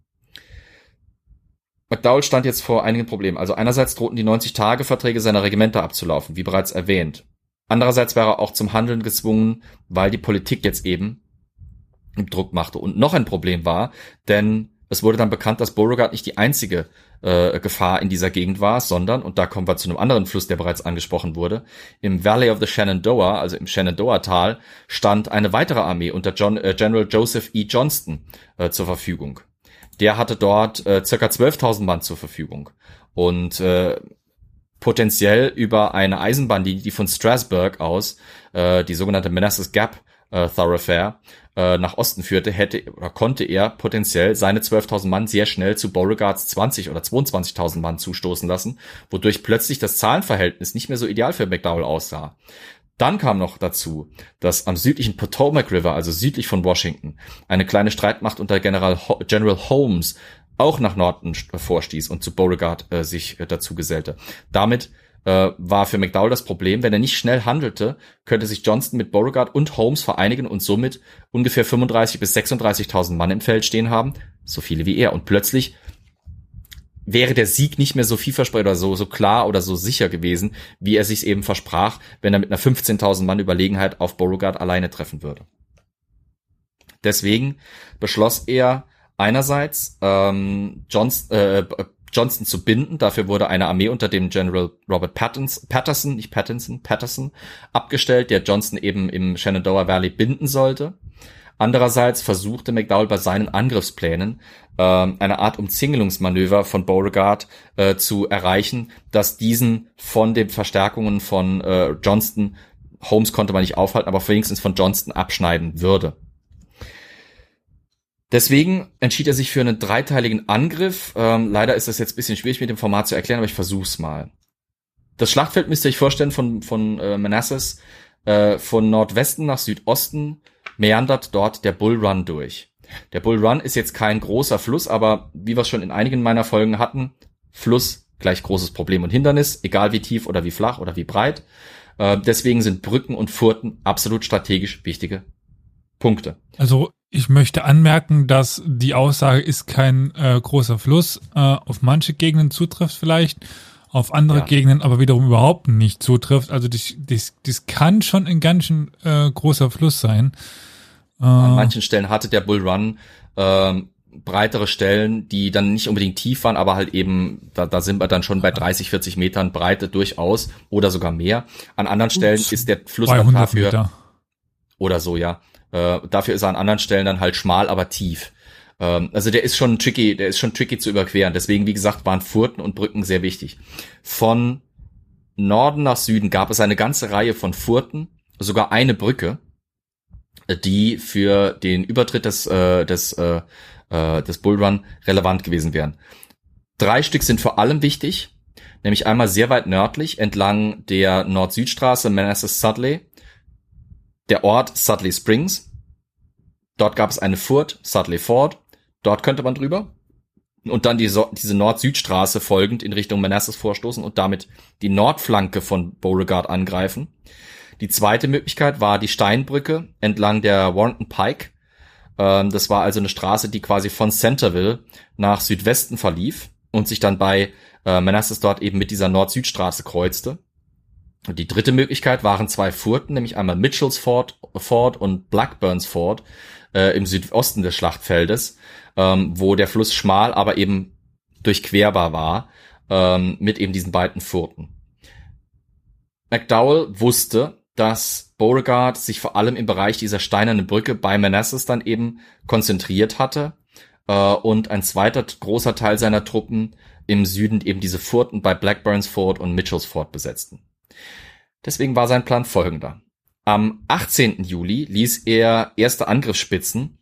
McDowell stand jetzt vor einigen Problemen. Also einerseits drohten die 90-Tage-Verträge seiner Regimenter abzulaufen, wie bereits erwähnt. Andererseits wäre er auch zum Handeln gezwungen, weil die Politik jetzt eben Druck machte. Und noch ein Problem war, denn es wurde dann bekannt, dass Beauregard nicht die einzige äh, Gefahr in dieser Gegend war, sondern, und da kommen wir zu einem anderen Fluss, der bereits angesprochen wurde, im Valley of the Shenandoah, also im Shenandoah-Tal, stand eine weitere Armee unter John, äh, General Joseph E. Johnston äh, zur Verfügung. Der hatte dort äh, circa 12.000 Mann zur Verfügung. Und äh, potenziell über eine Eisenbahnlinie, die von Strasburg aus, äh, die sogenannte Manassas Gap äh, Thoroughfare, äh, nach Osten führte, hätte oder konnte er potenziell seine 12.000 Mann sehr schnell zu Beauregards 20 oder 22.000 Mann zustoßen lassen, wodurch plötzlich das Zahlenverhältnis nicht mehr so ideal für McDowell aussah. Dann kam noch dazu, dass am südlichen Potomac River, also südlich von Washington, eine kleine Streitmacht unter General, Ho General Holmes auch nach Norden vorstieß und zu Beauregard äh, sich äh, dazu gesellte. Damit äh, war für McDowell das Problem, wenn er nicht schnell handelte, könnte sich Johnston mit Beauregard und Holmes vereinigen und somit ungefähr 35 bis 36.000 Mann im Feld stehen haben, so viele wie er. Und plötzlich wäre der Sieg nicht mehr so vielversprechend oder so, so klar oder so sicher gewesen, wie er sich eben versprach, wenn er mit einer 15.000 Mann Überlegenheit auf Beauregard alleine treffen würde. Deswegen beschloss er einerseits ähm, Johns, äh, Johnston zu binden. Dafür wurde eine Armee unter dem General Robert Pattons, Patterson, nicht Pattinson, Patterson, abgestellt, der Johnston eben im Shenandoah Valley binden sollte. Andererseits versuchte McDowell bei seinen Angriffsplänen äh, eine Art Umzingelungsmanöver von Beauregard äh, zu erreichen, dass diesen von den Verstärkungen von äh, Johnston, Holmes konnte man nicht aufhalten, aber wenigstens von Johnston abschneiden würde. Deswegen entschied er sich für einen dreiteiligen Angriff. Ähm, leider ist das jetzt bisschen schwierig mit dem Format zu erklären, aber ich versuch's mal. Das Schlachtfeld müsst ihr euch vorstellen von, von äh, Manassas. Äh, von Nordwesten nach Südosten meandert dort der Bull Run durch. Der Bull Run ist jetzt kein großer Fluss, aber wie wir es schon in einigen meiner Folgen hatten, Fluss gleich großes Problem und Hindernis, egal wie tief oder wie flach oder wie breit. Äh, deswegen sind Brücken und Furten absolut strategisch wichtige Punkte. Also ich möchte anmerken, dass die Aussage ist kein äh, großer Fluss äh, auf manche Gegenden zutrifft vielleicht, auf andere ja. Gegenden aber wiederum überhaupt nicht zutrifft. Also das, das, das kann schon ein ganz schön äh, großer Fluss sein. Äh, An manchen Stellen hatte der Bull Run ähm, breitere Stellen, die dann nicht unbedingt tief waren, aber halt eben, da, da sind wir dann schon bei 30, 40 Metern Breite durchaus oder sogar mehr. An anderen Stellen ist der Fluss dann dafür Meter. oder so, ja. Äh, dafür ist er an anderen Stellen dann halt schmal, aber tief. Ähm, also der ist schon tricky, der ist schon tricky zu überqueren. Deswegen, wie gesagt, waren Furten und Brücken sehr wichtig. Von Norden nach Süden gab es eine ganze Reihe von Furten, sogar eine Brücke, die für den Übertritt des, äh, des, äh, äh, des Bullrun relevant gewesen wären. Drei Stück sind vor allem wichtig, nämlich einmal sehr weit nördlich entlang der Nord-Süd-Straße Manassas Sudley der Ort Sudley Springs. Dort gab es eine Furt, Sudley Ford. Dort könnte man drüber. Und dann die so diese Nord-Süd-Straße folgend in Richtung Manassas vorstoßen und damit die Nordflanke von Beauregard angreifen. Die zweite Möglichkeit war die Steinbrücke entlang der Warrenton Pike. Ähm, das war also eine Straße, die quasi von Centerville nach Südwesten verlief und sich dann bei äh, Manassas dort eben mit dieser Nord-Süd-Straße kreuzte. Und die dritte Möglichkeit waren zwei Furten, nämlich einmal Mitchells Ford, Ford und Blackburns Ford äh, im Südosten des Schlachtfeldes, ähm, wo der Fluss schmal, aber eben durchquerbar war, ähm, mit eben diesen beiden Furten. McDowell wusste, dass Beauregard sich vor allem im Bereich dieser steinernen Brücke bei Manassas dann eben konzentriert hatte äh, und ein zweiter großer Teil seiner Truppen im Süden eben diese Furten bei Blackburns Fort und Mitchells Fort besetzten. Deswegen war sein Plan folgender. Am 18. Juli ließ er erste Angriffsspitzen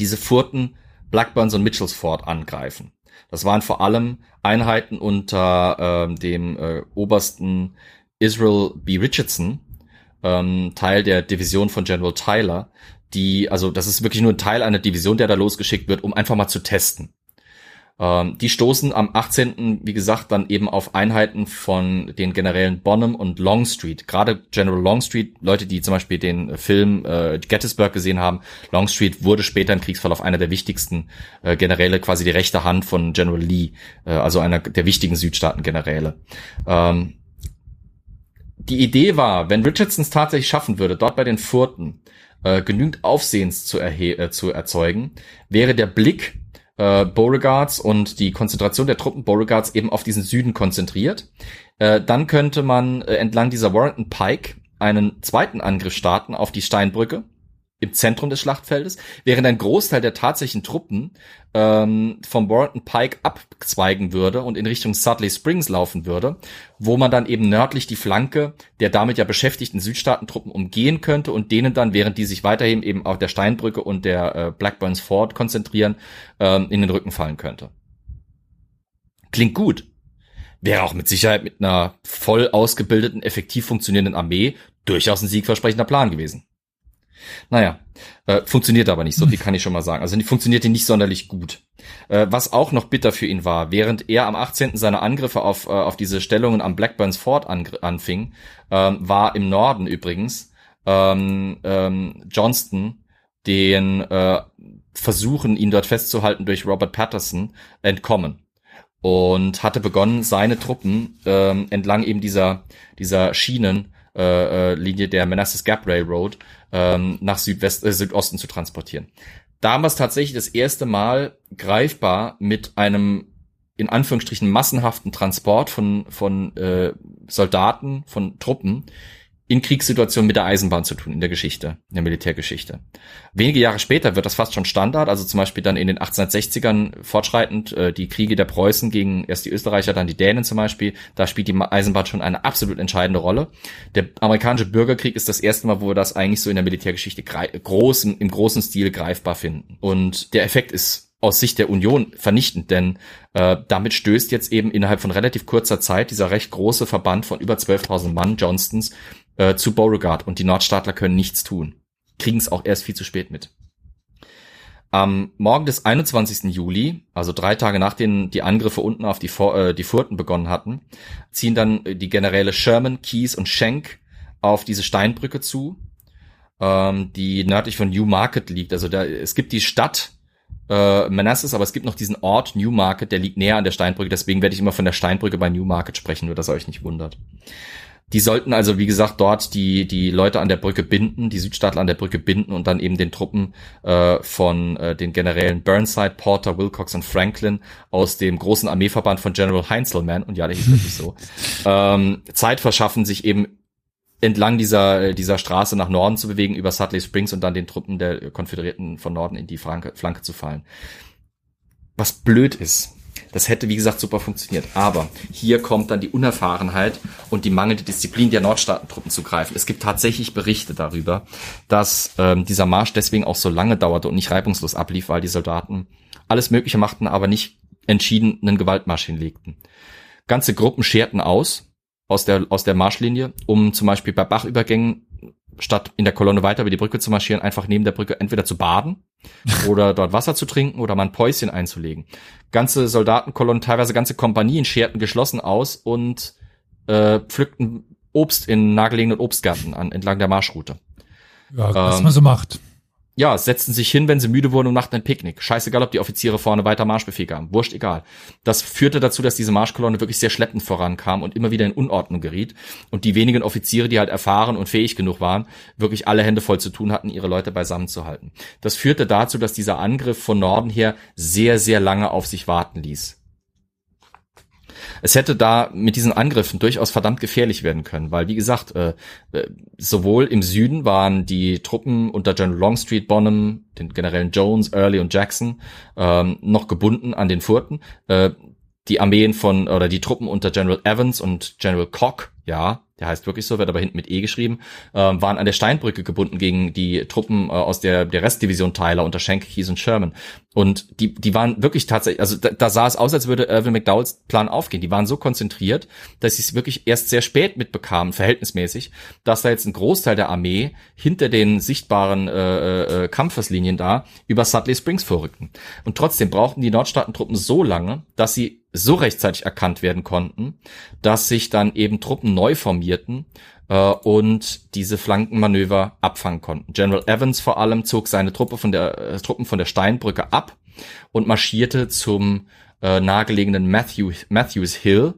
diese Furten Blackburns und Mitchells Fort angreifen. Das waren vor allem Einheiten unter äh, dem äh, obersten Israel B. Richardson, ähm, Teil der Division von General Tyler, die, also das ist wirklich nur ein Teil einer Division, der da losgeschickt wird, um einfach mal zu testen. Ähm, die stoßen am 18. wie gesagt dann eben auf Einheiten von den Generälen Bonham und Longstreet. Gerade General Longstreet, Leute, die zum Beispiel den Film äh, Gettysburg gesehen haben, Longstreet wurde später im Kriegsverlauf einer der wichtigsten äh, Generäle, quasi die rechte Hand von General Lee, äh, also einer der wichtigen Südstaaten-Generäle. Ähm, die Idee war, wenn Richardson es tatsächlich schaffen würde, dort bei den Furten äh, genügend Aufsehens zu, äh, zu erzeugen, wäre der Blick äh, Beauregards und die Konzentration der Truppen Beauregards eben auf diesen Süden konzentriert. Äh, dann könnte man äh, entlang dieser Warrington Pike einen zweiten Angriff starten auf die Steinbrücke im Zentrum des Schlachtfeldes, während ein Großteil der tatsächlichen Truppen ähm, vom Warrington Pike abzweigen würde und in Richtung Sudley Springs laufen würde, wo man dann eben nördlich die Flanke der damit ja beschäftigten Südstaatentruppen umgehen könnte und denen dann, während die sich weiterhin eben auf der Steinbrücke und der äh, Blackburns Ford konzentrieren, ähm, in den Rücken fallen könnte. Klingt gut. Wäre auch mit Sicherheit mit einer voll ausgebildeten, effektiv funktionierenden Armee durchaus ein siegversprechender Plan gewesen. Naja, äh, funktioniert aber nicht, so viel kann ich schon mal sagen. Also funktionierte nicht sonderlich gut. Äh, was auch noch bitter für ihn war, während er am 18. seine Angriffe auf, äh, auf diese Stellungen am Blackburns Fort an, anfing, ähm, war im Norden übrigens ähm, ähm, Johnston den äh, Versuchen, ihn dort festzuhalten durch Robert Patterson, entkommen und hatte begonnen, seine Truppen ähm, entlang eben dieser, dieser Schienen äh, äh, der Manassas Gap Railroad ähm, nach Südwest, äh, Südosten zu transportieren. Damals tatsächlich das erste Mal greifbar mit einem in Anführungsstrichen massenhaften Transport von, von äh, Soldaten, von Truppen in Kriegssituationen mit der Eisenbahn zu tun in der Geschichte, in der Militärgeschichte. Wenige Jahre später wird das fast schon Standard, also zum Beispiel dann in den 1860ern fortschreitend äh, die Kriege der Preußen gegen erst die Österreicher, dann die Dänen zum Beispiel, da spielt die Eisenbahn schon eine absolut entscheidende Rolle. Der amerikanische Bürgerkrieg ist das erste Mal, wo wir das eigentlich so in der Militärgeschichte großen, im großen Stil greifbar finden. Und der Effekt ist aus Sicht der Union vernichtend, denn äh, damit stößt jetzt eben innerhalb von relativ kurzer Zeit dieser recht große Verband von über 12.000 Mann Johnstons äh, zu Beauregard und die Nordstaatler können nichts tun. Kriegen es auch erst viel zu spät mit. Am Morgen des 21. Juli, also drei Tage nachdem die Angriffe unten auf die, äh, die Furten begonnen hatten, ziehen dann die Generäle Sherman, Keyes und Schenk auf diese Steinbrücke zu, ähm, die nördlich von Newmarket liegt. Also da, es gibt die Stadt äh, Manassas, aber es gibt noch diesen Ort Newmarket, der liegt näher an der Steinbrücke. Deswegen werde ich immer von der Steinbrücke bei Newmarket sprechen, nur dass ihr euch nicht wundert. Die sollten also, wie gesagt, dort die, die Leute an der Brücke binden, die Südstaatler an der Brücke binden und dann eben den Truppen äh, von äh, den Generälen Burnside, Porter, Wilcox und Franklin aus dem großen Armeeverband von General Heinzelman, und ja, der hieß wirklich so, ähm, Zeit verschaffen, sich eben entlang dieser, dieser Straße nach Norden zu bewegen, über Sudley Springs und dann den Truppen der Konföderierten von Norden in die Flanke, Flanke zu fallen. Was blöd ist, das hätte, wie gesagt, super funktioniert. Aber hier kommt dann die Unerfahrenheit und die mangelnde Disziplin der Nordstaatentruppen zu greifen. Es gibt tatsächlich Berichte darüber, dass ähm, dieser Marsch deswegen auch so lange dauerte und nicht reibungslos ablief, weil die Soldaten alles Mögliche machten, aber nicht entschieden einen Gewaltmarsch hinlegten. Ganze Gruppen scherten aus, aus der, aus der Marschlinie, um zum Beispiel bei Bachübergängen statt in der Kolonne weiter über die Brücke zu marschieren, einfach neben der Brücke entweder zu baden oder dort Wasser zu trinken oder mal ein Päuschen einzulegen. Ganze Soldatenkolonnen, teilweise ganze Kompanien scherten geschlossen aus und äh, pflückten Obst in nahegelegenen Obstgärten an, entlang der Marschroute. Ja, was ähm, man so macht. Ja, setzten sich hin, wenn sie müde wurden und machten ein Picknick. Scheißegal, ob die Offiziere vorne weiter Marschbefehl gaben. Wurscht egal. Das führte dazu, dass diese Marschkolonne wirklich sehr schleppend vorankam und immer wieder in Unordnung geriet. Und die wenigen Offiziere, die halt erfahren und fähig genug waren, wirklich alle Hände voll zu tun hatten, ihre Leute beisammen zu halten. Das führte dazu, dass dieser Angriff von Norden her sehr, sehr lange auf sich warten ließ. Es hätte da mit diesen Angriffen durchaus verdammt gefährlich werden können, weil wie gesagt, äh, äh, sowohl im Süden waren die Truppen unter General Longstreet, Bonham, den Generälen Jones, Early und Jackson ähm, noch gebunden an den Furten. Äh, die Armeen von oder die Truppen unter General Evans und General Koch, ja, der heißt wirklich so, wird aber hinten mit E geschrieben, äh, waren an der Steinbrücke gebunden gegen die Truppen äh, aus der, der Restdivision Tyler unter Schenck, Keyes und Sherman. Und die, die waren wirklich tatsächlich, also da, da sah es aus, als würde Irvin McDowells Plan aufgehen. Die waren so konzentriert, dass sie es wirklich erst sehr spät mitbekamen, verhältnismäßig, dass da jetzt ein Großteil der Armee hinter den sichtbaren äh, äh, Kampfeslinien da über Sudley Springs vorrückten. Und trotzdem brauchten die Nordstaatentruppen so lange, dass sie so rechtzeitig erkannt werden konnten, dass sich dann eben Truppen neu formierten äh, und diese Flankenmanöver abfangen konnten. General Evans vor allem zog seine Truppe von der äh, Truppen von der Steinbrücke ab und marschierte zum äh, nahegelegenen Matthew, Matthews Hill,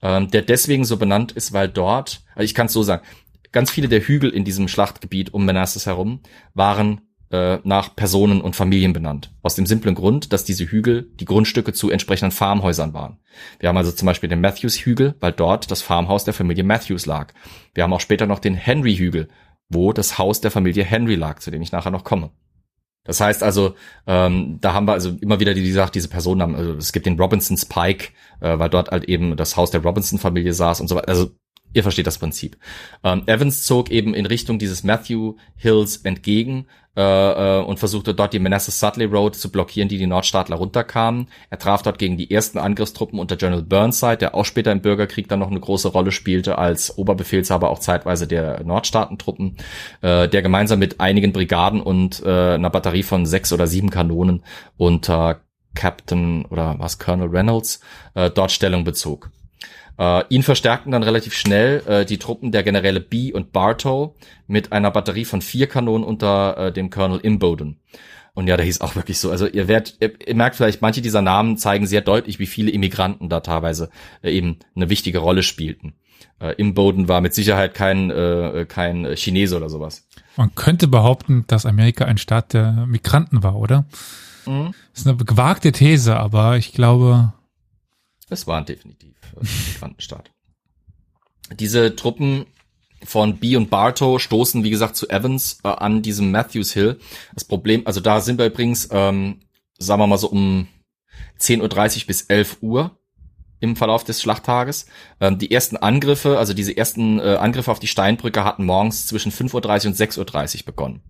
ähm, der deswegen so benannt ist, weil dort, also ich kann es so sagen, ganz viele der Hügel in diesem Schlachtgebiet um Manassas herum waren äh, nach Personen und Familien benannt. Aus dem simplen Grund, dass diese Hügel die Grundstücke zu entsprechenden Farmhäusern waren. Wir haben also zum Beispiel den Matthews-Hügel, weil dort das Farmhaus der Familie Matthews lag. Wir haben auch später noch den Henry-Hügel, wo das Haus der Familie Henry lag, zu dem ich nachher noch komme. Das heißt also, ähm, da haben wir also immer wieder, die, die sagt, diese Personen haben, also es gibt den Robinson Spike, äh, weil dort halt eben das Haus der Robinson-Familie saß und so weiter. Also Ihr versteht das Prinzip. Ähm, Evans zog eben in Richtung dieses Matthew Hills entgegen äh, äh, und versuchte dort die Manassas Sudley Road zu blockieren, die die Nordstaatler runterkamen. Er traf dort gegen die ersten Angriffstruppen unter General Burnside, der auch später im Bürgerkrieg dann noch eine große Rolle spielte als Oberbefehlshaber auch zeitweise der Nordstaatentruppen, äh, der gemeinsam mit einigen Brigaden und äh, einer Batterie von sechs oder sieben Kanonen unter Captain oder was Colonel Reynolds äh, dort Stellung bezog. Äh, ihn verstärkten dann relativ schnell äh, die Truppen der Generäle B und Bartow mit einer Batterie von vier Kanonen unter äh, dem Colonel Imboden. Und ja, der hieß auch wirklich so. Also ihr werdet, ihr, ihr, merkt vielleicht, manche dieser Namen zeigen sehr deutlich, wie viele Immigranten da teilweise äh, eben eine wichtige Rolle spielten. Äh, Imboden war mit Sicherheit kein, äh, kein Chinese oder sowas. Man könnte behaupten, dass Amerika ein Staat der Migranten war, oder? Mhm. Das ist eine gewagte These, aber ich glaube. Es waren definitiv Migrantenstaat. Diese Truppen von B und Bartow stoßen, wie gesagt, zu Evans äh, an diesem Matthews Hill. Das Problem, also da sind wir übrigens, ähm, sagen wir mal so um 10.30 Uhr bis 11 Uhr im Verlauf des Schlachttages. Ähm, die ersten Angriffe, also diese ersten äh, Angriffe auf die Steinbrücke hatten morgens zwischen 5.30 Uhr und 6.30 Uhr begonnen.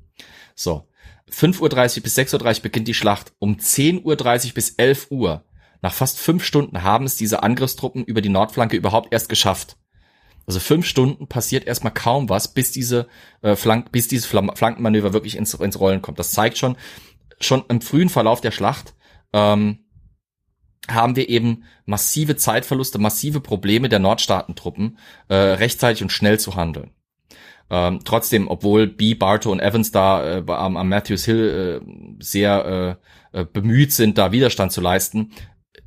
So. 5.30 Uhr bis 6.30 Uhr beginnt die Schlacht. Um 10.30 Uhr bis 11 Uhr nach fast fünf Stunden haben es diese Angriffstruppen über die Nordflanke überhaupt erst geschafft. Also fünf Stunden passiert erstmal kaum was, bis diese äh, Flank, bis dieses Flankenmanöver wirklich ins, ins Rollen kommt. Das zeigt schon, schon im frühen Verlauf der Schlacht ähm, haben wir eben massive Zeitverluste, massive Probleme der Nordstaatentruppen, äh, rechtzeitig und schnell zu handeln. Ähm, trotzdem, obwohl B, Bartow und Evans da äh, am, am Matthews Hill äh, sehr äh, äh bemüht sind, da Widerstand zu leisten,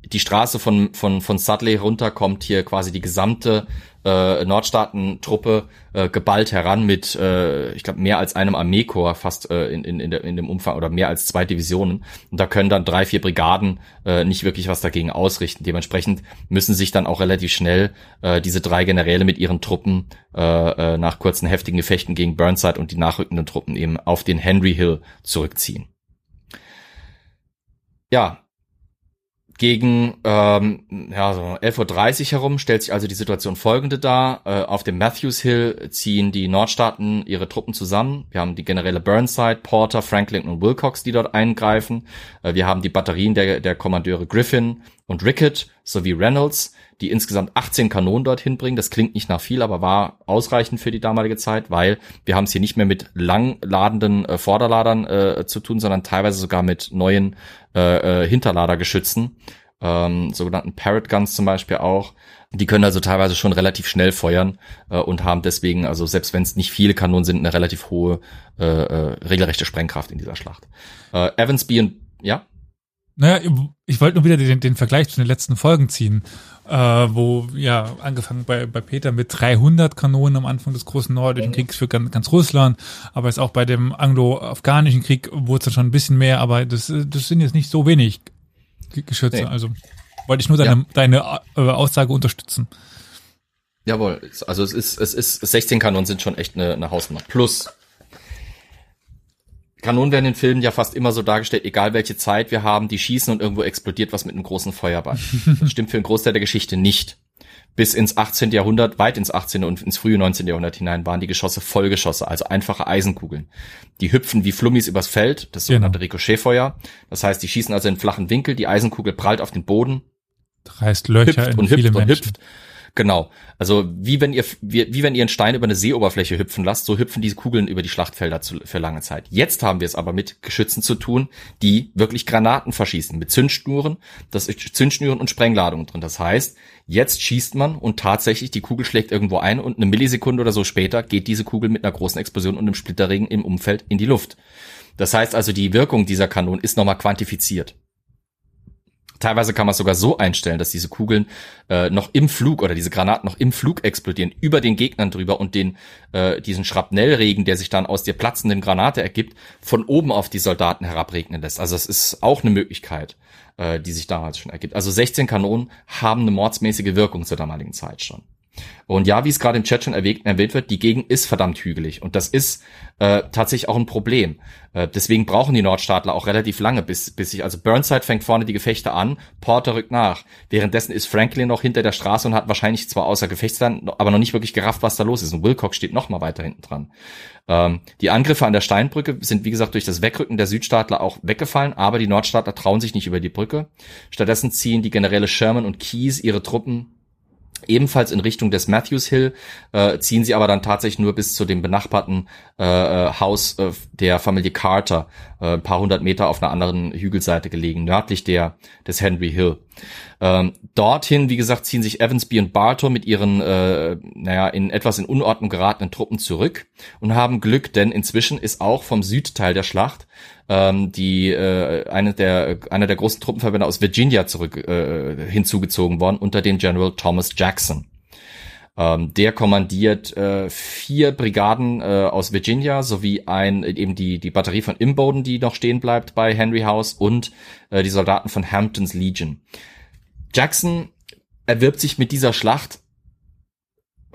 die Straße von, von, von Sudley runter kommt hier quasi die gesamte äh, Nordstaatentruppe äh, geballt heran mit, äh, ich glaube, mehr als einem Armeekorps fast äh, in, in, in, der, in dem Umfang oder mehr als zwei Divisionen. Und da können dann drei, vier Brigaden äh, nicht wirklich was dagegen ausrichten. Dementsprechend müssen sich dann auch relativ schnell äh, diese drei Generäle mit ihren Truppen äh, äh, nach kurzen heftigen Gefechten gegen Burnside und die nachrückenden Truppen eben auf den Henry Hill zurückziehen. Ja, gegen ähm, ja, so 11.30 Uhr herum stellt sich also die Situation folgende dar. Äh, auf dem Matthews Hill ziehen die Nordstaaten ihre Truppen zusammen. Wir haben die Generäle Burnside, Porter, Franklin und Wilcox, die dort eingreifen. Äh, wir haben die Batterien der, der Kommandeure Griffin und Rickett sowie Reynolds, die insgesamt 18 Kanonen dorthin bringen. Das klingt nicht nach viel, aber war ausreichend für die damalige Zeit, weil wir haben es hier nicht mehr mit langladenden äh, Vorderladern äh, zu tun, sondern teilweise sogar mit neuen äh, äh, Hinterladergeschützen. ähm, sogenannten Parrot Guns zum Beispiel auch. Die können also teilweise schon relativ schnell feuern äh, und haben deswegen, also selbst wenn es nicht viele Kanonen sind, eine relativ hohe äh, äh, regelrechte Sprengkraft in dieser Schlacht. Äh, Evansby und ja, Naja, ich wollte nur wieder den, den Vergleich zu den letzten Folgen ziehen, äh, wo ja angefangen bei, bei Peter mit 300 Kanonen am Anfang des großen Nordischen Kriegs für ganz, ganz Russland, aber jetzt auch bei dem anglo-afghanischen Krieg wurde es dann schon ein bisschen mehr, aber das, das sind jetzt nicht so wenig Ge- Geschütze. Nee. Also wollte ich nur deine, deine äh, Aussage unterstützen. Jawohl, also es ist, es ist, 16 Kanonen sind schon echt eine, eine Hausnummer. Plus, Kanonen werden in Filmen ja fast immer so dargestellt, egal welche Zeit wir haben, die schießen und irgendwo explodiert was mit einem großen Feuerball. Das stimmt für einen Großteil der Geschichte nicht. Bis ins 18. Jahrhundert, weit ins 18. und ins frühe 19. Jahrhundert hinein waren die Geschosse Vollgeschosse, also einfache Eisenkugeln. Die hüpfen wie Flummis übers Feld, das sogenannte Genau. Ricochetfeuer. Das heißt, die schießen also in flachen Winkel, die Eisenkugel prallt auf den Boden, Reißt Löcher hüpft in und viele hüpft und Menschen. hüpft. Genau. Also wie wenn ihr wie, wie wenn ihr einen Stein über eine Seeoberfläche hüpfen lasst, so hüpfen diese Kugeln über die Schlachtfelder zu, für lange Zeit. Jetzt haben wir es aber mit Geschützen zu tun, die wirklich Granaten verschießen mit Zündschnuren, das ist Zündschnuren und Sprengladungen drin. Das heißt, jetzt schießt man und tatsächlich die Kugel schlägt irgendwo ein und eine Millisekunde oder so später geht diese Kugel mit einer großen Explosion und einem Splitterregen im Umfeld in die Luft. Das heißt also, die Wirkung dieser Kanonen ist nochmal quantifiziert. Teilweise kann man es sogar so einstellen, dass diese Kugeln äh, noch im Flug oder diese Granaten noch im Flug explodieren, über den Gegnern drüber und den äh, diesen Schrapnellregen, der sich dann aus der platzenden Granate ergibt, von oben auf die Soldaten herabregnen lässt. Also es ist auch eine Möglichkeit, äh, die sich damals schon ergibt. Also 16 Kanonen haben eine mordsmäßige Wirkung zur damaligen Zeit schon. Und ja, wie es gerade im Chat schon erwähnt, wird, die Gegend ist verdammt hügelig. Und das ist äh, tatsächlich auch ein Problem. Äh, deswegen brauchen die Nordstaatler auch relativ lange, bis, bis sich, also Burnside fängt vorne die Gefechte an, Porter rückt nach. Währenddessen ist Franklin noch hinter der Straße und hat wahrscheinlich zwar außer Gefechtsland, aber noch nicht wirklich gerafft, was da los ist. Und Wilcox steht noch mal weiter hinten dran. Ähm, die Angriffe an der Steinbrücke sind, wie gesagt, durch das Wegrücken der Südstaatler auch weggefallen, aber die Nordstaatler trauen sich nicht über die Brücke. Stattdessen ziehen die Generäle Sherman und Keyes ihre Truppen ebenfalls in Richtung des Matthews Hill, äh, ziehen sie aber dann tatsächlich nur bis zu dem benachbarten äh, äh, Haus äh, der Familie Carter, äh, ein paar hundert Meter auf einer anderen Hügelseite gelegen, nördlich der des Henry Hill. Ähm, dorthin, wie gesagt, ziehen sich Evansby und Bartow mit ihren, äh, naja, in etwas in Unordnung geratenen Truppen zurück und haben Glück, denn inzwischen ist auch vom Südteil der Schlacht ähm, die äh, eine der einer der großen Truppenverbände aus Virginia zurück äh, hinzugezogen worden unter dem General Thomas Jackson. Ähm, der kommandiert äh, vier Brigaden äh, aus Virginia sowie ein eben die die Batterie von Imboden, die noch stehen bleibt bei Henry House und äh, die Soldaten von Hamptons Legion. Jackson erwirbt sich mit dieser Schlacht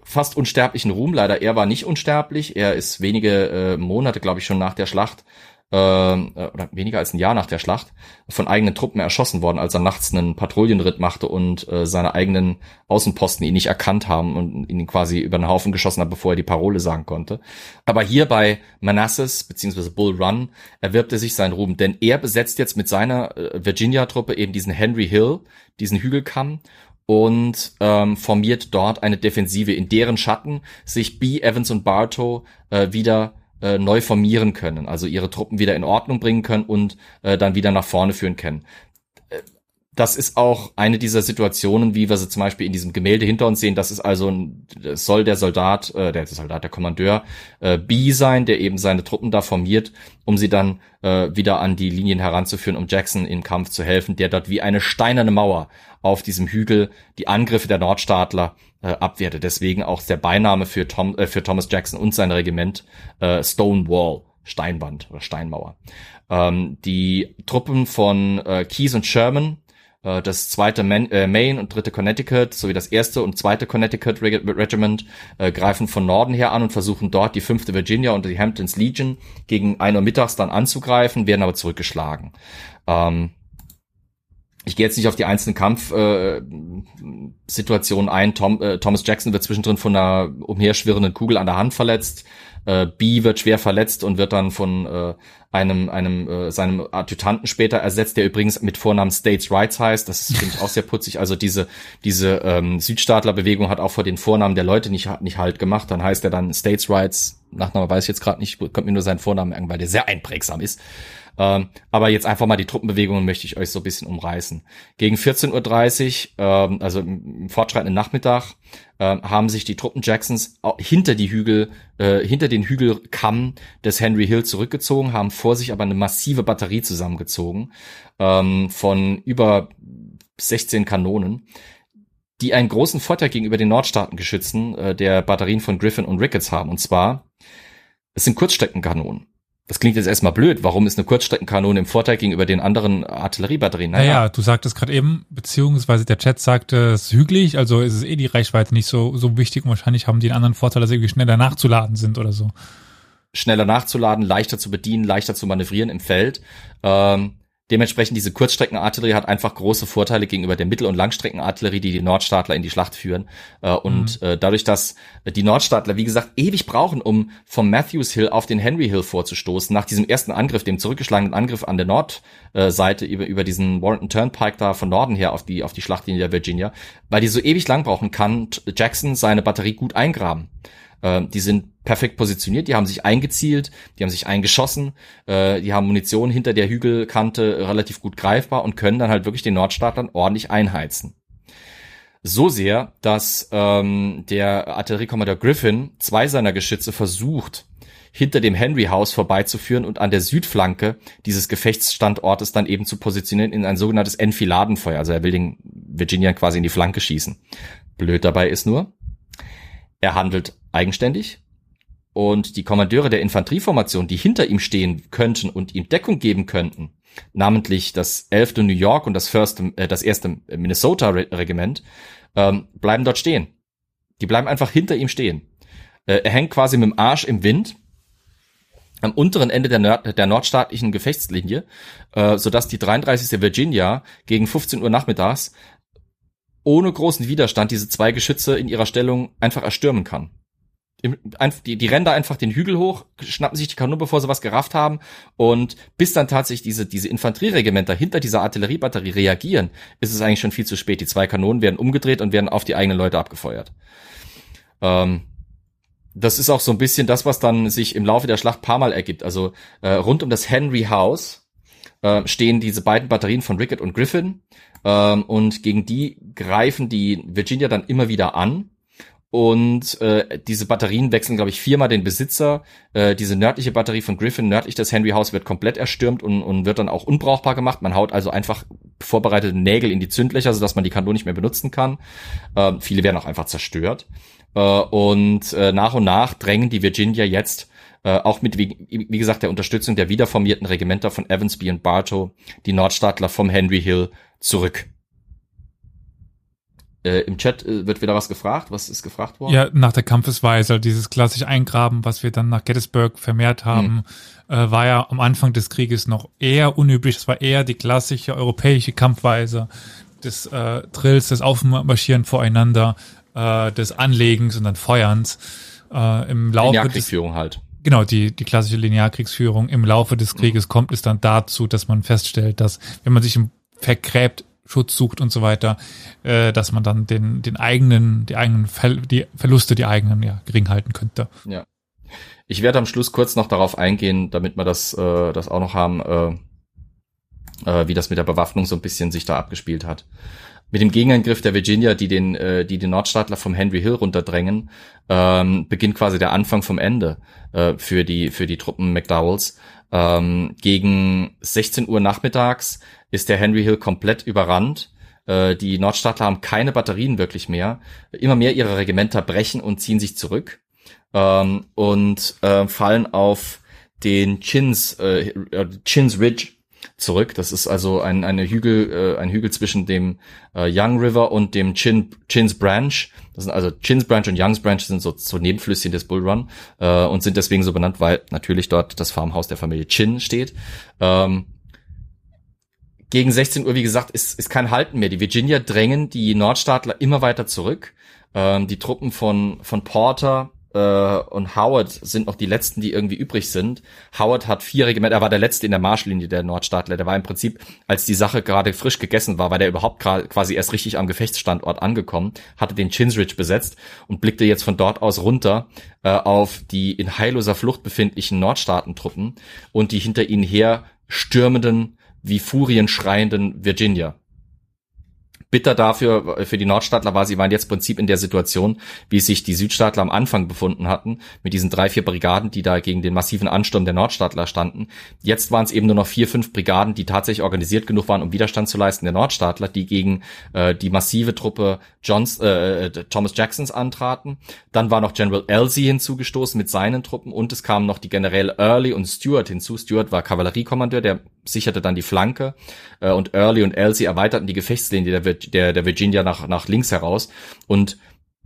fast unsterblichen Ruhm. Leider, er war nicht unsterblich. Er ist wenige äh, Monate, glaube ich, schon nach der Schlacht äh, oder weniger als ein Jahr nach der Schlacht von eigenen Truppen erschossen worden, als er nachts einen Patrouillenritt machte und äh, seine eigenen Außenposten ihn nicht erkannt haben und ihn quasi über den Haufen geschossen hat, bevor er die Parole sagen konnte. Aber hier bei Manassas beziehungsweise Bull Run erwirbt er sich seinen Ruhm, denn er besetzt jetzt mit seiner äh, Virginia-Truppe eben diesen Henry Hill, diesen Hügelkamm und ähm, formiert dort eine Defensive, in deren Schatten sich B, Evans und Bartow äh, wieder äh, neu formieren können, also ihre Truppen wieder in Ordnung bringen können und äh, dann wieder nach vorne führen können. Äh, Das ist auch eine dieser Situationen, wie wir sie zum Beispiel in diesem Gemälde hinter uns sehen. Das ist also ein, das soll der Soldat, äh, der Soldat, der Kommandeur äh, B sein, der eben seine Truppen da formiert, um sie dann äh, wieder an die Linien heranzuführen, um Jackson im Kampf zu helfen, der dort wie eine steinerne Mauer auf diesem Hügel die Angriffe der Nordstaatler äh, abwehrte. Deswegen auch der Beiname für, Tom, äh, für Thomas Jackson und sein Regiment äh, Stonewall, Steinwand oder Steinmauer. Ähm, die Truppen von äh, Keyes und Sherman, äh, das zweite Man, äh, Maine und dritte Connecticut sowie das erste und zweite Connecticut Reg Regiment äh, greifen von Norden her an und versuchen dort die fünfte Virginia und die Hamptons Legion gegen ein Uhr mittags dann anzugreifen, werden aber zurückgeschlagen. Ähm, ich gehe jetzt nicht auf die einzelnen Kampfsituationen äh, ein. Tom, äh, Thomas Jackson wird zwischendrin von einer umherschwirrenden Kugel an der Hand verletzt. Äh, B wird schwer verletzt und wird dann von äh, einem einem äh, seinem Adjutanten später ersetzt, der übrigens mit Vornamen States Rights heißt. Das finde ich auch sehr putzig. Also diese diese ähm, Südstaatlerbewegung hat auch vor den Vornamen der Leute nicht nicht halt gemacht. Dann heißt er dann States Rights. Nachname weiß ich jetzt gerade nicht, kommt mir nur sein Vornamen merken, weil der sehr einprägsam ist. Ähm, aber jetzt einfach mal die Truppenbewegungen möchte ich euch so ein bisschen umreißen. Gegen 14.30 Uhr, ähm, also im fortschreitenden Nachmittag, äh, haben sich die Truppen Jacksons hinter die Hügel, äh, hinter den Hügelkamm des Henry Hill zurückgezogen, haben vor sich aber eine massive Batterie zusammengezogen ähm, von über 16 Kanonen die einen großen Vorteil gegenüber den Nordstaatengeschützen äh, der Batterien von Griffin und Ricketts haben. Und zwar, es sind Kurzstreckenkanonen. Das klingt jetzt erstmal blöd. Warum ist eine Kurzstreckenkanone im Vorteil gegenüber den anderen Artilleriebatterien? Naja, naja du sagtest gerade eben, beziehungsweise der Chat sagte, es ist hügelig, also ist es eh die Reichweite nicht so, so wichtig und wahrscheinlich haben die einen anderen Vorteil, dass sie irgendwie schneller nachzuladen sind oder so. Schneller nachzuladen, leichter zu bedienen, leichter zu manövrieren im Feld. Ähm, Dementsprechend diese Kurzstreckenartillerie hat einfach große Vorteile gegenüber der Mittel- und Langstreckenartillerie, die die Nordstaatler in die Schlacht führen. Äh, und mhm. äh, dadurch, dass die Nordstaatler, wie gesagt, ewig brauchen, um vom Matthews Hill auf den Henry Hill vorzustoßen, nach diesem ersten Angriff, dem zurückgeschlagenen Angriff an der Nordseite über, über diesen Warrenton Turnpike da von Norden her auf die, auf die Schlachtlinie der Virginia, weil die so ewig lang brauchen, kann Jackson seine Batterie gut eingraben. Äh, die sind perfekt positioniert, die haben sich eingezielt, die haben sich eingeschossen, äh, die haben Munition hinter der Hügelkante relativ gut greifbar und können dann halt wirklich den Nordstaatlern ordentlich einheizen. So sehr, dass ähm, der Artilleriekommandeur Griffin zwei seiner Geschütze versucht, hinter dem Henry House vorbeizuführen und an der Südflanke dieses Gefechtsstandortes dann eben zu positionieren in ein sogenanntes Enfiladenfeuer. Also er will den Virginia quasi in die Flanke schießen. Blöd dabei ist nur, er handelt eigenständig und die Kommandeure der Infanterieformation, die hinter ihm stehen könnten und ihm Deckung geben könnten, namentlich das 11. New York und das, First, äh, das 1. Minnesota Regiment, ähm, bleiben dort stehen. Die bleiben einfach hinter ihm stehen. Äh, er hängt quasi mit dem Arsch im Wind am unteren Ende der, Nord der nordstaatlichen Gefechtslinie, äh, sodass die 33. Virginia gegen 15 Uhr nachmittags ohne großen Widerstand diese zwei Geschütze in ihrer Stellung einfach erstürmen kann. Die, die rennen da einfach den Hügel hoch, schnappen sich die Kanone, bevor sie was gerafft haben. Und bis dann tatsächlich diese, diese Infanterieregimenter hinter dieser Artilleriebatterie reagieren, ist es eigentlich schon viel zu spät. Die zwei Kanonen werden umgedreht und werden auf die eigenen Leute abgefeuert. Ähm, das ist auch so ein bisschen das, was dann sich im Laufe der Schlacht paar Mal ergibt. Also äh, rund um das Henry House äh, stehen diese beiden Batterien von Rickett und Griffin. Ähm, und gegen die greifen die Virginia dann immer wieder an und äh, diese Batterien wechseln, glaube ich, viermal den Besitzer. Äh, diese nördliche Batterie von Griffin, nördlich des Henry House, wird komplett erstürmt und, und wird dann auch unbrauchbar gemacht. Man haut also einfach vorbereitete Nägel in die Zündlöcher, sodass man die Kanone nicht mehr benutzen kann. Äh, viele werden auch einfach zerstört. Äh, und äh, nach und nach drängen die Virginia jetzt äh, auch mit, wie, wie gesagt, der Unterstützung der wiederformierten Regimenter von Evansby und Bartow die Nordstaatler vom Henry Hill zurück. Äh, Im Chat äh, wird wieder was gefragt. Was ist gefragt worden? Ja, nach der Kampfesweise, dieses klassische Eingraben, was wir dann nach Gettysburg vermehrt haben, mhm. äh, war ja am Anfang des Krieges noch eher unüblich. Das war eher die klassische europäische Kampfweise des äh, Drills, des Aufmarschieren voreinander, äh, des Anlegens und dann Feuerns. Im Laufe des, halt. Genau, die, die klassische Linearkriegsführung. Im Laufe des Krieges mhm. kommt es dann dazu, dass man feststellt, dass wenn man sich vergräbt Schutz sucht und so weiter, äh, dass man dann den, den eigenen, die eigenen Ver die Verluste, die eigenen, ja, gering halten könnte. Ja. Ich werde am Schluss kurz noch darauf eingehen, damit wir das, äh, das auch noch haben, äh, äh, wie das mit der Bewaffnung so ein bisschen sich da abgespielt hat. Mit dem Gegenangriff der Virginia, die den, äh, die den Nordstaatler vom Henry Hill runterdrängen, ähm, beginnt quasi der Anfang vom Ende äh, für die für die Truppen McDowells. Ähm, gegen 16 Uhr nachmittags ist der Henry Hill komplett überrannt. Äh, die Nordstaatler haben keine Batterien wirklich mehr. Immer mehr ihre Regimenter brechen und ziehen sich zurück ähm, und äh, fallen auf den Chins, äh, Chins Ridge zurück. Das ist also ein, eine Hügel, äh, ein Hügel zwischen dem äh, Young River und dem Chin, Chins Branch. Das sind also Chins Branch und Youngs Branch sind so, so Nebenflüsschen des Bull Run äh, und sind deswegen so benannt, weil natürlich dort das Farmhaus der Familie Chin steht. Ähm, gegen 16 Uhr, wie gesagt, ist, ist kein Halten mehr. Die Virginia drängen die Nordstaatler immer weiter zurück. Ähm, die Truppen von, von Porter äh, und Howard sind noch die letzten, die irgendwie übrig sind. Howard hat vier Regimenter, er war der letzte in der Marschlinie der Nordstaatler. Der war im Prinzip, als die Sache gerade frisch gegessen war, war der überhaupt quasi erst richtig am Gefechtsstandort angekommen, hatte den Chinsridge besetzt und blickte jetzt von dort aus runter äh, auf die in heilloser Flucht befindlichen Nordstaatentruppen und die hinter ihnen her stürmenden, wie Furien schreienden Virginia bitter dafür, für die Nordstaatler war, sie waren jetzt im Prinzip in der Situation, wie sich die Südstaatler am Anfang befunden hatten, mit diesen drei, vier Brigaden, die da gegen den massiven Ansturm der Nordstaatler standen. Jetzt waren es eben nur noch vier, fünf Brigaden, die tatsächlich organisiert genug waren, um Widerstand zu leisten der Nordstaatler, die gegen äh, die massive Truppe Johns, äh, Thomas Jacksons antraten. Dann war noch General Elsie hinzugestoßen mit seinen Truppen und es kamen noch die Generäle Early und Stewart hinzu. Stewart war Kavalleriekommandeur, der sicherte dann die Flanke äh, und Early und Elsie erweiterten die Gefechtslinie der, der, der Virginia nach, nach links heraus. Und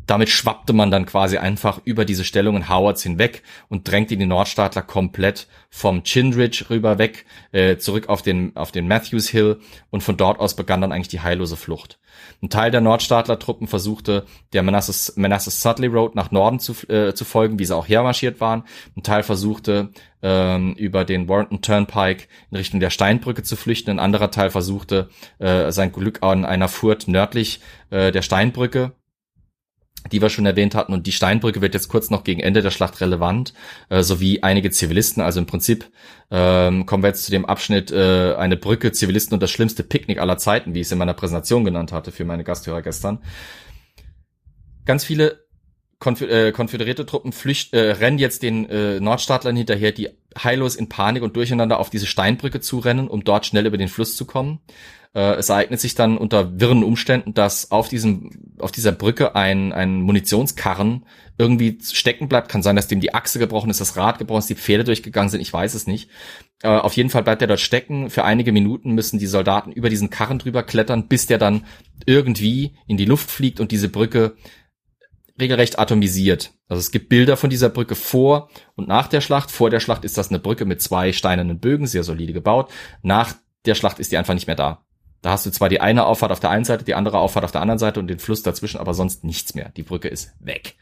damit schwappte man dann quasi einfach über diese Stellungen Howards hinweg und drängte die Nordstaatler komplett vom Chindridge rüber weg, äh, zurück auf den, auf den Matthews Hill und von dort aus begann dann eigentlich die heillose Flucht. Ein Teil der Nordstaatler-Truppen versuchte, der Manassas, Manassas Sudley Road nach Norden zu, äh, zu folgen, wie sie auch hermarschiert waren. Ein Teil versuchte, ähm, über den Warrenton Turnpike in Richtung der Steinbrücke zu flüchten. Ein anderer Teil versuchte, äh, sein Glück an einer Furt nördlich äh, der Steinbrücke die wir schon erwähnt hatten. Und die Steinbrücke wird jetzt kurz noch gegen Ende der Schlacht relevant, äh, sowie einige Zivilisten. Also im Prinzip ähm, kommen wir jetzt zu dem Abschnitt äh, eine Brücke, Zivilisten und das schlimmste Picknick aller Zeiten, wie ich es in meiner Präsentation genannt hatte für meine Gasthörer gestern. Ganz viele Konf äh, konföderierte Truppen flücht, äh, rennen jetzt den äh, Nordstaatlern hinterher, die heillos in Panik und durcheinander auf diese Steinbrücke zurennen, um dort schnell über den Fluss zu kommen. Äh, es ereignet sich dann unter wirren Umständen, dass auf diesem, auf dieser Brücke ein, ein Munitionskarren irgendwie stecken bleibt. Kann sein, dass dem die Achse gebrochen ist, das Rad gebrochen ist, die Pferde durchgegangen sind. Ich weiß es nicht. Äh, auf jeden Fall bleibt er dort stecken. Für einige Minuten müssen die Soldaten über diesen Karren drüber klettern, bis der dann irgendwie in die Luft fliegt und diese Brücke regelrecht atomisiert. Also es gibt Bilder von dieser Brücke vor und nach der Schlacht. Vor der Schlacht ist das eine Brücke mit zwei steinernen Bögen, sehr solide gebaut. Nach der Schlacht ist die einfach nicht mehr da. Da hast du zwar die eine Auffahrt auf der einen Seite, die andere Auffahrt auf der anderen Seite und den Fluss dazwischen, aber sonst nichts mehr. Die Brücke ist weg.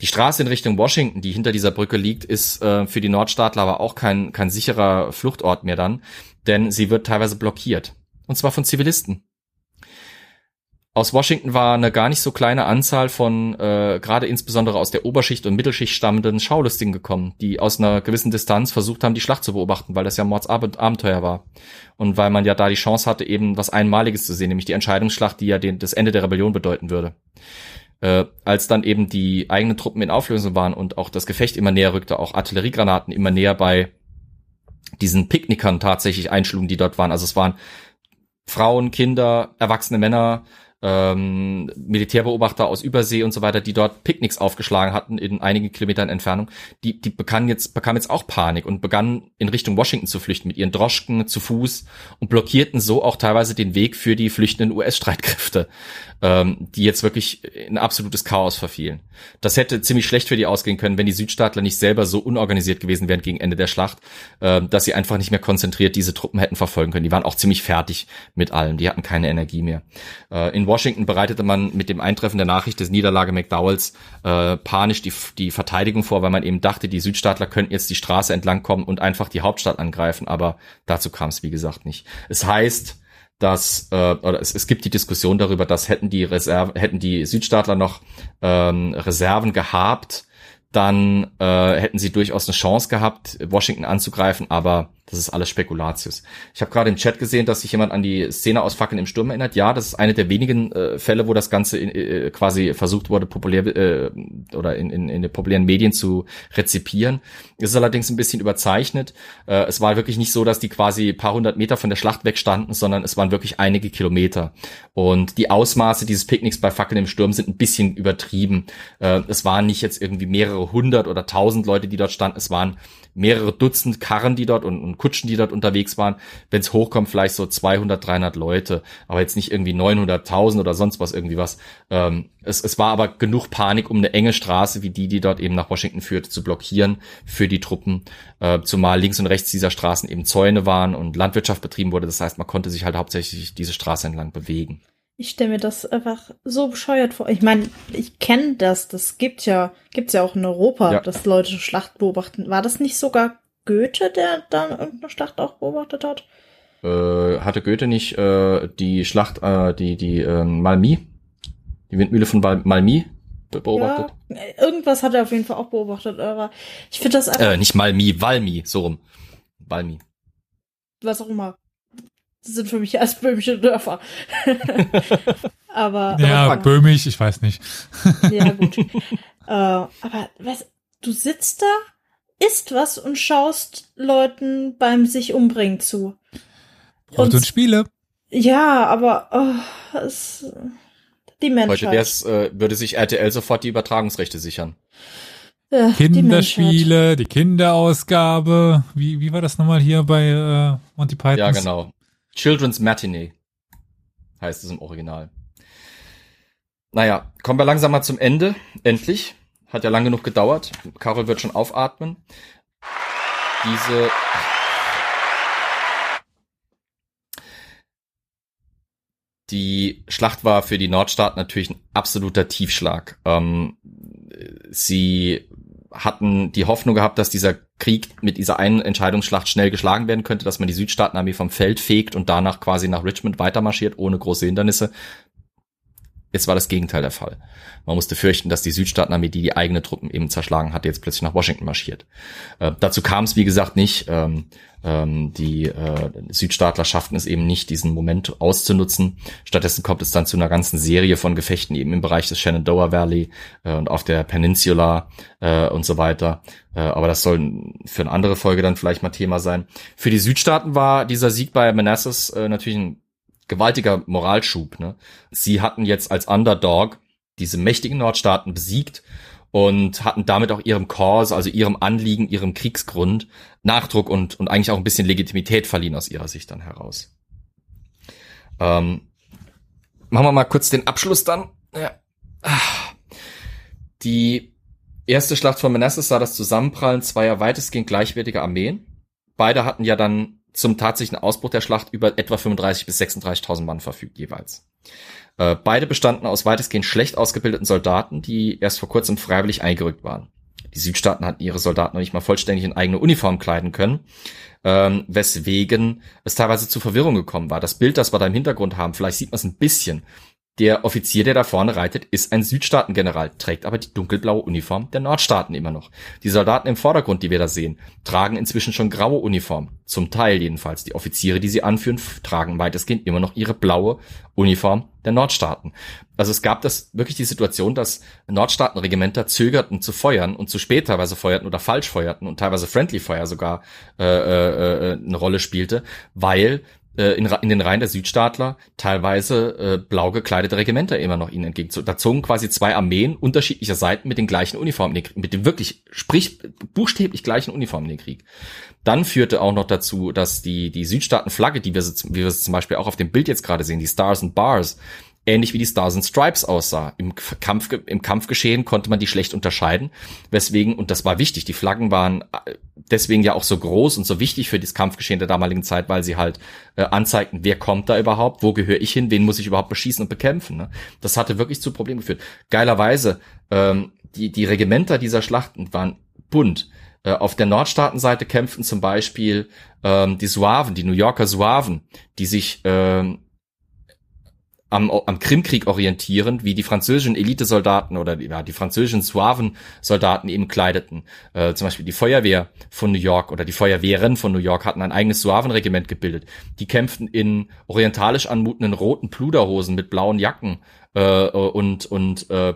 Die Straße in Richtung Washington, die hinter dieser Brücke liegt, ist äh, für die Nordstaatler aber auch kein, kein sicherer Fluchtort mehr dann, denn sie wird teilweise blockiert. Und zwar von Zivilisten aus Washington war eine gar nicht so kleine Anzahl von äh, gerade insbesondere aus der Oberschicht und Mittelschicht stammenden Schaulustigen gekommen, die aus einer gewissen Distanz versucht haben, die Schlacht zu beobachten, weil das ja Mordsabenteuer war. Und weil man ja da die Chance hatte, eben was Einmaliges zu sehen, nämlich die Entscheidungsschlacht, die ja den, das Ende der Rebellion bedeuten würde. Äh, als dann eben die eigenen Truppen in Auflösung waren und auch das Gefecht immer näher rückte, auch Artilleriegranaten immer näher bei diesen Picknickern tatsächlich einschlugen, die dort waren. Also es waren Frauen, Kinder, erwachsene Männer, ähm, Militärbeobachter aus Übersee und so weiter, die dort Picknicks aufgeschlagen hatten in einigen Kilometern Entfernung, die, die bekamen jetzt, bekamen jetzt auch Panik und begannen in Richtung Washington zu flüchten mit ihren Droschken zu Fuß und blockierten so auch teilweise den Weg für die flüchtenden US-Streitkräfte ähm, die jetzt wirklich in absolutes Chaos verfielen. Das hätte ziemlich schlecht für die ausgehen können, wenn die Südstaatler nicht selber so unorganisiert gewesen wären gegen Ende der Schlacht, äh, dass sie einfach nicht mehr konzentriert diese Truppen hätten verfolgen können. Die waren auch ziemlich fertig mit allem, die hatten keine Energie mehr. Äh, in Washington bereitete man mit dem Eintreffen der Nachricht des Niederlage McDowells äh, panisch die, die Verteidigung vor, weil man eben dachte, die Südstaatler könnten jetzt die Straße entlang kommen und einfach die Hauptstadt angreifen, aber dazu kam es wie gesagt nicht. Es heißt, dass äh, oder es, es gibt die Diskussion darüber, dass hätten die Reserve, hätten die Südstaatler noch ähm, Reserven gehabt, dann äh, hätten sie durchaus eine Chance gehabt, Washington anzugreifen, aber das ist alles Spekulatius. Ich habe gerade im Chat gesehen, dass sich jemand an die Szene aus Fackeln im Sturm erinnert. Ja, das ist eine der wenigen äh, Fälle, wo das Ganze in, äh, quasi versucht wurde, populär äh, oder in, in, in den populären Medien zu rezipieren. Es ist allerdings ein bisschen überzeichnet. Äh, es war wirklich nicht so, dass die quasi paar hundert Meter von der Schlacht wegstanden, sondern es waren wirklich einige Kilometer. Und die Ausmaße dieses Picknicks bei Fackeln im Sturm sind ein bisschen übertrieben. Äh, es waren nicht jetzt irgendwie mehrere hundert oder tausend Leute, die dort standen. Es waren mehrere Dutzend Karren, die dort und, und Kutschen, die dort unterwegs waren. Wenn es hochkommt, vielleicht so 200, 300 Leute, aber jetzt nicht irgendwie 900.000 oder sonst was irgendwie was. Ähm, es, es war aber genug Panik, um eine enge Straße wie die, die dort eben nach Washington führte, zu blockieren für die Truppen. Äh, zumal links und rechts dieser Straßen eben Zäune waren und Landwirtschaft betrieben wurde. Das heißt, man konnte sich halt hauptsächlich diese Straße entlang bewegen. Ich stelle mir das einfach so bescheuert vor. Ich meine, ich kenne das. Das gibt ja, gibt's ja auch in Europa, ja. dass Leute Schlacht beobachten. War das nicht sogar Goethe, der dann irgendeine Schlacht auch beobachtet hat? Äh, hatte Goethe nicht äh, die Schlacht, äh, die die äh, Malmi, die Windmühle von Malmi beobachtet? Ja, irgendwas hat er auf jeden Fall auch beobachtet. Aber ich finde das einfach. Äh, nicht Malmi, Valmi, so rum. Valmi. was auch immer. Das sind für mich erst böhmische Dörfer. aber. Ja, aber, böhmisch, ich weiß nicht. ja, gut. äh, aber was, du sitzt da, isst was und schaust Leuten beim sich umbringen zu. Brot und, und Spiele. Ja, aber oh, es, die Menschheit. Heute äh, würde sich RTL sofort die Übertragungsrechte sichern. Ja, Kinderspiele, die, die, Kinderausgabe. Wie, wie war das nochmal hier bei äh, Monty Python? Ja, genau. Children's Matinee heißt es im Original. Naja, kommen wir langsam mal zum Ende. Endlich. Hat ja lang genug gedauert. Carol wird schon aufatmen. Diese Die Schlacht war für die Nordstaaten natürlich ein absoluter Tiefschlag. Ähm, sie hatten die Hoffnung gehabt, dass dieser Krieg mit dieser einen Entscheidungsschlacht schnell geschlagen werden könnte, dass man die Südstaatenarmee vom Feld fegt und danach quasi nach Richmond weitermarschiert, ohne große Hindernisse. Jetzt war das Gegenteil der Fall. Man musste fürchten, dass die Südstaatenarmee, die die eigene Truppen eben zerschlagen hatte, jetzt plötzlich nach Washington marschiert. Äh, dazu kam es, wie gesagt, nicht. Ähm, ähm, die äh, Südstaatler schafften es eben nicht, diesen Moment auszunutzen. Stattdessen kommt es dann zu einer ganzen Serie von Gefechten eben im Bereich des Shenandoah Valley äh, und auf der Peninsula äh, und so weiter. Äh, aber das soll für eine andere Folge dann vielleicht mal Thema sein. Für die Südstaaten war dieser Sieg bei Manassas äh, natürlich ein gewaltiger Moralschub. Ne? Sie hatten jetzt als Underdog diese mächtigen Nordstaaten besiegt und hatten damit auch ihrem Cause, also ihrem Anliegen, ihrem Kriegsgrund Nachdruck und, und eigentlich auch ein bisschen Legitimität verliehen aus ihrer Sicht dann heraus. Ähm, machen wir mal kurz den Abschluss dann. Ja. Die erste Schlacht von Manassas sah das Zusammenprallen zweier weitestgehend gleichwertiger Armeen. Beide hatten ja dann zum tatsächlichen Ausbruch der Schlacht über etwa 35 bis 36.000 Mann verfügt jeweils. Äh, beide bestanden aus weitestgehend schlecht ausgebildeten Soldaten, die erst vor kurzem freiwillig eingerückt waren. Die Südstaaten hatten ihre Soldaten noch nicht mal vollständig in eigene Uniform kleiden können, ähm, weswegen es teilweise zu Verwirrung gekommen war. Das Bild, das wir da im Hintergrund haben, vielleicht sieht man es ein bisschen. Der Offizier, der da vorne reitet, ist ein Südstaatengeneral, trägt aber die dunkelblaue Uniform der Nordstaaten immer noch. Die Soldaten im Vordergrund, die wir da sehen, tragen inzwischen schon graue Uniform. Zum Teil jedenfalls. Die Offiziere, die sie anführen, tragen weitestgehend immer noch ihre blaue Uniform der Nordstaaten. Also es gab das wirklich die Situation, dass Nordstaatenregimenter zögerten zu feuern und zu spät teilweise feuerten oder falsch feuerten und teilweise Friendly Fire sogar äh, äh, äh eine Rolle spielte, weil in, in den Reihen der Südstaatler teilweise äh, blau gekleidete Regimenter immer noch ihnen entgegen. Da zogen quasi zwei Armeen unterschiedlicher Seiten mit den gleichen Uniformen, mit den wirklich, sprich, buchstäblich gleichen Uniformen in den Krieg. Dann führte auch noch dazu, dass die, die Südstaatenflagge, die wir, wie wir es zum Beispiel auch auf dem Bild jetzt gerade sehen, die Stars and Bars, ähnlich wie die Stars and Stripes aussah. Im Kampf, im Kampfgeschehen konnte man die schlecht unterscheiden, weswegen, und das war wichtig, die Flaggen waren äh, deswegen ja auch so groß und so wichtig für das Kampfgeschehen der damaligen Zeit, weil sie halt äh, anzeigten, wer kommt da überhaupt, wo gehöre ich hin, wen muss ich überhaupt beschießen und bekämpfen. Ne? Das hatte wirklich zu Problemen geführt. Geilerweise, ähm, die, die Regimenter dieser Schlachten waren bunt. Äh, auf der Nordstaatenseite kämpften zum Beispiel ähm, die Suaven, die New Yorker Suaven, die sich ähm, am, am Krimkrieg orientierend, wie die französischen Elitesoldaten oder die, ja, die französischen Suaven-Soldaten eben kleideten. Äh, zum Beispiel die Feuerwehr von New York oder die Feuerwehren von New York hatten ein eigenes Suavenregiment gebildet. Die kämpften in orientalisch anmutenden roten Pluderhosen mit blauen Jacken äh, und, und äh,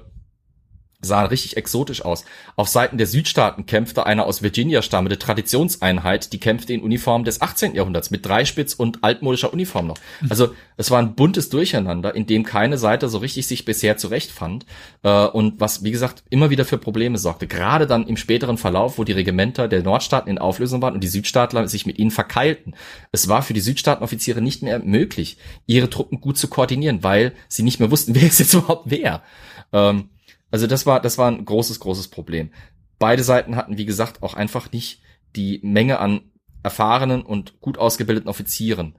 sahen richtig exotisch aus. Auf Seiten der Südstaaten kämpfte eine aus Virginia stammende Traditionseinheit, die kämpfte in Uniform des 18. Jahrhunderts mit Dreispitz und altmodischer Uniform noch. Also es war ein buntes Durcheinander, in dem keine Seite so richtig sich bisher zurechtfand äh, und was, wie gesagt, immer wieder für Probleme sorgte. Gerade dann im späteren Verlauf, wo die Regimenter der Nordstaaten in Auflösung waren und die Südstaatler sich mit ihnen verkeilten. Es war für die Südstaatenoffiziere nicht mehr möglich, ihre Truppen gut zu koordinieren, weil sie nicht mehr wussten, wer ist jetzt überhaupt wer. Ähm, also das war, das war ein großes, großes Problem. Beide Seiten hatten, wie gesagt, auch einfach nicht die Menge an erfahrenen und gut ausgebildeten Offizieren.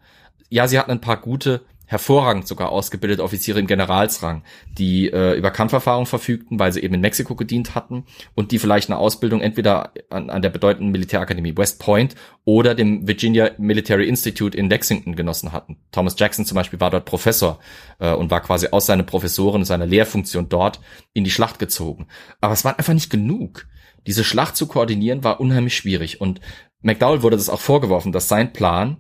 Ja, sie hatten ein paar gute hervorragend sogar ausgebildete Offiziere im Generalsrang, die äh, über Kampferfahrung verfügten, weil sie eben in Mexiko gedient hatten und die vielleicht eine Ausbildung entweder an, an der bedeutenden Militärakademie West Point oder dem Virginia Military Institute in Lexington genossen hatten. Thomas Jackson zum Beispiel war dort Professor äh, und war quasi aus seiner Professoren, seiner Lehrfunktion dort in die Schlacht gezogen. Aber es war einfach nicht genug. Diese Schlacht zu koordinieren war unheimlich schwierig und McDowell wurde das auch vorgeworfen, dass sein Plan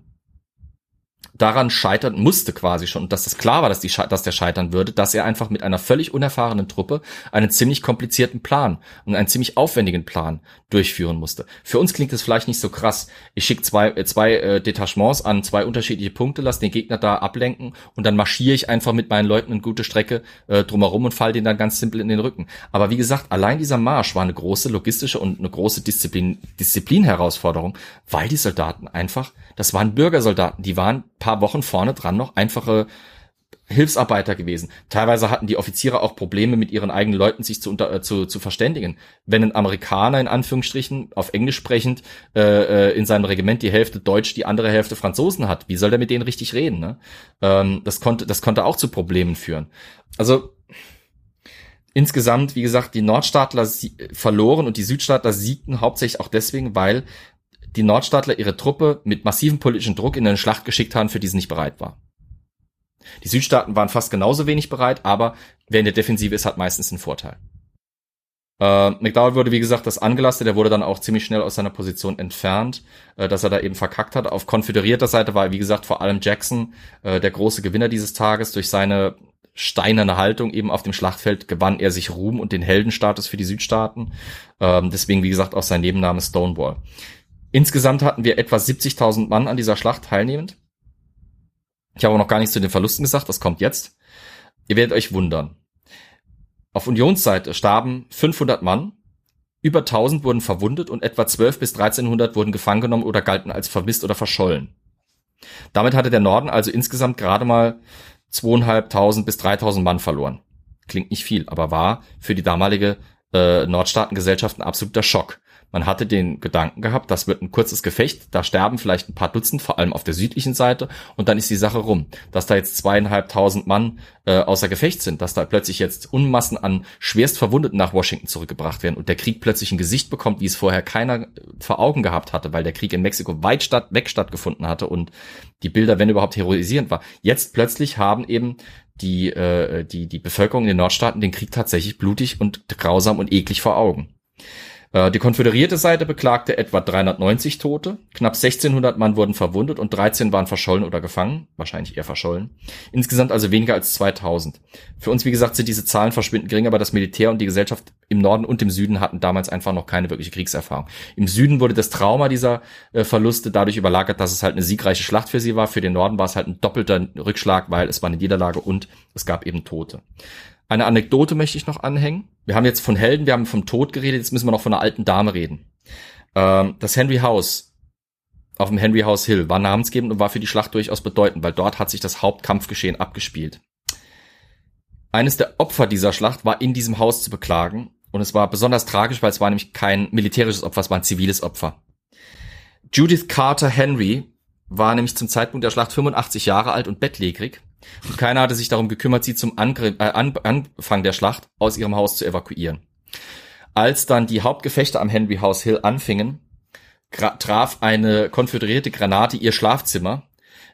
daran scheitern musste quasi schon, und dass das klar war, dass, die, dass der scheitern würde, dass er einfach mit einer völlig unerfahrenen Truppe einen ziemlich komplizierten Plan und einen ziemlich aufwendigen Plan durchführen musste. Für uns klingt es vielleicht nicht so krass. Ich schicke zwei, äh, zwei äh, Detachements an zwei unterschiedliche Punkte, lasse den Gegner da ablenken und dann marschiere ich einfach mit meinen Leuten eine gute Strecke äh, drumherum und fall den dann ganz simpel in den Rücken. Aber wie gesagt, allein dieser Marsch war eine große logistische und eine große Disziplin, Disziplin-Herausforderung, weil die Soldaten einfach, das waren Bürgersoldaten, die waren paar Wochen vorne dran noch einfache Hilfsarbeiter gewesen. Teilweise hatten die Offiziere auch Probleme mit ihren eigenen Leuten sich zu, unter, äh, zu, zu verständigen. Wenn ein Amerikaner in Anführungsstrichen auf Englisch sprechend äh, äh, in seinem Regiment die Hälfte Deutsch, die andere Hälfte Franzosen hat, wie soll der mit denen richtig reden? Ne? Ähm, das konnte das konnte auch zu Problemen führen. Also insgesamt, wie gesagt, die Nordstaatler verloren und die Südstaatler siegten hauptsächlich auch deswegen, weil die Nordstaatler ihre Truppe mit massivem politischen Druck in eine Schlacht geschickt haben, für die sie nicht bereit war. Die Südstaaten waren fast genauso wenig bereit, aber wer in der Defensive ist, hat meistens einen Vorteil. Äh, McDowell wurde, wie gesagt, das angelastet. Er wurde dann auch ziemlich schnell aus seiner Position entfernt, äh, dass er da eben verkackt hat. Auf konföderierter Seite war, wie gesagt, vor allem Jackson äh, der große Gewinner dieses Tages. Durch seine steinerne Haltung eben auf dem Schlachtfeld gewann er sich Ruhm und den Heldenstatus für die Südstaaten. Ähm, deswegen, wie gesagt, auch sein Nebenname Stonewall. Insgesamt hatten wir etwa 70.000 Mann an dieser Schlacht teilnehmend. Ich habe noch gar nichts zu den Verlusten gesagt, das kommt jetzt. Ihr werdet euch wundern. Auf Unionsseite starben 500 Mann, über 1000 wurden verwundet und etwa 12 bis 1300 wurden gefangen genommen oder galten als vermisst oder verschollen. Damit hatte der Norden also insgesamt gerade mal 2500 bis 3000 Mann verloren. Klingt nicht viel, aber war für die damalige äh, Nordstaatengesellschaft ein absoluter Schock. Man hatte den Gedanken gehabt, das wird ein kurzes Gefecht, da sterben vielleicht ein paar Dutzend, vor allem auf der südlichen Seite, und dann ist die Sache rum. Dass da jetzt zweieinhalbtausend Mann äh, außer Gefecht sind, dass da plötzlich jetzt Unmassen an schwerst Verwundeten nach Washington zurückgebracht werden und der Krieg plötzlich ein Gesicht bekommt, wie es vorher keiner vor Augen gehabt hatte, weil der Krieg in Mexiko weit statt, weg stattgefunden hatte und die Bilder, wenn überhaupt, heroisierend war. Jetzt plötzlich haben eben die, äh, die, die Bevölkerung in den Nordstaaten den Krieg tatsächlich blutig und grausam und eklig vor Augen. Äh, die konföderierte Seite beklagte etwa 390 Tote, knapp 1600 Mann wurden verwundet und 13 waren verschollen oder gefangen, wahrscheinlich eher verschollen. Insgesamt also weniger als 2000. Für uns, wie gesagt, sind diese Zahlen verschwindend gering, aber das Militär und die Gesellschaft im Norden und im Süden hatten damals einfach noch keine wirkliche Kriegserfahrung. Im Süden wurde das Trauma dieser äh, Verluste dadurch überlagert, dass es halt eine siegreiche Schlacht für sie war. Für den Norden war es halt ein doppelter Rückschlag, weil es war eine Niederlage und es gab eben Tote. Eine Anekdote möchte ich noch anhängen. Wir haben jetzt von Helden, wir haben vom Tod geredet, jetzt müssen wir noch von einer alten Dame reden. Ähm, das Henry House auf dem Henry House Hill war namensgebend und war für die Schlacht durchaus bedeutend, weil dort hat sich das Hauptkampfgeschehen abgespielt. Eines der Opfer dieser Schlacht war in diesem Haus zu beklagen und es war besonders tragisch, weil es war nämlich kein militärisches Opfer, es war ein ziviles Opfer. Judith Carter Henry war nämlich zum Zeitpunkt der Schlacht 85 Jahre alt und bettlägerig und keiner hatte sich darum gekümmert, sie zum Angriff, äh, Anfang der Schlacht aus ihrem Haus zu evakuieren. Als dann die Hauptgefechte am Henry House Hill anfingen, traf eine konföderierte Granate ihr Schlafzimmer,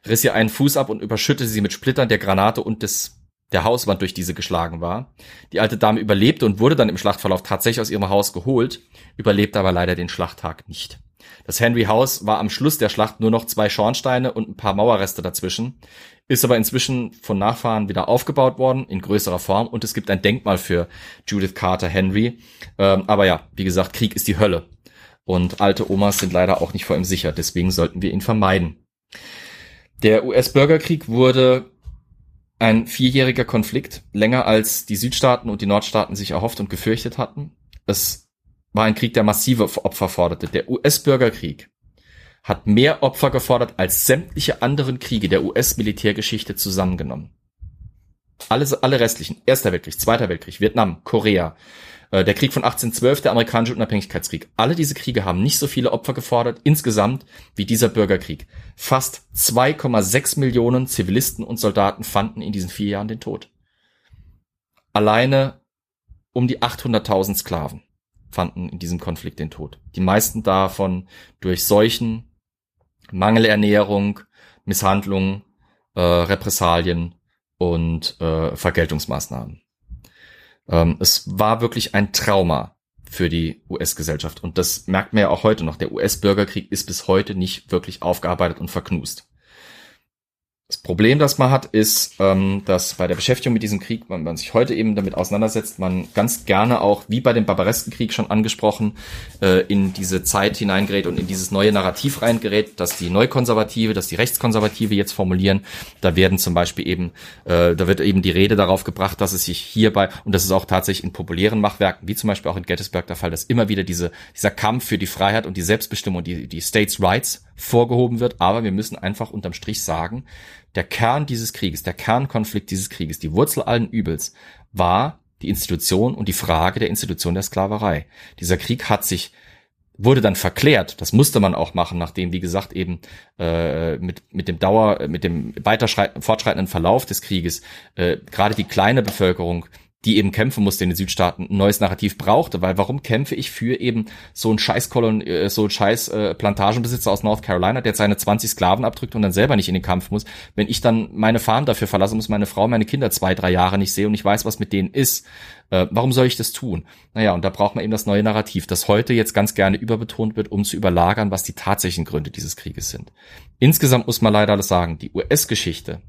riss ihr einen Fuß ab und überschüttete sie mit Splittern der Granate und des der Hauswand, durch diese geschlagen war. Die alte Dame überlebte und wurde dann im Schlachtverlauf tatsächlich aus ihrem Haus geholt, überlebte aber leider den Schlachttag nicht. Das Henry House war am Schluss der Schlacht nur noch zwei Schornsteine und ein paar Mauerreste dazwischen ist aber inzwischen von Nachfahren wieder aufgebaut worden in größerer Form und es gibt ein Denkmal für Judith Carter Henry. Ähm, aber ja, wie gesagt, Krieg ist die Hölle und alte Omas sind leider auch nicht vor ihm sicher, deswegen sollten wir ihn vermeiden. Der US-Bürgerkrieg wurde ein vierjähriger Konflikt, länger als die Südstaaten und die Nordstaaten sich erhofft und gefürchtet hatten. Es war ein Krieg, der massive Opfer forderte. Der US-Bürgerkrieg hat mehr Opfer gefordert als sämtliche anderen Kriege der US-Militärgeschichte zusammengenommen. Alle, alle restlichen, Erster Weltkrieg, Zweiter Weltkrieg, Vietnam, Korea, äh, der Krieg von 1812, der amerikanische Unabhängigkeitskrieg. Alle diese Kriege haben nicht so viele Opfer gefordert insgesamt wie dieser Bürgerkrieg. Fast 2,6 Millionen Zivilisten und Soldaten fanden in diesen vier Jahren den Tod. Alleine um die 800.000 Sklaven fanden in diesem Konflikt den Tod. Die meisten davon durch Seuchen, Mangelernährung, Misshandlung, äh, Repressalien und äh, Vergeltungsmaßnahmen. Ähm, es war wirklich ein Trauma für die US-Gesellschaft und das merkt man ja auch heute noch. Der US-Bürgerkrieg ist bis heute nicht wirklich aufgearbeitet und verknust. Das Problem, das man hat, ist, ähm, dass bei der Beschäftigung mit diesem Krieg, wenn man sich heute eben damit auseinandersetzt, man ganz gerne auch, wie bei dem Barbareskenkrieg schon angesprochen, äh, in diese Zeit hineingerät und in dieses neue Narrativ reingerät, dass die Neukonservative, dass die Rechtskonservative jetzt formulieren. Da werden zum Beispiel eben, äh, da wird eben die Rede darauf gebracht, dass es sich hierbei, und das ist auch tatsächlich in populären Machwerken, wie zum Beispiel auch in Gettysburg der Fall, dass immer wieder diese, dieser Kampf für die Freiheit und die Selbstbestimmung, die, die States Rights vorgehoben wird. Aber wir müssen einfach unterm Strich sagen, der Kern dieses Krieges, der Kernkonflikt dieses Krieges, die Wurzel allen Übels war die Institution und die Frage der Institution der Sklaverei. Dieser Krieg hat sich wurde dann verklärt. Das musste man auch machen, nachdem, wie gesagt, eben äh, mit mit dem Dauer, mit dem weiter fortschreitenden Verlauf des Krieges äh, gerade die kleine Bevölkerung die eben kämpfen musste in den Südstaaten, ein neues Narrativ brauchte, weil warum kämpfe ich für eben so einen scheiß Kolon, äh, so einen scheiß äh, Plantagenbesitzer aus North Carolina, der seine 20 Sklaven abdrückt und dann selber nicht in den Kampf muss, wenn ich dann meine Farm dafür verlassen muss, meine Frau, meine Kinder zwei, drei Jahre nicht sehe und ich weiß, was mit denen ist, äh, warum soll ich das tun? Naja, und da braucht man eben das neue Narrativ, das heute jetzt ganz gerne überbetont wird, um zu überlagern, was die tatsächlichen Gründe dieses Krieges sind. Insgesamt muss man leider alles sagen, die US-Geschichte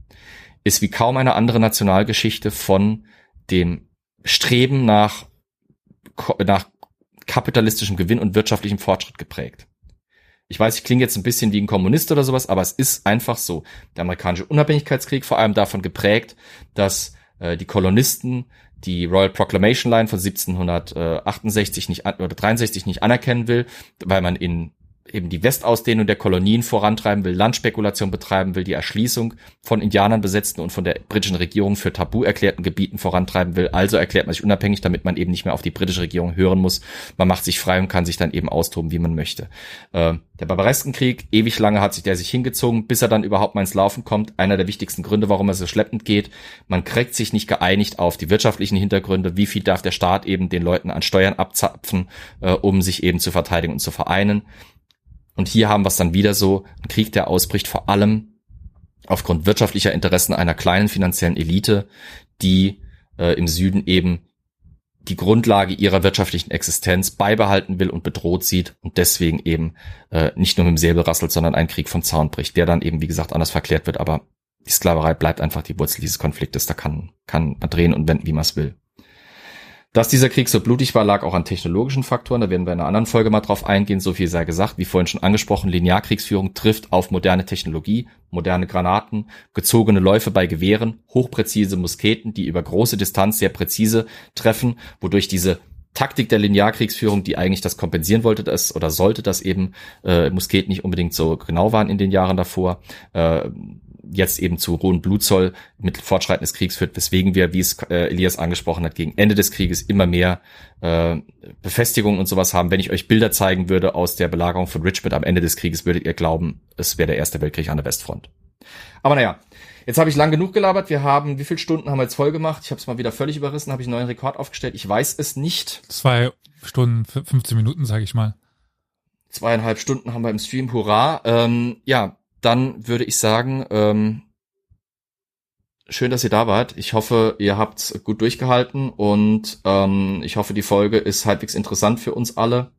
ist wie kaum eine andere Nationalgeschichte von dem Streben nach, nach kapitalistischem Gewinn und wirtschaftlichem Fortschritt geprägt. Ich weiß, ich klinge jetzt ein bisschen wie ein Kommunist oder sowas, aber es ist einfach so. Der amerikanische Unabhängigkeitskrieg vor allem davon geprägt, dass äh, die Kolonisten die Royal Proclamation Line von 1768 nicht oder 63 nicht anerkennen will, weil man in eben die Westausdehnung der Kolonien vorantreiben will, Landspekulation betreiben will, die Erschließung von Indianern besetzten und von der britischen Regierung für tabu erklärten Gebieten vorantreiben will. Also erklärt man sich unabhängig, damit man eben nicht mehr auf die britische Regierung hören muss. Man macht sich frei und kann sich dann eben austoben, wie man möchte. Äh, der Barbareskenkrieg, ewig lange hat sich der sich hingezogen, bis er dann überhaupt mal ins Laufen kommt. Einer der wichtigsten Gründe, warum er so schleppend geht. Man kriegt sich nicht geeinigt auf die wirtschaftlichen Hintergründe. Wie viel darf der Staat eben den Leuten an Steuern abzapfen, äh, um sich eben zu verteidigen und zu vereinen? Und hier haben wir es dann wieder so, ein Krieg, der ausbricht, vor allem aufgrund wirtschaftlicher Interessen einer kleinen finanziellen Elite, die äh, im Süden eben die Grundlage ihrer wirtschaftlichen Existenz beibehalten will und bedroht sieht und deswegen eben äh, nicht nur mit dem Säbel rasselt, sondern einen Krieg vom Zaun bricht, der dann eben, wie gesagt, anders verklärt wird, aber die Sklaverei bleibt einfach die Wurzel dieses Konfliktes, da kann, kann man drehen und wenden, wie man es will. Dass dieser Krieg so blutig war, lag auch an technologischen Faktoren. Da werden wir in einer anderen Folge mal drauf eingehen. So viel sei gesagt. Wie vorhin schon angesprochen, Linearkriegsführung trifft auf moderne Technologie, moderne Granaten, gezogene Läufe bei Gewehren, hochpräzise Musketen, die über große Distanz sehr präzise treffen, wodurch diese Taktik der Linearkriegsführung, die eigentlich das kompensieren wollte, das oder sollte, dass eben äh, Musketen nicht unbedingt so genau waren in den Jahren davor, äh, jetzt eben zu hohen Blutzoll mit Fortschreiten des Kriegs führt, weswegen wir, wie es äh, Elias angesprochen hat, gegen Ende des Krieges immer mehr äh, Befestigungen und sowas haben. Wenn ich euch Bilder zeigen würde aus der Belagerung von Richmond am Ende des Krieges, würdet ihr glauben, es wäre der Erste Weltkrieg an der Westfront. Aber naja, jetzt habe ich lang genug gelabert. Wir haben, wie viele Stunden haben wir jetzt voll gemacht? Ich habe es mal wieder völlig überrissen, habe ich einen neuen Rekord aufgestellt. Ich weiß es nicht. Zwei Stunden, 15 Minuten, sage ich mal. Zweieinhalb Stunden haben wir im Stream, hurra. Ähm, ja, dann würde ich sagen, ähm, schön, dass ihr da wart. Ich hoffe, ihr habt gut durchgehalten und ähm, ich hoffe, die Folge ist halbwegs interessant für uns alle.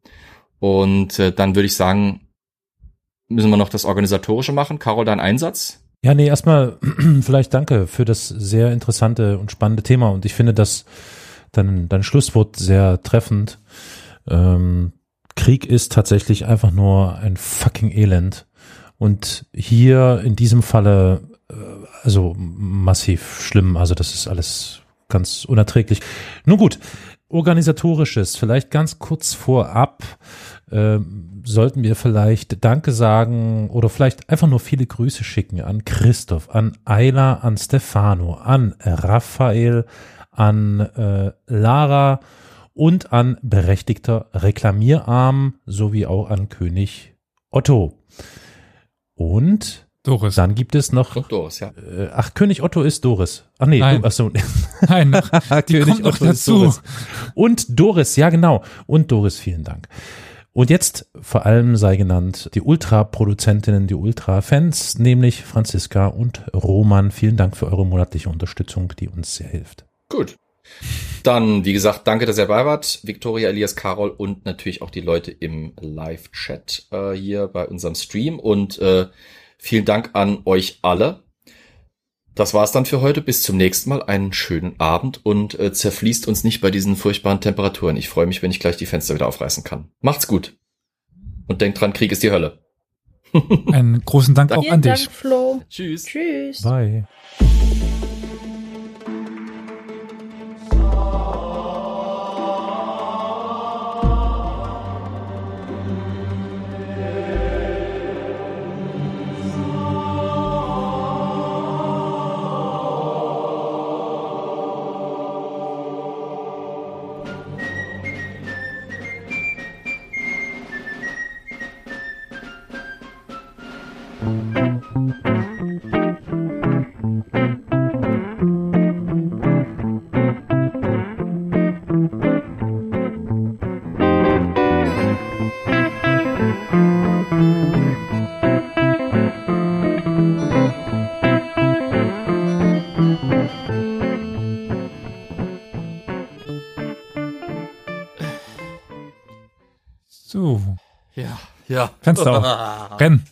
Und äh, dann würde ich sagen, müssen wir noch das Organisatorische machen. Carol, dein Einsatz? Ja, nee, erstmal vielleicht danke für das sehr interessante und spannende Thema. Und ich finde das dein, dein Schlusswort sehr treffend. Ähm, Krieg ist tatsächlich einfach nur ein fucking Elend. Und hier in diesem Falle, äh, also massiv schlimm, also das ist alles ganz unerträglich. Nun gut, organisatorisches, vielleicht ganz kurz vorab, äh, sollten wir vielleicht Danke sagen oder vielleicht einfach nur viele Grüße schicken an Christoph, an Ayla, an Stefano, an Raphael, an äh, Lara und an berechtigter Reklamierarm sowie auch an König Otto. Und Doris. Dann gibt es noch. Und Doris, ja. Äh, ach, König Otto ist Doris. Ach nee, Nein. Du, ach so. Nein, noch, die kommt noch dazu. Und Doris, ja genau. Und Doris, vielen Dank. Und jetzt vor allem sei genannt die Ultra-Produzentinnen, die Ultra-Fans, nämlich Franziska und Roman. Vielen Dank für eure monatliche Unterstützung, die uns sehr hilft. Gut. Dann, wie gesagt, danke, dass ihr dabei wart. Victoria, Elias, Carol und natürlich auch die Leute im Live-Chat äh, hier bei unserem Stream. Und äh, vielen Dank an euch alle. das war's dann für heute. Bis zum nächsten Mal. Einen schönen Abend und äh, zerfließt uns nicht bei diesen furchtbaren Temperaturen. Ich freue mich, wenn ich gleich die Fenster wieder aufreißen kann. Macht's gut. Und denkt dran, Krieg ist die Hölle. Einen großen Dank auch Vielen an Dank, dich. Flo. Tschüss. Tschüss. Bye. Ja. Fenster auf. Renn.